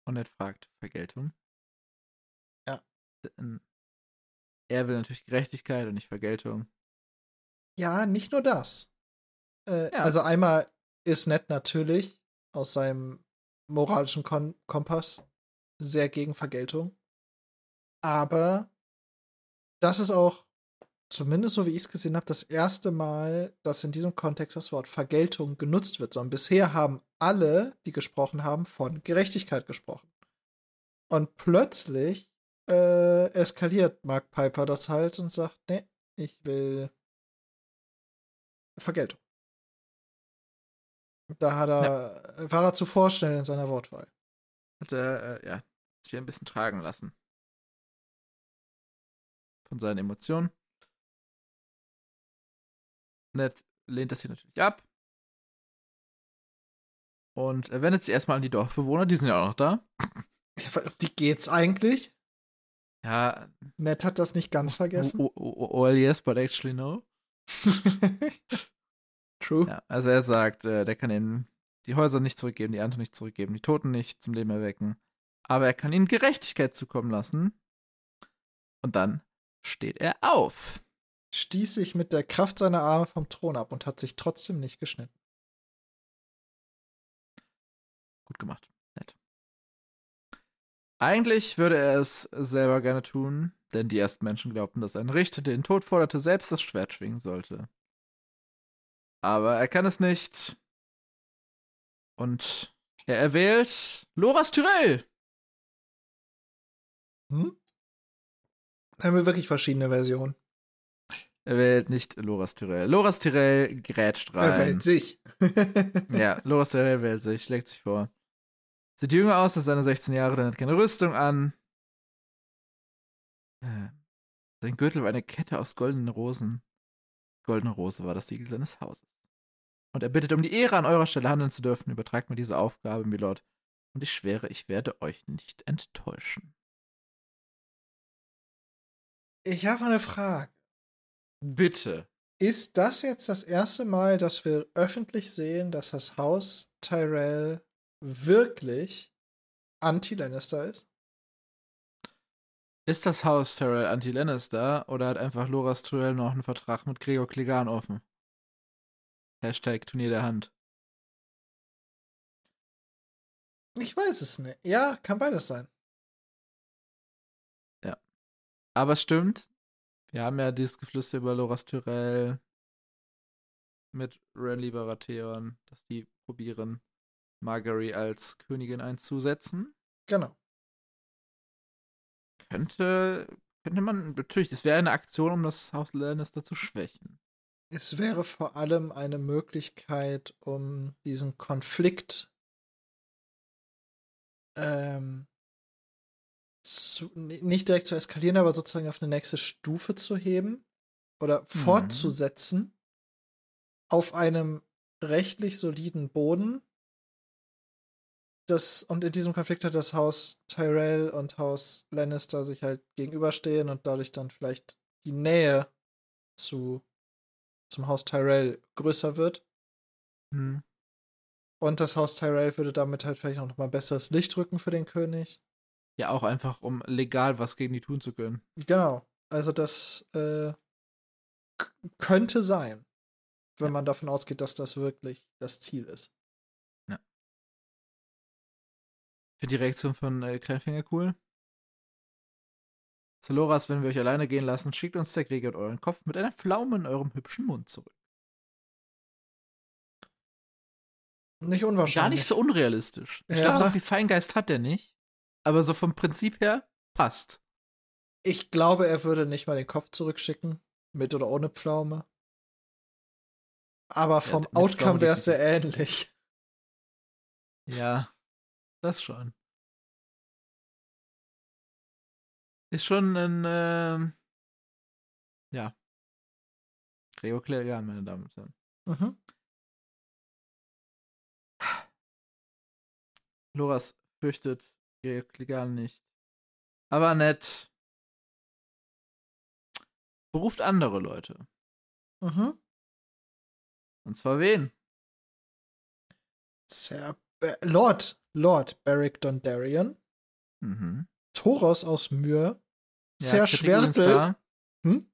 Und er fragt, Vergeltung? Er will natürlich Gerechtigkeit und nicht Vergeltung. Ja, nicht nur das. Äh, Ja. Also einmal ist Ned natürlich aus seinem moralischen Kon Kompass sehr gegen Vergeltung. Aber das ist auch, zumindest so wie ich es gesehen habe, das erste Mal, dass in diesem Kontext das Wort Vergeltung genutzt wird. Sondern bisher haben alle, die gesprochen haben, von Gerechtigkeit gesprochen. Und plötzlich äh, eskaliert Mark Piper das halt und sagt, nee, ich will Vergeltung. Da hat er, war er zu vorstellen in seiner Wortwahl. Hat er, äh, ja, sich ein bisschen tragen lassen. Von seinen Emotionen. Ned lehnt das hier natürlich ab. Und er wendet sich erstmal an die Dorfbewohner, die sind ja auch noch da. Ja, weil Um die geht's eigentlich. Ja, Ned hat das nicht ganz vergessen. oh, oh, oh, well, yes, but actually no. True. Ja, also er sagt, äh, der kann ihnen die Häuser nicht zurückgeben, die Ernte nicht zurückgeben, die Toten nicht zum Leben erwecken. Aber er kann ihnen Gerechtigkeit zukommen lassen. Und dann steht er auf. Stieß sich mit der Kraft seiner Arme vom Thron ab und hat sich trotzdem nicht geschnitten. Gut gemacht. Eigentlich würde er es selber gerne tun, denn die ersten Menschen glaubten, dass ein Richter, der den Tod forderte, selbst das Schwert schwingen sollte. Aber er kann es nicht. Und er erwählt Loras Tyrell. Hm? Da haben wir wirklich verschiedene Versionen. Er wählt nicht Loras Tyrell. Loras Tyrell grätscht Er rein. wählt sich. Ja, Loras Tyrell wählt sich, schlägt sich vor. Sieht jünger aus als seine 16 Jahre, denn hat keine Rüstung an. Äh, sein Gürtel war eine Kette aus goldenen Rosen. Goldene Rose war das Siegel seines Hauses. Und er bittet um die Ehre, an eurer Stelle handeln zu dürfen. Übertragt mir diese Aufgabe, Milord. Und ich schwöre, ich werde euch nicht enttäuschen. Ich habe eine Frage. Bitte. Ist das jetzt das erste Mal, dass wir öffentlich sehen, dass das Haus Tyrell wirklich anti-Lannister ist? Ist das Haus Tyrell anti-Lannister oder hat einfach Loras Tyrell noch einen Vertrag mit Gregor Clegane offen? Hashtag Turnier der Hand. Ich weiß es nicht. Ja, kann beides sein. Aber es stimmt. Wir haben ja dieses Geflüster über Loras Tyrell mit Renly Baratheon, dass die probieren, Margery als Königin einzusetzen. Genau. Könnte, könnte man, natürlich, es wäre eine Aktion, um das Haus Lannister zu schwächen. Es wäre vor allem eine Möglichkeit, um diesen Konflikt ähm, zu, nicht direkt zu eskalieren, aber sozusagen auf eine nächste Stufe zu heben oder mhm. fortzusetzen auf einem rechtlich soliden Boden. Das, und in diesem Konflikt hat das Haus Tyrell und Haus Lannister sich halt gegenüberstehen und dadurch dann vielleicht die Nähe zu, zum Haus Tyrell größer wird. Mhm. Und das Haus Tyrell würde damit halt vielleicht auch noch mal besseres Licht rücken für den König. Ja, auch einfach, um legal was gegen die tun zu können. Genau. Also das äh, könnte sein, wenn ja. man davon ausgeht, dass das wirklich das Ziel ist. Für die Reaktion von äh, Kleinfinger cool. Saloras, wenn wir euch alleine gehen lassen, schickt uns der Krieger euren Kopf mit einer Pflaume in eurem hübschen Mund zurück. Nicht unwahrscheinlich. Gar nicht so unrealistisch. Ich ja. glaube, so viel Feingeist hat er nicht. Aber so vom Prinzip her passt. Ich glaube, er würde nicht mal den Kopf zurückschicken. Mit oder ohne Pflaume. Aber vom ja, Outcome wäre es sehr ähnlich. Ja, das schon. Ist schon ein, ähm, ja. Gregor Klerian, meine Damen und Herren. Mhm. Loras fürchtet Gregor nicht. Aber nett. Beruft andere Leute. Mhm. Und zwar wen? Sir Lord, Lord Beric Dondarrion. Mhm. Toros aus Myr. Ja, Ser Schwertel. Hm?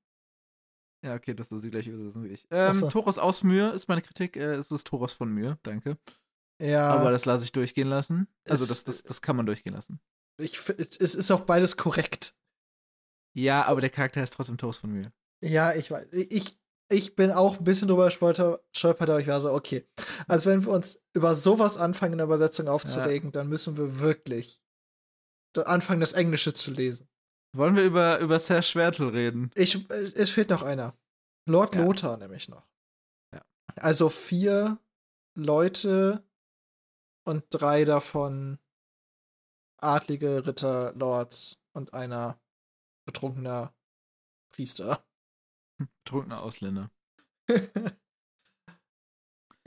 Ja, okay, das ist die gleiche Übersetzung wie ich. Ähm, so. Toros aus Myr ist meine Kritik. Äh, es ist Toros von Myr, danke. Ja. Aber das lasse ich durchgehen lassen. Also, das, das, das kann man durchgehen lassen. Ich, es ist auch beides korrekt. Ja, aber der Charakter ist trotzdem Toros von Myr. Ja, ich weiß. Ich, ich bin auch ein bisschen drüber stolpert, aber ich war so, okay. Also wenn wir uns über sowas anfangen, in der Übersetzung aufzuregen, ja. dann müssen wir wirklich anfangen, das Englische zu lesen. Wollen wir über, über Ser Schwertel reden? Ich, es fehlt noch einer. Lord ja. Lothar nämlich noch. Ja. Also vier Leute und drei davon adlige Ritter, Lords und einer betrunkener Priester. Betrunkener Ausländer.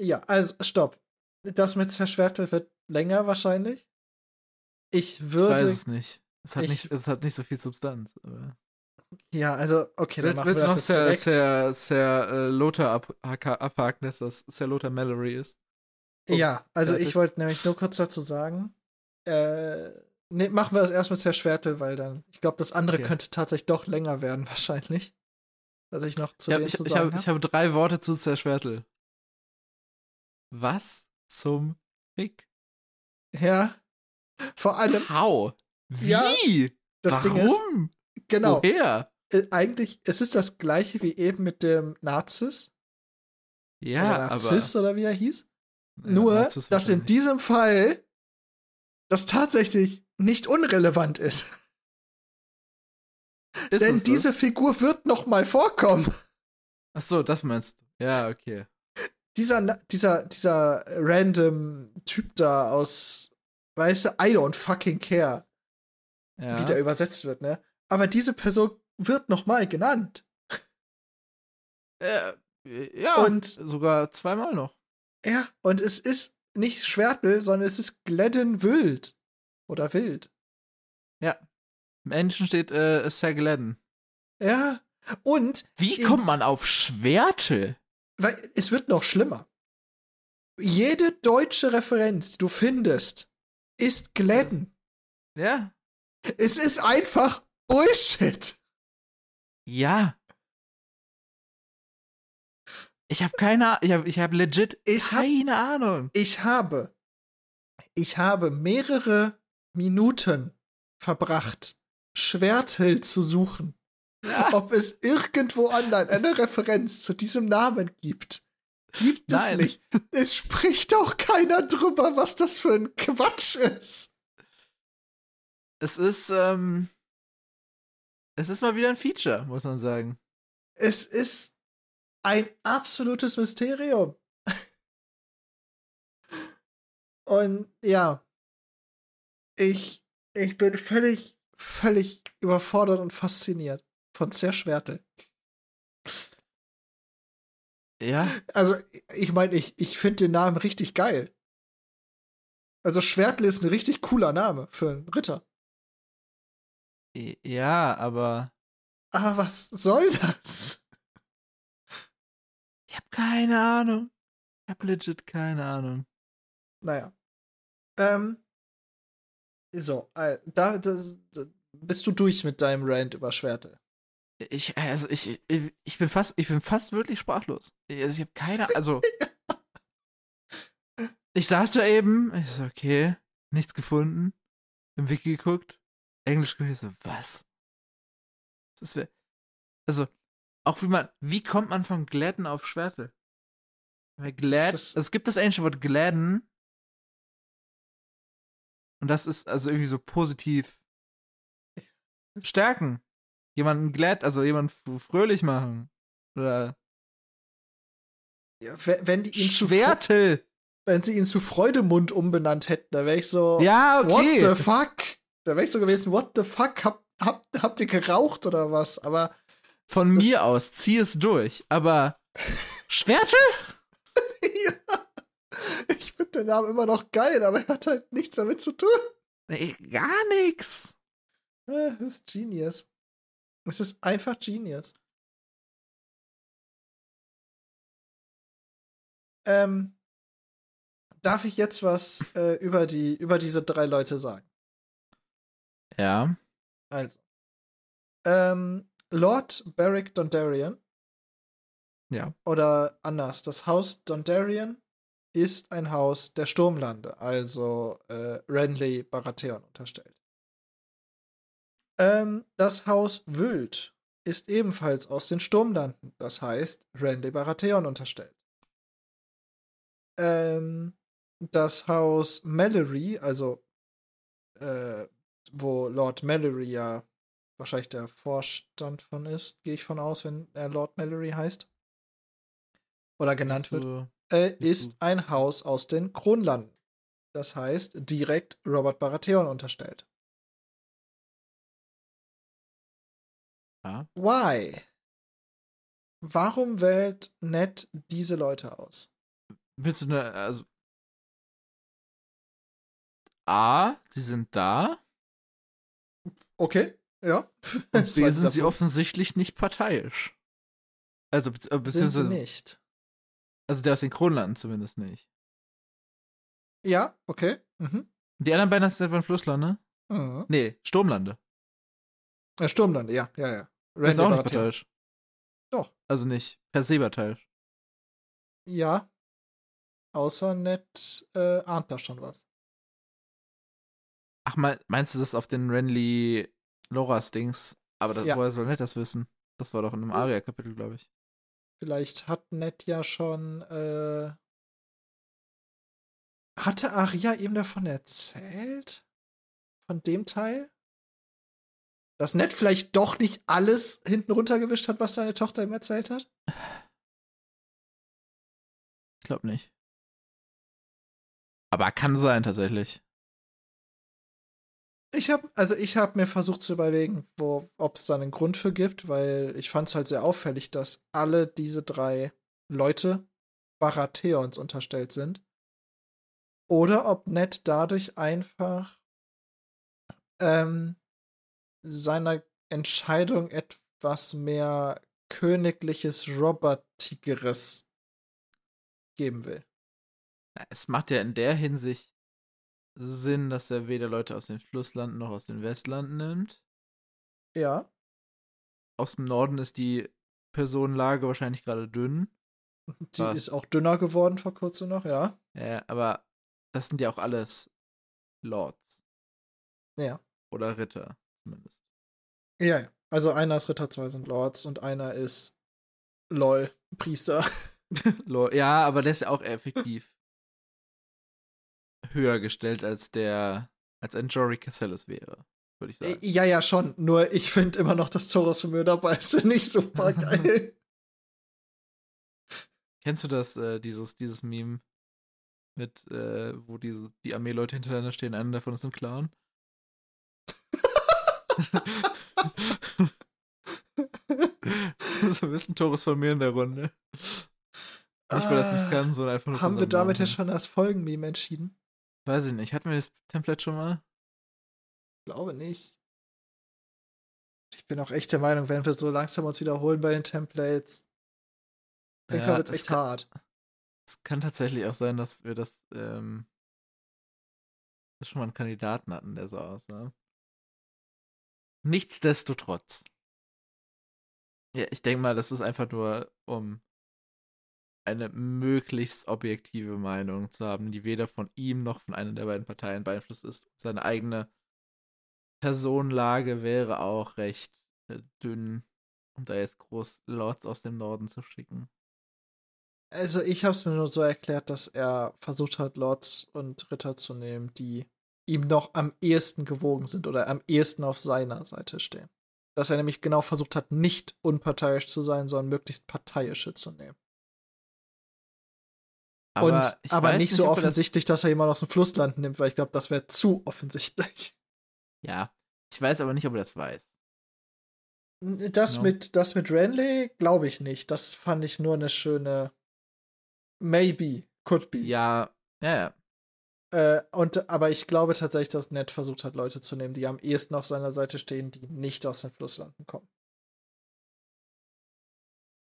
ja, also stopp. Das mit Zerschwertel wird länger wahrscheinlich. Ich würde. Ich weiß es nicht. Es hat, ich, nicht, es hat nicht so viel Substanz. Aber. Ja, also, okay, dann machen wir das noch jetzt sehr, direkt. sehr äh, Lothar ab, abhaken, dass das sehr Lothar Mallory ist. Oh, ja, also ich wollte nämlich nur kurz dazu sagen, äh, nee, machen wir das erst mit Zerschwertel, weil dann, ich glaube, das andere okay. könnte tatsächlich doch länger werden, wahrscheinlich was ich noch zu ja, dem ich, zu ich habe. Ich habe drei Worte zu Zerschwertel. Was zum Fick? Ja. Vor allem. How? Wie? Ja, das Warum? Ding ist. Genau. Woher? Äh, eigentlich, es ist das gleiche wie eben mit dem Nazis. Ja, oder Narzisst oder wie er hieß. Ja, Nur, dass in diesem Fall das tatsächlich nicht unrelevant ist. Ist Denn diese das? Figur wird noch mal vorkommen. Ach so, das meinst du. Ja, okay. Dieser, dieser, dieser random Typ da aus, weißt du, I don't fucking care, ja. wie der übersetzt wird, ne? Aber diese Person wird noch mal genannt. Äh, ja, und sogar zweimal noch. Ja, und es ist nicht Schwertel, sondern es ist Gledden Wild. Oder Wild. Ja, Menschen steht äh, Sir Gladden. Ja. Und. Wie kommt man auf Schwertel? Weil es wird noch schlimmer. Jede deutsche Referenz, die du findest, ist Gladden. Ja. Es ist einfach Bullshit. Ja. Ich habe keine ich habe ich habe legit ich keine hab, Ahnung. Ich habe ich habe mehrere Minuten verbracht Schwertel zu suchen. Ja. Ob es irgendwo online eine Referenz zu diesem Namen gibt. Gibt es Nein. nicht. Es spricht auch keiner drüber, was das für ein Quatsch ist. Es ist, ähm, es ist mal wieder ein Feature, muss man sagen. Es ist ein absolutes Mysterium. Und ja, ich, ich bin völlig, völlig überfordert und fasziniert von Zerschwertel. Ja, Also, ich meine, ich, ich finde den Namen richtig geil. Also, Schwertel ist ein richtig cooler Name für einen Ritter. ja, aber Aber was soll das? ich habe keine Ahnung. Ich habe legit keine Ahnung. Naja. Ähm. So, äh, da, da, da bist du durch mit deinem Rant über Schwertel. Ich, also ich, ich, ich bin fast, ich bin fast wirklich sprachlos. Ich- Also ich habe keine, also ich saß da eben, ich so, okay, nichts gefunden, im Wiki geguckt, Englisch geguckt, ich so, was? Das wär, also, auch wie man, wie kommt man von Gladden auf Schwertel? Weil Glad, ist- es gibt das englische Wort Gladden und das ist also irgendwie so positiv stärken. Jemanden glad, also jemanden fröhlich machen. Oder Ja, wenn, die ihn zu, Schwertel. wenn sie ihn zu Freudemund umbenannt hätten, da wäre ich so. Ja, okay. What the fuck? Da wäre ich so gewesen, what the fuck? Hab, hab, habt ihr geraucht oder was? Aber Von mir aus, zieh es durch. Aber Schwertel? ja, ich finde den Namen immer noch geil, aber er hat halt nichts damit zu tun. Nee, gar nix. Ja, Das ist Genius. Es ist einfach Genius. Ähm, darf ich jetzt was äh, über, die, über diese drei Leute sagen? Ja. Also. Ähm, Lord Beric Dondarrion Ja. oder anders, das Haus Dondarrion ist ein Haus der Sturmlande, also äh, Renly Baratheon unterstellt. Ähm, das Haus Wült ist ebenfalls aus den Sturmlanden, das heißt Renly Baratheon unterstellt. Ähm, das Haus Mallory, also äh, wo Lord Mallory ja wahrscheinlich der Vorstand von ist, gehe ich von aus, wenn er Lord Mallory heißt. Oder genannt wird So, äh, ist ein Haus aus den Kronlanden. Das heißt, direkt Robert Baratheon unterstellt. ja. Why? Warum wählt Ned diese Leute aus? Willst du ne, also. A, sie sind da. Okay, ja. Und B, sind sie Zweiter offensichtlich nicht parteiisch. Also, bezieh- äh. Sind sie beziehungsweise. nicht. Also, der aus den Kronlanden zumindest nicht. Ja, okay. Mhm. Die anderen beiden sind von Flusslande? Mhm. Nee, Sturmlande. Äh, Sturmlande, ja, ja, ja. ist Randy auch nicht parteiisch. Doch. Also nicht per se parteiisch. Ja. Außer Ned äh, ahnt da schon was. Ach, mein, meinst du das auf den Renly Loras Dings? Aber das, Ja. woher soll Ned das wissen? Das war doch in einem Aria-Kapitel, glaube ich. Vielleicht hat Ned ja schon. Äh, hatte Aria ihm davon erzählt? Von dem Teil? Dass Ned vielleicht doch nicht alles hinten runtergewischt hat, was seine Tochter ihm erzählt hat? Ich glaube nicht. Aber kann sein, tatsächlich. Ich habe also ich habe mir versucht zu überlegen, ob es da einen Grund für gibt, weil ich fand es halt sehr auffällig, dass alle diese drei Leute Baratheons unterstellt sind. Oder ob Ned dadurch einfach ähm, seiner Entscheidung etwas mehr königliches Robertigeres geben will. Es macht ja in der Hinsicht Sinn, dass er weder Leute aus den Flusslanden noch aus den Westlanden nimmt. Ja, Aus dem Norden ist die Personenlage wahrscheinlich gerade dünn. die Was? ist auch dünner geworden vor kurzem noch, ja. Ja, aber das sind ja auch alles Lords. Ja. Oder Ritter, zumindest. Ja, ja. Also einer ist Ritter, zwei sind Lords und einer ist LOL, Priester. ja, aber der ist ja auch effektiv höher gestellt als der, als ein Jory Cassellus wäre, würde ich sagen. Äh, ja, ja, schon. Nur ich finde immer noch, dass Toros von mir dabei ist nicht super geil. Kennst du das, äh, dieses, dieses Meme mit, äh, wo diese, die Armeeleute hintereinander stehen, einer davon ist ein Clown? so ein bisschen Torres von mir in der Runde. Nicht, weil das nicht kann, sondern einfach nur. Haben wir damit ja schon das Folgenmeme entschieden? Weiß ich nicht. Hatten wir das Template schon mal? Glaube nicht. Ich bin auch echt der Meinung, wenn wir so langsam uns wiederholen bei den Templates, dann ja, wird es echt kann, hart. Es kann tatsächlich auch sein, dass wir das, ähm, das schon mal einen Kandidaten hatten, der so aussah. Nichtsdestotrotz. Ja, ich denke mal, das ist einfach nur, um eine möglichst objektive Meinung zu haben, die weder von ihm noch von einer der beiden Parteien beeinflusst ist. Seine eigene Personenlage wäre auch recht äh, dünn, um da jetzt groß Lords aus dem Norden zu schicken. Also ich habe es mir nur so erklärt, dass er versucht hat, Lords und Ritter zu nehmen, die ihm noch am ehesten gewogen sind oder am ehesten auf seiner Seite stehen. Dass er nämlich genau versucht hat, nicht unparteiisch zu sein, sondern möglichst parteiische zu nehmen. Aber und aber nicht, nicht so offensichtlich, das dass er jemand aus dem Flussland nimmt, weil ich glaube, das wäre zu offensichtlich. Ja, ich weiß aber nicht, ob er das weiß. Das, no. mit, das mit Renly glaube ich nicht. Das fand ich nur eine schöne Maybe, could be. Ja, ja, ja. Äh, und, aber ich glaube tatsächlich, dass Ned versucht hat, Leute zu nehmen, die am ehesten auf seiner Seite stehen, die nicht aus den Flusslanden kommen.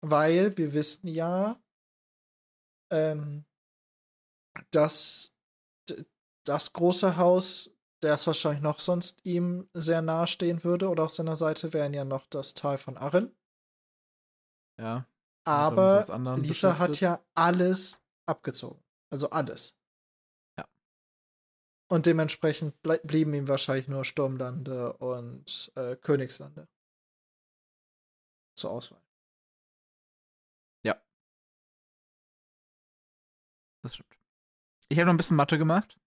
Weil wir wissen ja, ähm, dass das große Haus, es wahrscheinlich noch sonst ihm sehr nahe stehen würde, oder auf seiner Seite wären ja noch das Tal von Arren. Ja. Aber Lisa hat ja alles abgezogen. Also alles. Ja. Und dementsprechend blieben ihm wahrscheinlich nur Sturmlande und äh, Königslande zur Auswahl. Ich habe noch ein bisschen Mathe gemacht.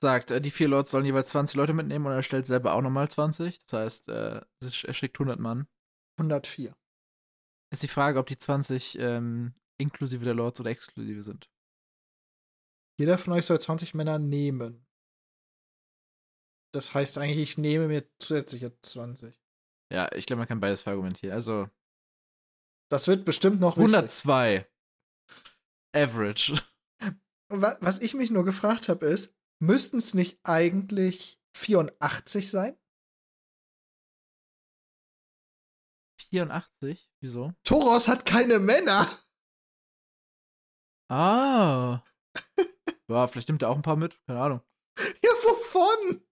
Sagt, äh, die vier Lords sollen jeweils 20 Leute mitnehmen und er stellt selber auch nochmal 20. Das heißt, äh, er schickt 100 Mann. 104. Ist die Frage, ob die 20 ähm, inklusive der Lords oder exklusive sind. Jeder von euch soll 20 Männer nehmen. Das heißt eigentlich, ich nehme mir zusätzliche 20. Ja, ich glaube, man kann beides verargumentieren. Also. Das wird bestimmt noch 102. Wichtig. Average. Was ich mich nur gefragt habe, ist, müssten es nicht eigentlich 84 sein? 84? Wieso? Toros hat keine Männer. Ah. ja, vielleicht nimmt er auch ein paar mit. Keine Ahnung. Ja, wovon?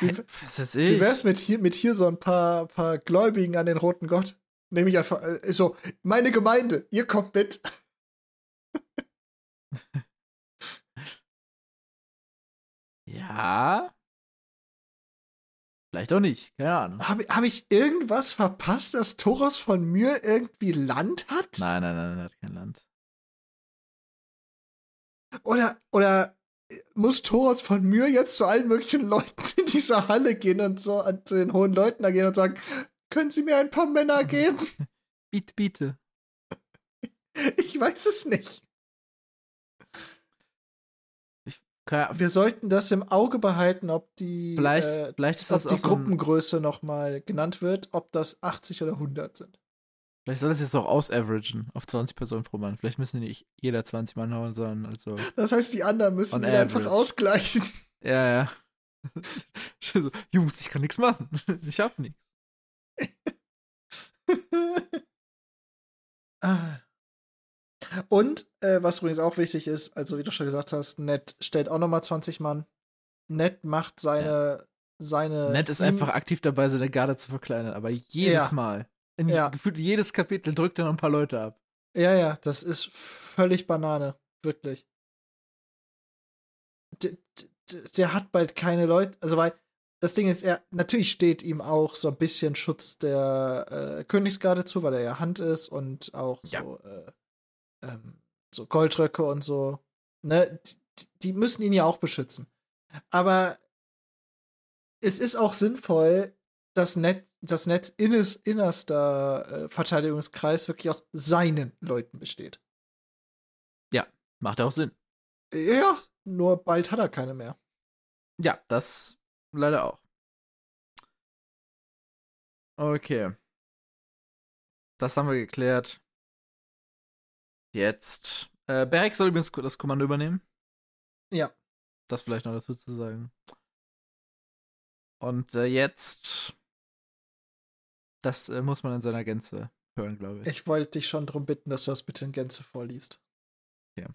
Wie, Was weiß ich? Wie wär's mit hier, mit hier so ein paar, paar Gläubigen an den roten Gott? Nehme ich einfach äh, so, meine Gemeinde, ihr kommt mit. Ja. Vielleicht auch nicht, keine Ahnung. Habe hab ich irgendwas verpasst, dass Thoros von mir irgendwie Land hat? Nein, nein, nein, er hat kein Land. Oder, oder muss Thoros von mir jetzt zu allen möglichen Leuten in dieser Halle gehen und so zu den hohen Leuten da gehen und sagen, können Sie mir ein paar Männer geben? bitte, bitte. Ich weiß es nicht. Wir sollten das im Auge behalten, ob die, vielleicht, äh, vielleicht ist ob das die Gruppengröße so nochmal genannt wird, ob das 80 oder 100 sind. Vielleicht soll das jetzt auch ausaveragen auf 20 Personen pro Mann. Vielleicht müssen nicht jeder 20 Mann hauen, sondern also. Das heißt, die anderen müssen ihn einfach ausgleichen. Ja, ja. so, Jungs, ich kann nichts machen. Ich hab nichts. ah. Und äh, was übrigens auch wichtig ist, also wie du schon gesagt hast, Ned stellt auch nochmal 20 Mann. Ned macht seine. Ja. seine Ned ist einfach aktiv dabei, seine Garde zu verkleinern, aber jedes ja. Mal. In ja. gefühlt jedes Kapitel drückt er noch ein paar Leute ab. Ja, ja, das ist völlig Banane. Wirklich. Der, der, der hat bald keine Leute. Also, weil das Ding ist, er natürlich steht ihm auch so ein bisschen Schutz der äh, Königsgarde zu, weil er ja Hand ist und auch so, ja. äh, ähm, so Goldröcke und so. Ne? Die, die, müssen ihn ja auch beschützen. Aber es ist auch sinnvoll, dass Net, das Netz innes, innerster äh, Verteidigungskreis wirklich aus seinen Leuten besteht. Ja, macht auch Sinn. Ja, nur bald hat er keine mehr. Ja, das leider auch. Okay. Das haben wir geklärt. Jetzt. Äh, Beric soll übrigens das Kommando übernehmen. Ja. Das vielleicht noch dazu zu sagen. Und äh, jetzt. Das äh, muss man in seiner Gänze hören, glaube ich. Ich wollte dich schon darum bitten, dass du das bitte in Gänze vorliest. Okay.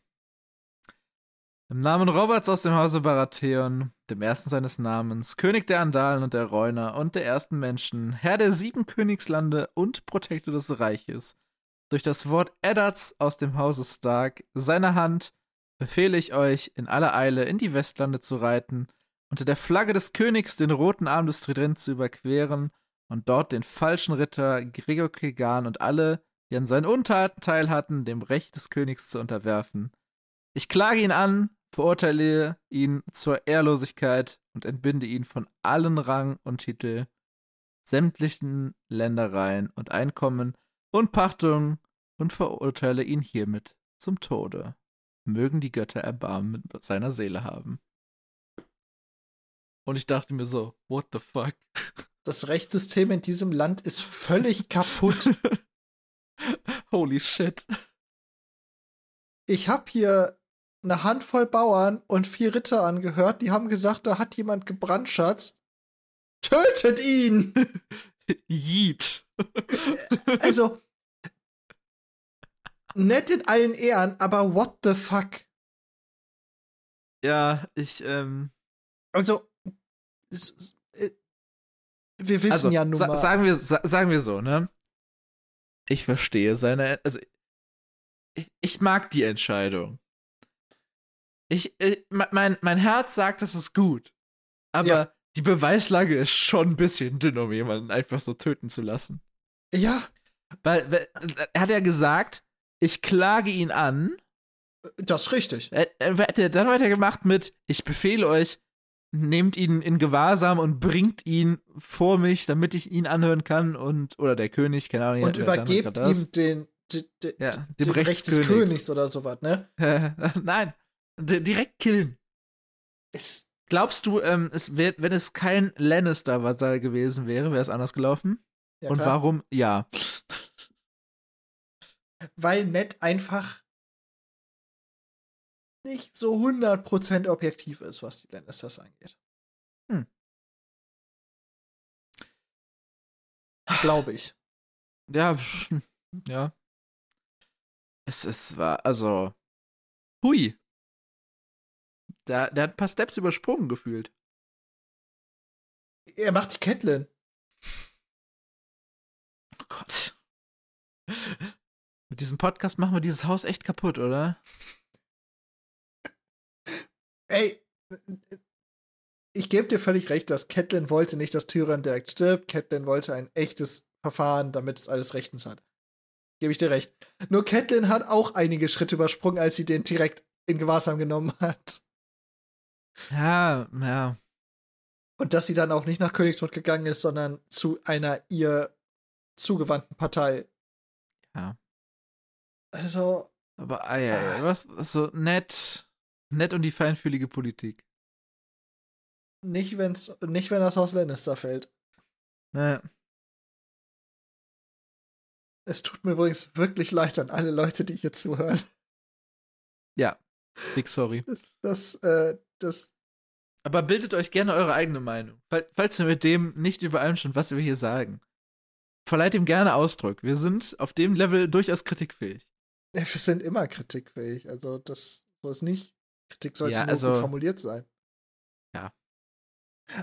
Im Namen Roberts aus dem Hause Baratheon, dem ersten seines Namens, König der Andalen und der Reuner und der ersten Menschen, Herr der sieben Königslande und Protektor des Reiches, durch das Wort Eddards aus dem Hause Stark, seiner Hand, befehle ich euch, in aller Eile in die Westlande zu reiten, unter der Flagge des Königs den roten Arm des Trident zu überqueren und dort den falschen Ritter Gregor Kegan und alle, die an seinen Untaten teil hatten, dem Recht des Königs zu unterwerfen. Ich klage ihn an, verurteile ihn zur Ehrlosigkeit und entbinde ihn von allen Rang und Titel, sämtlichen Ländereien und Einkommen und Pachtungen und verurteile ihn hiermit zum Tode. Mögen die Götter Erbarmen mit seiner Seele haben. Und ich dachte mir so, what the fuck? Das Rechtssystem in diesem Land ist völlig kaputt. Holy shit. Ich hab hier eine Handvoll Bauern und vier Ritter angehört, die haben gesagt, da hat jemand gebrandschatzt. Tötet ihn! Yeet. also, nett in allen Ehren, aber what the fuck? Ja, ich, ähm. Also, äh, wir wissen also, ja nun mal. Sagen wir, sagen wir so, ne? Ich verstehe seine, also, ich, ich mag die Entscheidung. Ich, ich, äh, mein, mein Herz sagt, das ist gut. Aber ja. die Beweislage ist schon ein bisschen dünn, um jemanden einfach so töten zu lassen. Ja. Weil, weil er hat ja gesagt, ich klage ihn an. Das ist richtig. Er, er hat dann weitergemacht mit, ich befehle euch, nehmt ihn in Gewahrsam und bringt ihn vor mich, damit ich ihn anhören kann und, oder der König, keine Ahnung. Und übergebt ihm den, den, den, ja, dem den Recht des Königs oder sowas, ne? Nein, direkt killen. Es Glaubst du, ähm, es wär, wenn es kein Lannister-Vasall gewesen wäre, wäre es anders gelaufen? Ja, Und warum? Ja. Weil Ned einfach nicht so 100% objektiv ist, was die Lannisters angeht. Hm. Glaube ich. Ja, ja. Es ist war, also. Hui. Der, der hat ein paar Steps übersprungen gefühlt. Er macht die Catelyn. Oh Gott. Mit diesem Podcast machen wir dieses Haus echt kaputt, oder? Ey, ich gebe dir völlig recht, dass Catelyn wollte nicht, dass Tyrion direkt stirbt. Catelyn wollte ein echtes Verfahren, damit es alles rechtens hat. Gebe ich dir recht. Nur Catelyn hat auch einige Schritte übersprungen, als sie den direkt in Gewahrsam genommen hat. Ja, ja. Und dass sie dann auch nicht nach Königsmund gegangen ist, sondern zu einer ihr zugewandten Partei. Ja. Also. Aber ah, ja, äh, was, was so nett, nett und die feinfühlige Politik. Nicht, wenn's, nicht wenn das Haus Lannister fällt. Ne. Es tut mir übrigens wirklich leid an alle Leute, die hier zuhören. Ja, big sorry. Das, das, äh, das. Aber bildet euch gerne eure eigene Meinung. Falls ihr mit dem nicht übereinstimmt, was wir hier sagen. Verleiht ihm gerne Ausdruck. Wir sind auf dem Level durchaus kritikfähig. Wir sind immer kritikfähig. Also, das so ist nicht. Kritik sollte ja, also, nur gut formuliert sein. Ja.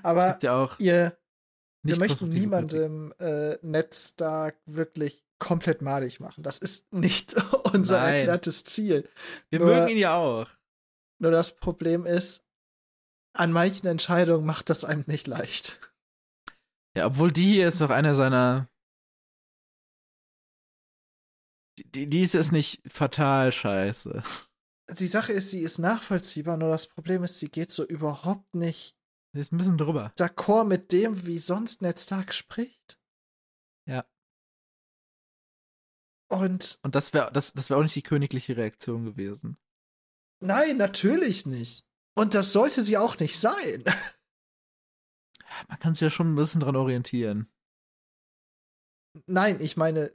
Aber ja ihr, wir möchten niemandem äh, Netz da wirklich komplett madig machen. Das ist nicht unser Nein. erklärtes Ziel. Wir Nur, mögen ihn ja auch. Nur das Problem ist, an manchen Entscheidungen macht das einem nicht leicht. Ja, obwohl die hier ist doch einer seiner. Die, die ist jetzt nicht fatal scheiße. Die Sache ist, sie ist nachvollziehbar, nur das Problem ist, sie geht so überhaupt nicht Sie ist ein bisschen drüber. d'accord mit dem, wie sonst Ned Stark spricht. Ja. Und Und das wäre das, das wär auch nicht die königliche Reaktion gewesen. nein, natürlich nicht. Und das sollte sie auch nicht sein. Man kann sich ja schon ein bisschen dran orientieren. Nein, ich meine,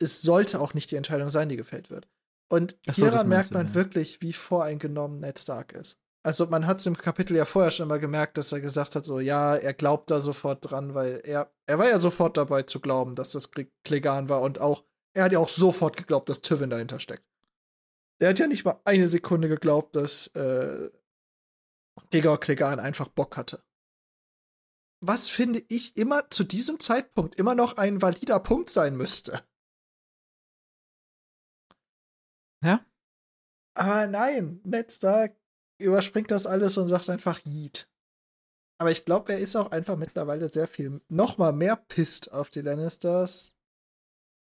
es sollte auch nicht die Entscheidung sein, die gefällt wird. Und so, hieran merkt man ja. wirklich, wie voreingenommen Ned Stark ist. Also man hat es im Kapitel ja vorher schon immer gemerkt, dass er gesagt hat, so ja, er glaubt da sofort dran, weil er, er war ja sofort dabei zu glauben, dass das Kle- Klegan war und auch, er hat ja auch sofort geglaubt, dass Tywin dahinter steckt. Er hat ja nicht mal eine Sekunde geglaubt, dass äh, Gregor Klegan einfach Bock hatte. Was finde ich immer zu diesem Zeitpunkt immer noch ein valider Punkt sein müsste. Ja? Aber nein, Ned Stark überspringt das alles und sagt einfach Yeet. Aber ich glaube, er ist auch einfach mittlerweile sehr viel, noch mal mehr pisst auf die Lannisters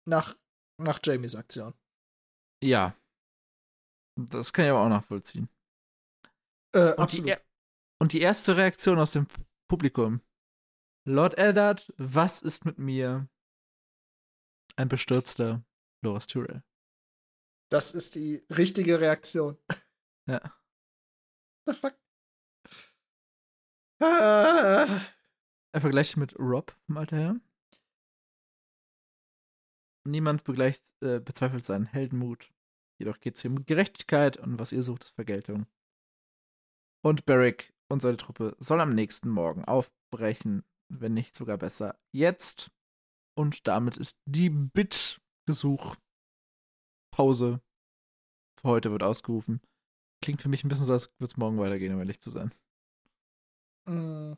nach, nach Jamies Aktion. Ja. Das kann ich aber auch nachvollziehen. Äh, Und die, absolut. er- und die erste Reaktion aus dem Publikum. Lord Eldard, was ist mit mir? Ein bestürzter Loras Tyrell. Das ist die richtige Reaktion. Ja. The fuck? Ah. Er vergleicht mit Rob vom Alter her. Niemand begleicht, äh, bezweifelt seinen Heldenmut. Jedoch geht es hier um Gerechtigkeit und was ihr sucht, ist Vergeltung. Und Barrick und seine Truppe soll am nächsten Morgen aufbrechen, wenn nicht sogar besser jetzt. Und damit ist die Bit-Gesuch Pause für heute wird ausgerufen. Klingt für mich ein bisschen so, als würde es morgen weitergehen, um ehrlich zu sein. Mm,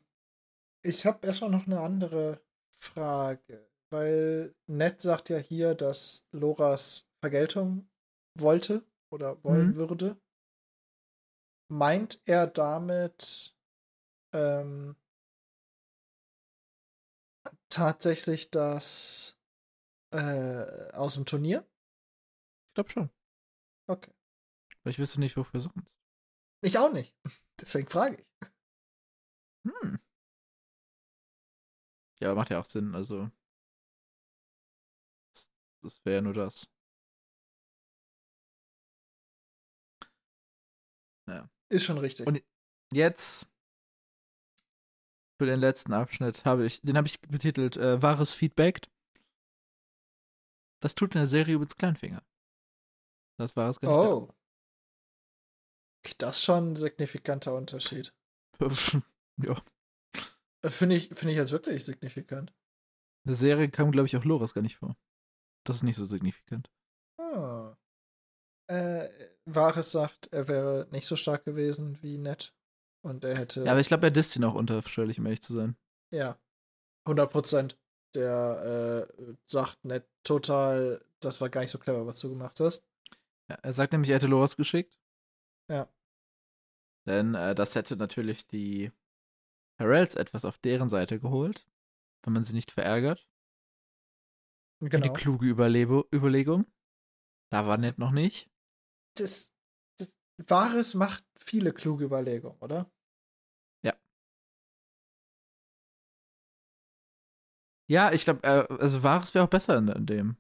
Ich habe erstmal noch eine andere Frage, weil Ned sagt ja hier, dass Loras Vergeltung wollte oder wollen Mhm. würde. Meint er damit ähm, tatsächlich das äh, aus dem Turnier? Ich glaube schon. Okay. Weil ich wüsste nicht, wofür sonst. Ich auch nicht. Deswegen frage ich. Hm. Ja, macht ja auch Sinn, also. Das, das wäre ja nur das. Ist schon richtig. Und- Jetzt. Für den letzten Abschnitt habe ich, den habe ich betitelt, äh, wahres Feedback. Das tut in der Serie übrigens Kleinfinger. Das war es gar nicht. oh. Das ist schon ein signifikanter Unterschied. ja. Äh, Finde ich, finde ich jetzt wirklich signifikant. In der Serie kam, glaube ich, auch Loras gar nicht vor. Das ist nicht so signifikant. Ah. Äh, Vares sagt, er wäre nicht so stark gewesen wie Ned. Und er hätte. Ja, aber ich glaube, er disst ihn auch unterschwellig, um ehrlich zu sein. Ja. 100 Prozent. Der äh, sagt Ned total, das war gar nicht so clever, was du gemacht hast. Ja, er sagt nämlich, er hätte Loras geschickt. Ja. Denn äh, das hätte natürlich die Heralds etwas auf deren Seite geholt, wenn man sie nicht verärgert. Genau. Die kluge Überlebe Überlegung. Da war Ned noch nicht. Das, das, Vares macht viele kluge Überlegungen, oder? Ja, ich glaube, äh, also Varys wäre auch besser in, in dem.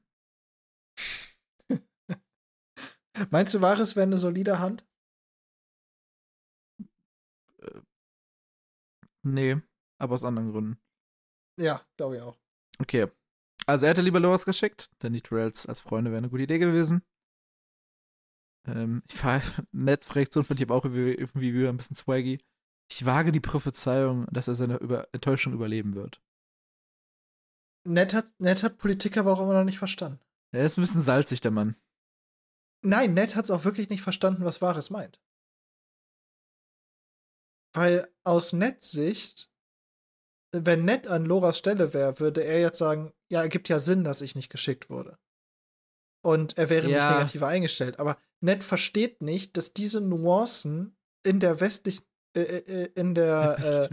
Meinst du, Vares wäre eine solide Hand? Nee, aber aus anderen Gründen. Ja, glaube ich auch. Okay. Also er hätte lieber Loras geschickt, denn die Trails als Freunde wäre eine gute Idee gewesen. Ähm, ich war, Neds Reaktion fand ich aber auch irgendwie, irgendwie ein bisschen swaggy. Ich wage die Prophezeiung, dass er seine Über Enttäuschung überleben wird. Ned hat, Ned hat Politik aber auch immer noch nicht verstanden. Er ist ein bisschen salzig, der Mann. Nein, Ned hat es auch wirklich nicht verstanden, was Vares meint. Weil aus Neds Sicht, wenn Ned an Loras Stelle wäre, würde er jetzt sagen, ja, ergibt ja Sinn, dass ich nicht geschickt wurde. Und er wäre nicht Ja. negativer eingestellt. Aber Ned versteht nicht, dass diese Nuancen in der westlichen, äh, äh, in der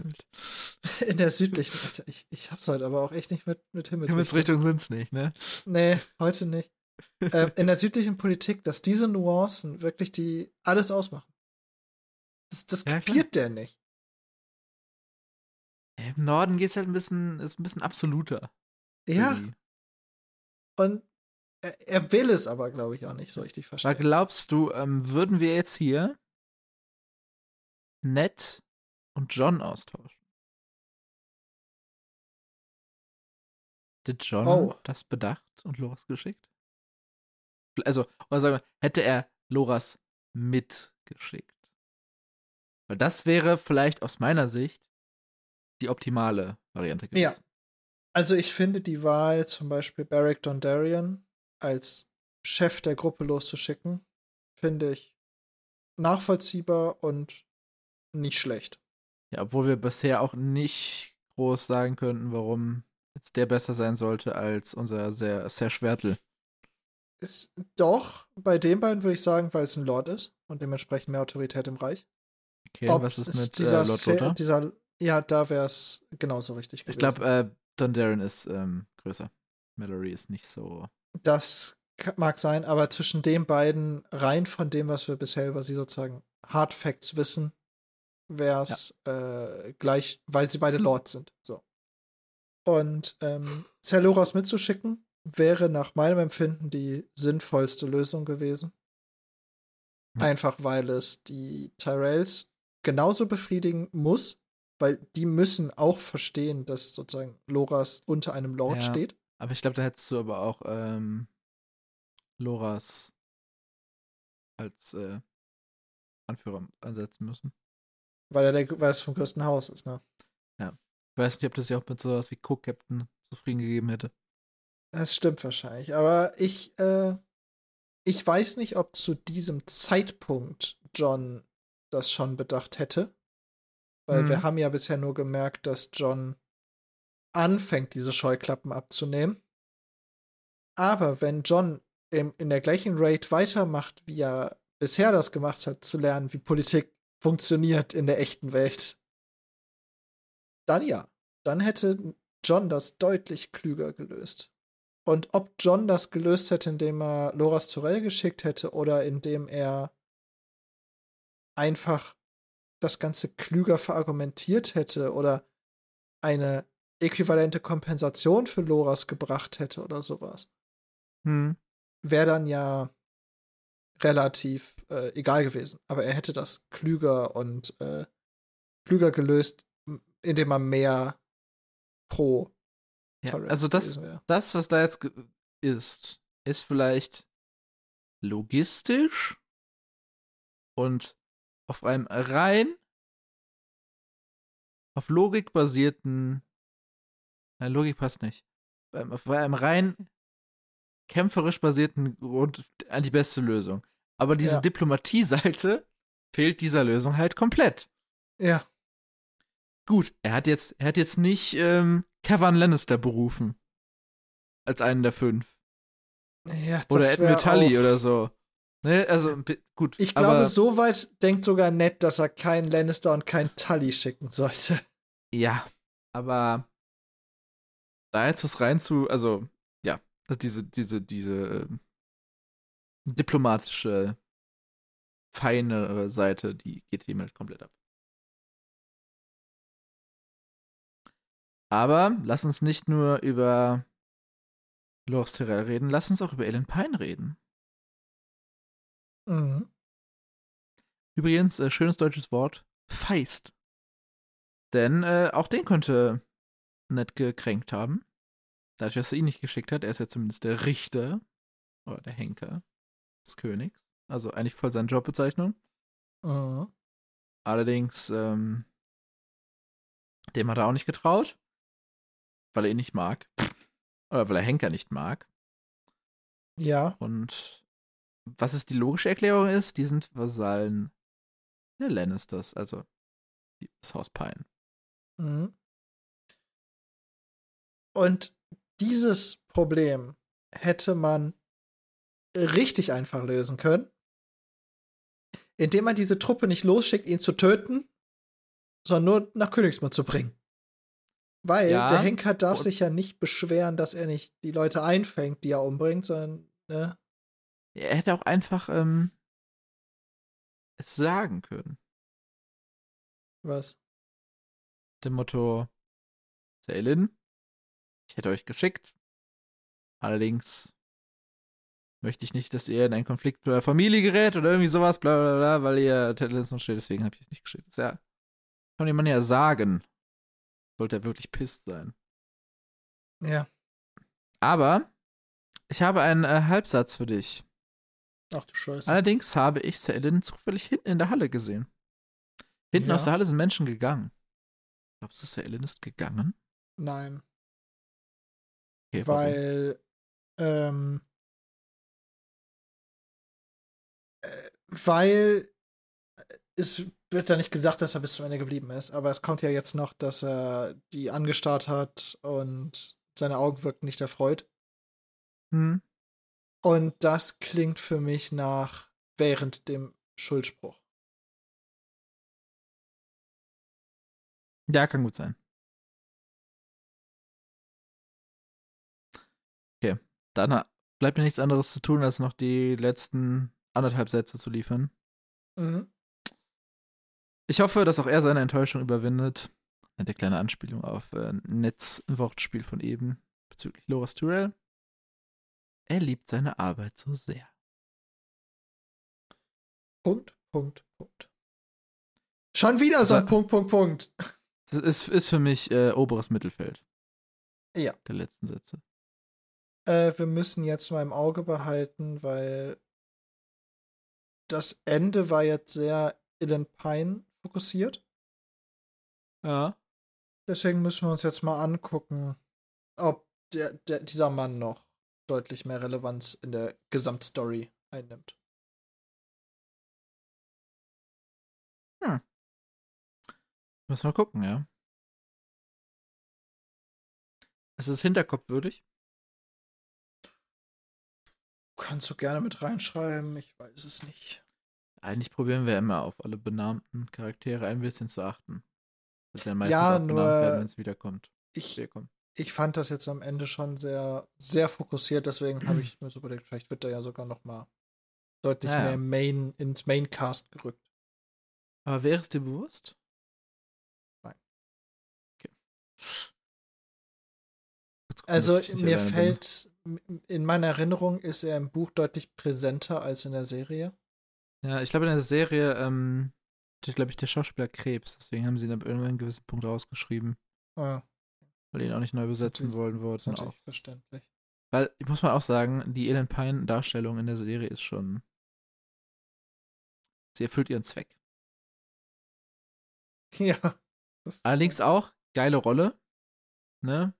äh, in der südlichen. Ich, ich hab's heute aber auch echt nicht mit, mit Himmelsrichtung. Himmelsrichtung sind's nicht, ne? Nee, heute nicht. Äh, in der südlichen Politik, dass diese Nuancen wirklich die alles ausmachen. Das, das Ja, kapiert der nicht. Im Norden geht's halt ein bisschen, ist ein bisschen absoluter. Ja, irgendwie. und er, er will es aber, glaube ich, auch nicht so richtig Aber verstehen. glaubst du, ähm, würden wir jetzt hier Ned und John austauschen? Hätte John Oh. das bedacht und Loras geschickt? Also, oder sagen wir, hätte er Loras mitgeschickt? Weil das wäre vielleicht aus meiner Sicht die optimale Variante gewesen. Ja. Also ich finde die Wahl, zum Beispiel Beric Dondarrion als Chef der Gruppe loszuschicken, finde ich nachvollziehbar und nicht schlecht. Ja, obwohl wir bisher auch nicht groß sagen könnten, warum jetzt der besser sein sollte als unser sehr, sehr Schwertel. Ist doch, bei den beiden würde ich sagen, weil es ein Lord ist und dementsprechend mehr Autorität im Reich. Okay, Ob was ist mit dieser, äh, Lord Lothar? dieser Ja, da wäre es genauso richtig Ich gewesen. glaube, äh, Dondarrion ist ähm, größer. Mallory ist nicht so. Das mag sein, aber zwischen den beiden, rein von dem, was wir bisher über sie sozusagen Hard Facts wissen, wäre es äh, gleich, weil sie beide Lords sind. So. Und ähm, Celoras mitzuschicken, wäre nach meinem Empfinden die sinnvollste Lösung gewesen. Ja. Einfach weil es die Tyrells genauso befriedigen muss, weil die müssen auch verstehen, dass sozusagen Loras unter einem Lord Ja. steht. Aber ich glaube, da hättest du aber auch ähm, Loras als äh, Anführer ansetzen müssen. Weil er der, weil es vom größten Haus ist, ne? Ich weiß nicht, ob das ja auch mit sowas wie Co-Captain zufrieden gegeben hätte. Das stimmt wahrscheinlich. Aber ich, äh, ich weiß nicht, ob zu diesem Zeitpunkt John das schon bedacht hätte. Weil Mhm. wir haben ja bisher nur gemerkt, dass John anfängt, diese Scheuklappen abzunehmen. Aber wenn John im, in der gleichen Rate weitermacht, wie er bisher das gemacht hat, zu lernen, wie Politik funktioniert in der echten Welt, dann ja. Dann hätte John das deutlich klüger gelöst. Und ob John das gelöst hätte, indem er Loras Torell geschickt hätte oder indem er einfach das Ganze klüger verargumentiert hätte oder eine äquivalente Kompensation für Loras gebracht hätte oder sowas, Hm. wäre dann ja relativ äh, egal gewesen. Aber er hätte das klüger und äh, klüger gelöst, indem er mehr pro Ja, also das, gewesen wäre. das, was da jetzt ist, ist vielleicht logistisch und auf einem rein auf Logik basierten Nein, Logik passt nicht. Auf einem rein kämpferisch basierten Grund an die beste Lösung. Aber diese Ja. Diplomatie-Seite fehlt dieser Lösung halt komplett. Ja, Gut, er hat jetzt, er hat jetzt nicht ähm, Kevin Lannister berufen. Als einen der fünf. ja Oder Ed wär Tully oder so. Ne, also bi- gut. Ich glaube, so weit denkt sogar Ned, dass er keinen Lannister und keinen Tully schicken sollte. Ja, aber da jetzt was rein zu, also ja, diese, diese, diese ähm, diplomatische, feine Seite, die geht ihm halt komplett ab. Aber lass uns nicht nur über Loras Tyrell reden, lass uns auch über Ellen Pine reden. Mhm. Übrigens, äh, schönes deutsches Wort, feist. Denn äh, auch den könnte Ned gekränkt haben. Dadurch, dass er ihn nicht geschickt hat, er ist ja zumindest der Richter oder der Henker des Königs. Also eigentlich voll seine Jobbezeichnung. Mhm. Allerdings, ähm, dem hat er auch nicht getraut, weil er ihn nicht mag. Oder weil er Henker nicht mag. Ja, Und was ist die logische Erklärung ist, die sind Vasallen der Lannisters, also das Haus Pine. Mhm. Und dieses Problem hätte man richtig einfach lösen können, indem man diese Truppe nicht losschickt, ihn zu töten, sondern nur nach Königsmund zu bringen. Weil Ja. der Henker darf Und- sich ja nicht beschweren, dass er nicht die Leute einfängt, die er umbringt, sondern, ne? Er hätte auch einfach ähm, es sagen können. Was? Dem Motto, Selin, ich hätte euch geschickt. Allerdings möchte ich nicht, dass ihr in einen Konflikt mit eurer Familie gerät oder irgendwie sowas, bla bla bla, weil ihr Tentalismus steht, deswegen habe ich es nicht geschickt. Ja, kann jemand ja sagen. Sollte er wirklich pisst sein. Ja. Aber ich habe einen äh, Halbsatz für dich. Ach du Scheiße. Allerdings habe ich Selin zufällig hinten in der Halle gesehen. Hinten Ja. aus der Halle sind Menschen gegangen. Glaubst du, Selin ist gegangen? Nein. Okay, weil ähm, äh, weil es wird da nicht gesagt, dass er bis zum Ende geblieben ist, aber es kommt ja jetzt noch, dass er die angestarrt hat und seine Augen wirkten nicht erfreut. Hm. Und das klingt für mich nach während dem Schuldspruch. Ja, kann gut sein. Okay, dann bleibt mir nichts anderes zu tun, als noch die letzten anderthalb Sätze zu liefern. Mhm. Ich hoffe, dass auch er seine Enttäuschung überwindet. Eine kleine Anspielung auf äh, ein Netzwortspiel von eben bezüglich Loras Tyrell. Er liebt seine Arbeit so sehr. Punkt, Punkt, Punkt. Schon wieder so ein Aber- Punkt, Punkt, Punkt. Das ist, ist für mich äh, oberes Mittelfeld Ja. der letzten Sätze. Äh, wir müssen jetzt mal im Auge behalten, weil das Ende war jetzt sehr Illen Pine fokussiert. Ja. Deswegen müssen wir uns jetzt mal angucken, ob der, der, dieser Mann noch deutlich mehr Relevanz in der Gesamtstory einnimmt. Müssen wir gucken, ja. Es ist hinterkopfwürdig. Kannst du gerne mit reinschreiben, ich weiß es nicht. Eigentlich probieren wir immer auf alle benannten Charaktere ein bisschen zu achten. Wird dann meistens Ja, benannt nur- werden, wenn es wiederkommt. Ich, Wiederkommt. ich fand das jetzt am Ende schon sehr, sehr fokussiert, deswegen habe ich mir so überlegt, vielleicht wird er ja sogar noch mal deutlich Ja, ja. mehr Main, ins Maincast gerückt. Aber wäre es dir bewusst? Nein. Okay. Gucken, Also dass mir fällt, in meiner Erinnerung ist er im Buch deutlich präsenter als in der Serie. Ja, ich glaube, in der Serie, ähm, glaube ich, der Schauspieler Krebs. Deswegen haben sie ihn ab irgendeinem gewissen Punkt rausgeschrieben, Ja, weil die ihn auch nicht neu besetzen wollen wollten. natürlich Auch. verständlich. Weil, ich muss mal auch sagen, die Ellen Pine-Darstellung in der Serie ist schon. Sie erfüllt ihren Zweck. Ja. Allerdings auch geile Rolle. Ne?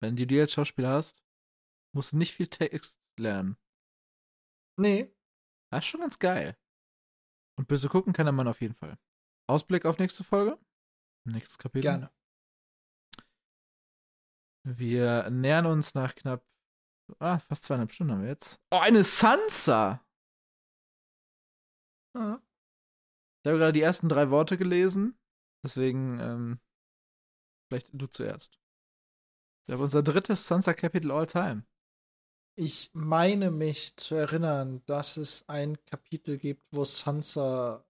Wenn du die als Schauspieler hast, musst du nicht viel Text lernen. Nee, Das ist schon ganz geil. Und böse gucken kann der Mann auf jeden Fall. Ausblick auf nächste Folge? Nächstes Kapitel? gerne. Wir nähern uns nach knapp. Ah, fast zweieinhalb Stunden haben wir jetzt. Oh, eine Sansa! Ja. Ich habe gerade die ersten drei Worte gelesen. Deswegen, ähm, vielleicht du zuerst. Ich glaube, unser drittes Sansa-Kapitel all time. Ich meine mich zu erinnern, dass es ein Kapitel gibt, wo Sansa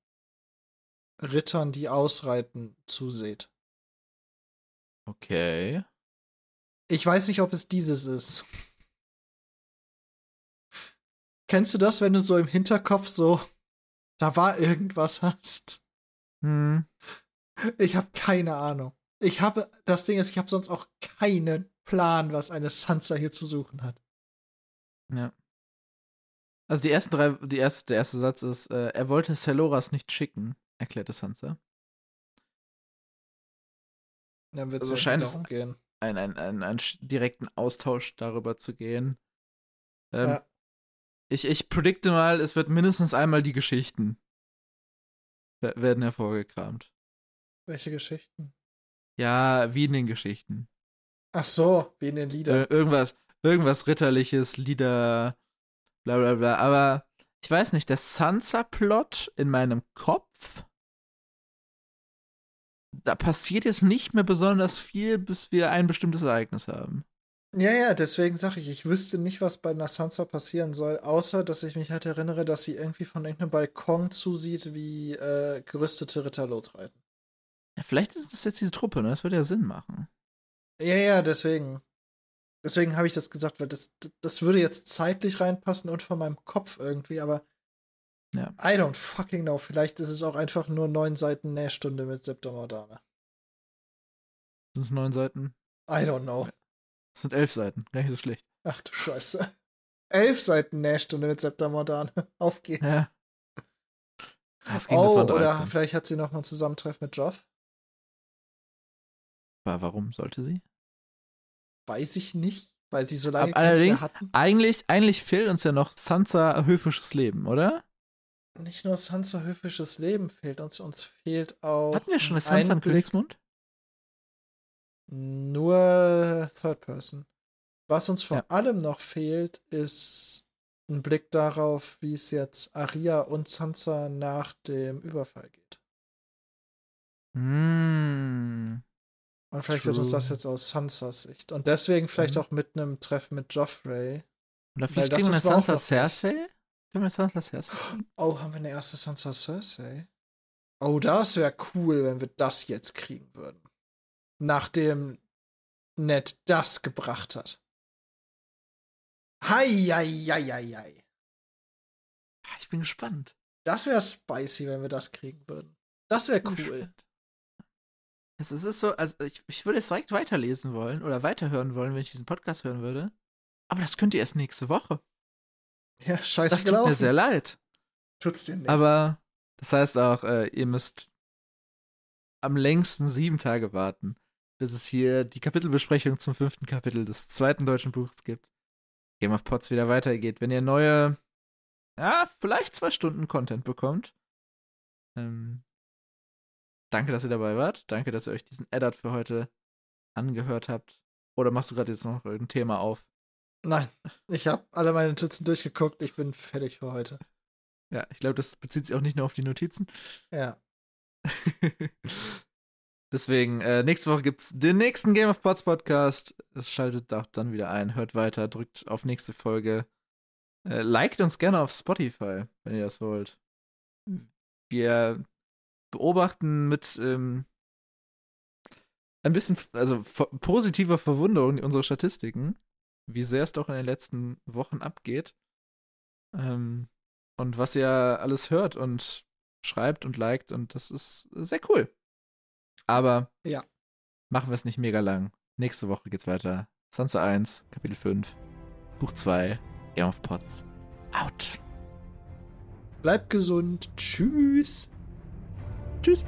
Rittern, die ausreiten, zuseht. Okay. Ich weiß nicht, ob es dieses ist. Kennst du das, wenn du so im Hinterkopf so, da war irgendwas hast? Hm. Ich habe keine Ahnung. Ich habe, das Ding ist, ich habe sonst auch keinen Plan, was eine Sansa hier zu suchen hat. Ja. Also die ersten drei, die erste, der erste Satz ist, äh, er wollte Celoras nicht schicken, erklärte Sansa. Dann wird es Also scheint es- darum gehen. Ein, ein, ein, einen sch- direkten Austausch darüber zu gehen. Ähm, Ja. ich, ich predikte mal, es wird mindestens einmal die Geschichten wer- werden hervorgekramt. Welche Geschichten? Ja, wie in den Geschichten. Ach so, wie in den Liedern. Ir irgendwas, irgendwas ritterliches, Lieder, bla bla bla. Aber ich weiß nicht, der Sansa-Plot in meinem Kopf da passiert jetzt nicht mehr besonders viel, bis wir ein bestimmtes Ereignis haben. Ja, ja, deswegen sage ich, ich wüsste nicht, was bei einer Sansa passieren soll, außer dass ich mich halt erinnere, dass sie irgendwie von irgendeinem Balkon zusieht, wie äh, gerüstete Ritter losreiten. Ja, vielleicht ist das jetzt diese Truppe, ne? Das würde ja Sinn machen. Ja, ja, deswegen. Deswegen habe ich das gesagt, weil das, das würde jetzt zeitlich reinpassen und von meinem Kopf irgendwie, aber ja. I don't fucking know. Vielleicht ist es auch einfach nur neun Seiten Nähstunde mit Septa Mordane. Sind es neun Seiten? I don't know. Das sind elf Seiten, gar nicht so schlecht. Ach du Scheiße. Elf Seiten Nähstunde mit Septa Mordane. Auf geht's. Ja. Das ging, oh, oder vielleicht hat sie noch mal ein Zusammentreffen mit Joff. Warum sollte sie? Weiß ich nicht, weil sie so lange allerdings, hatten. Eigentlich, eigentlich fehlt uns ja noch Sansa höfisches Leben, oder? Nicht nur Sansa höfisches Leben fehlt uns, uns fehlt auch. Hatten wir schon eine Sansa im Königsmund? Nur Third Person. Was uns vor ja. allem noch fehlt, ist ein Blick darauf, wie es jetzt Aria und Sansa nach dem Überfall geht. Mm. Und vielleicht True. wird uns das jetzt aus Sansas Sicht. Und deswegen vielleicht mhm. auch mit einem Treffen mit Joffrey. Oder vielleicht kriegen wir Sansa Cersei? Können wir Sansa Cersei? Oh, haben wir eine erste Sansa Cersei? Oh, das wäre cool, wenn wir das jetzt kriegen würden nachdem Ned das gebracht hat. Hei, hei, hei, hei, hei. Ich bin gespannt. Das wäre spicy, wenn wir das kriegen würden. Das wäre cool. Es ist so, also ich, ich würde es direkt weiterlesen wollen oder weiterhören wollen, wenn ich diesen Podcast hören würde. Aber das könnt ihr erst nächste Woche. Ja, scheiße das tut mir sehr leid. Tut's dir nicht. Aber das heißt auch, äh, ihr müsst am längsten sieben Tage warten bis es hier die Kapitelbesprechung zum fünften Kapitel des zweiten deutschen Buchs gibt. Game of Pots wieder weitergeht. Wenn ihr neue, ja, vielleicht zwei Stunden Content bekommt. Ähm, danke, dass ihr dabei wart. Danke, dass ihr euch diesen Eddard für heute angehört habt. Oder machst du gerade jetzt noch ein Thema auf? Nein, ich habe alle meine Notizen durchgeguckt. Ich bin fertig für heute. Ja, ich glaube, das bezieht sich auch nicht nur auf die Notizen. Ja. Deswegen, äh, nächste Woche gibt es den nächsten Game of Pots Podcast. Schaltet auch dann wieder ein, hört weiter, drückt auf nächste Folge. Äh, liked uns gerne auf Spotify, wenn ihr das wollt. Wir beobachten mit ähm, ein bisschen, also positiver Verwunderung unsere Statistiken, wie sehr es doch in den letzten Wochen abgeht. Ähm, und was ihr alles hört und schreibt und liked und das ist sehr cool. Aber ja. machen wir es nicht mega lang. Nächste Woche geht's weiter. Sansa 1, Kapitel 5, Buch 2, Game of Pots. Out. Bleibt gesund. Tschüss. Tschüss.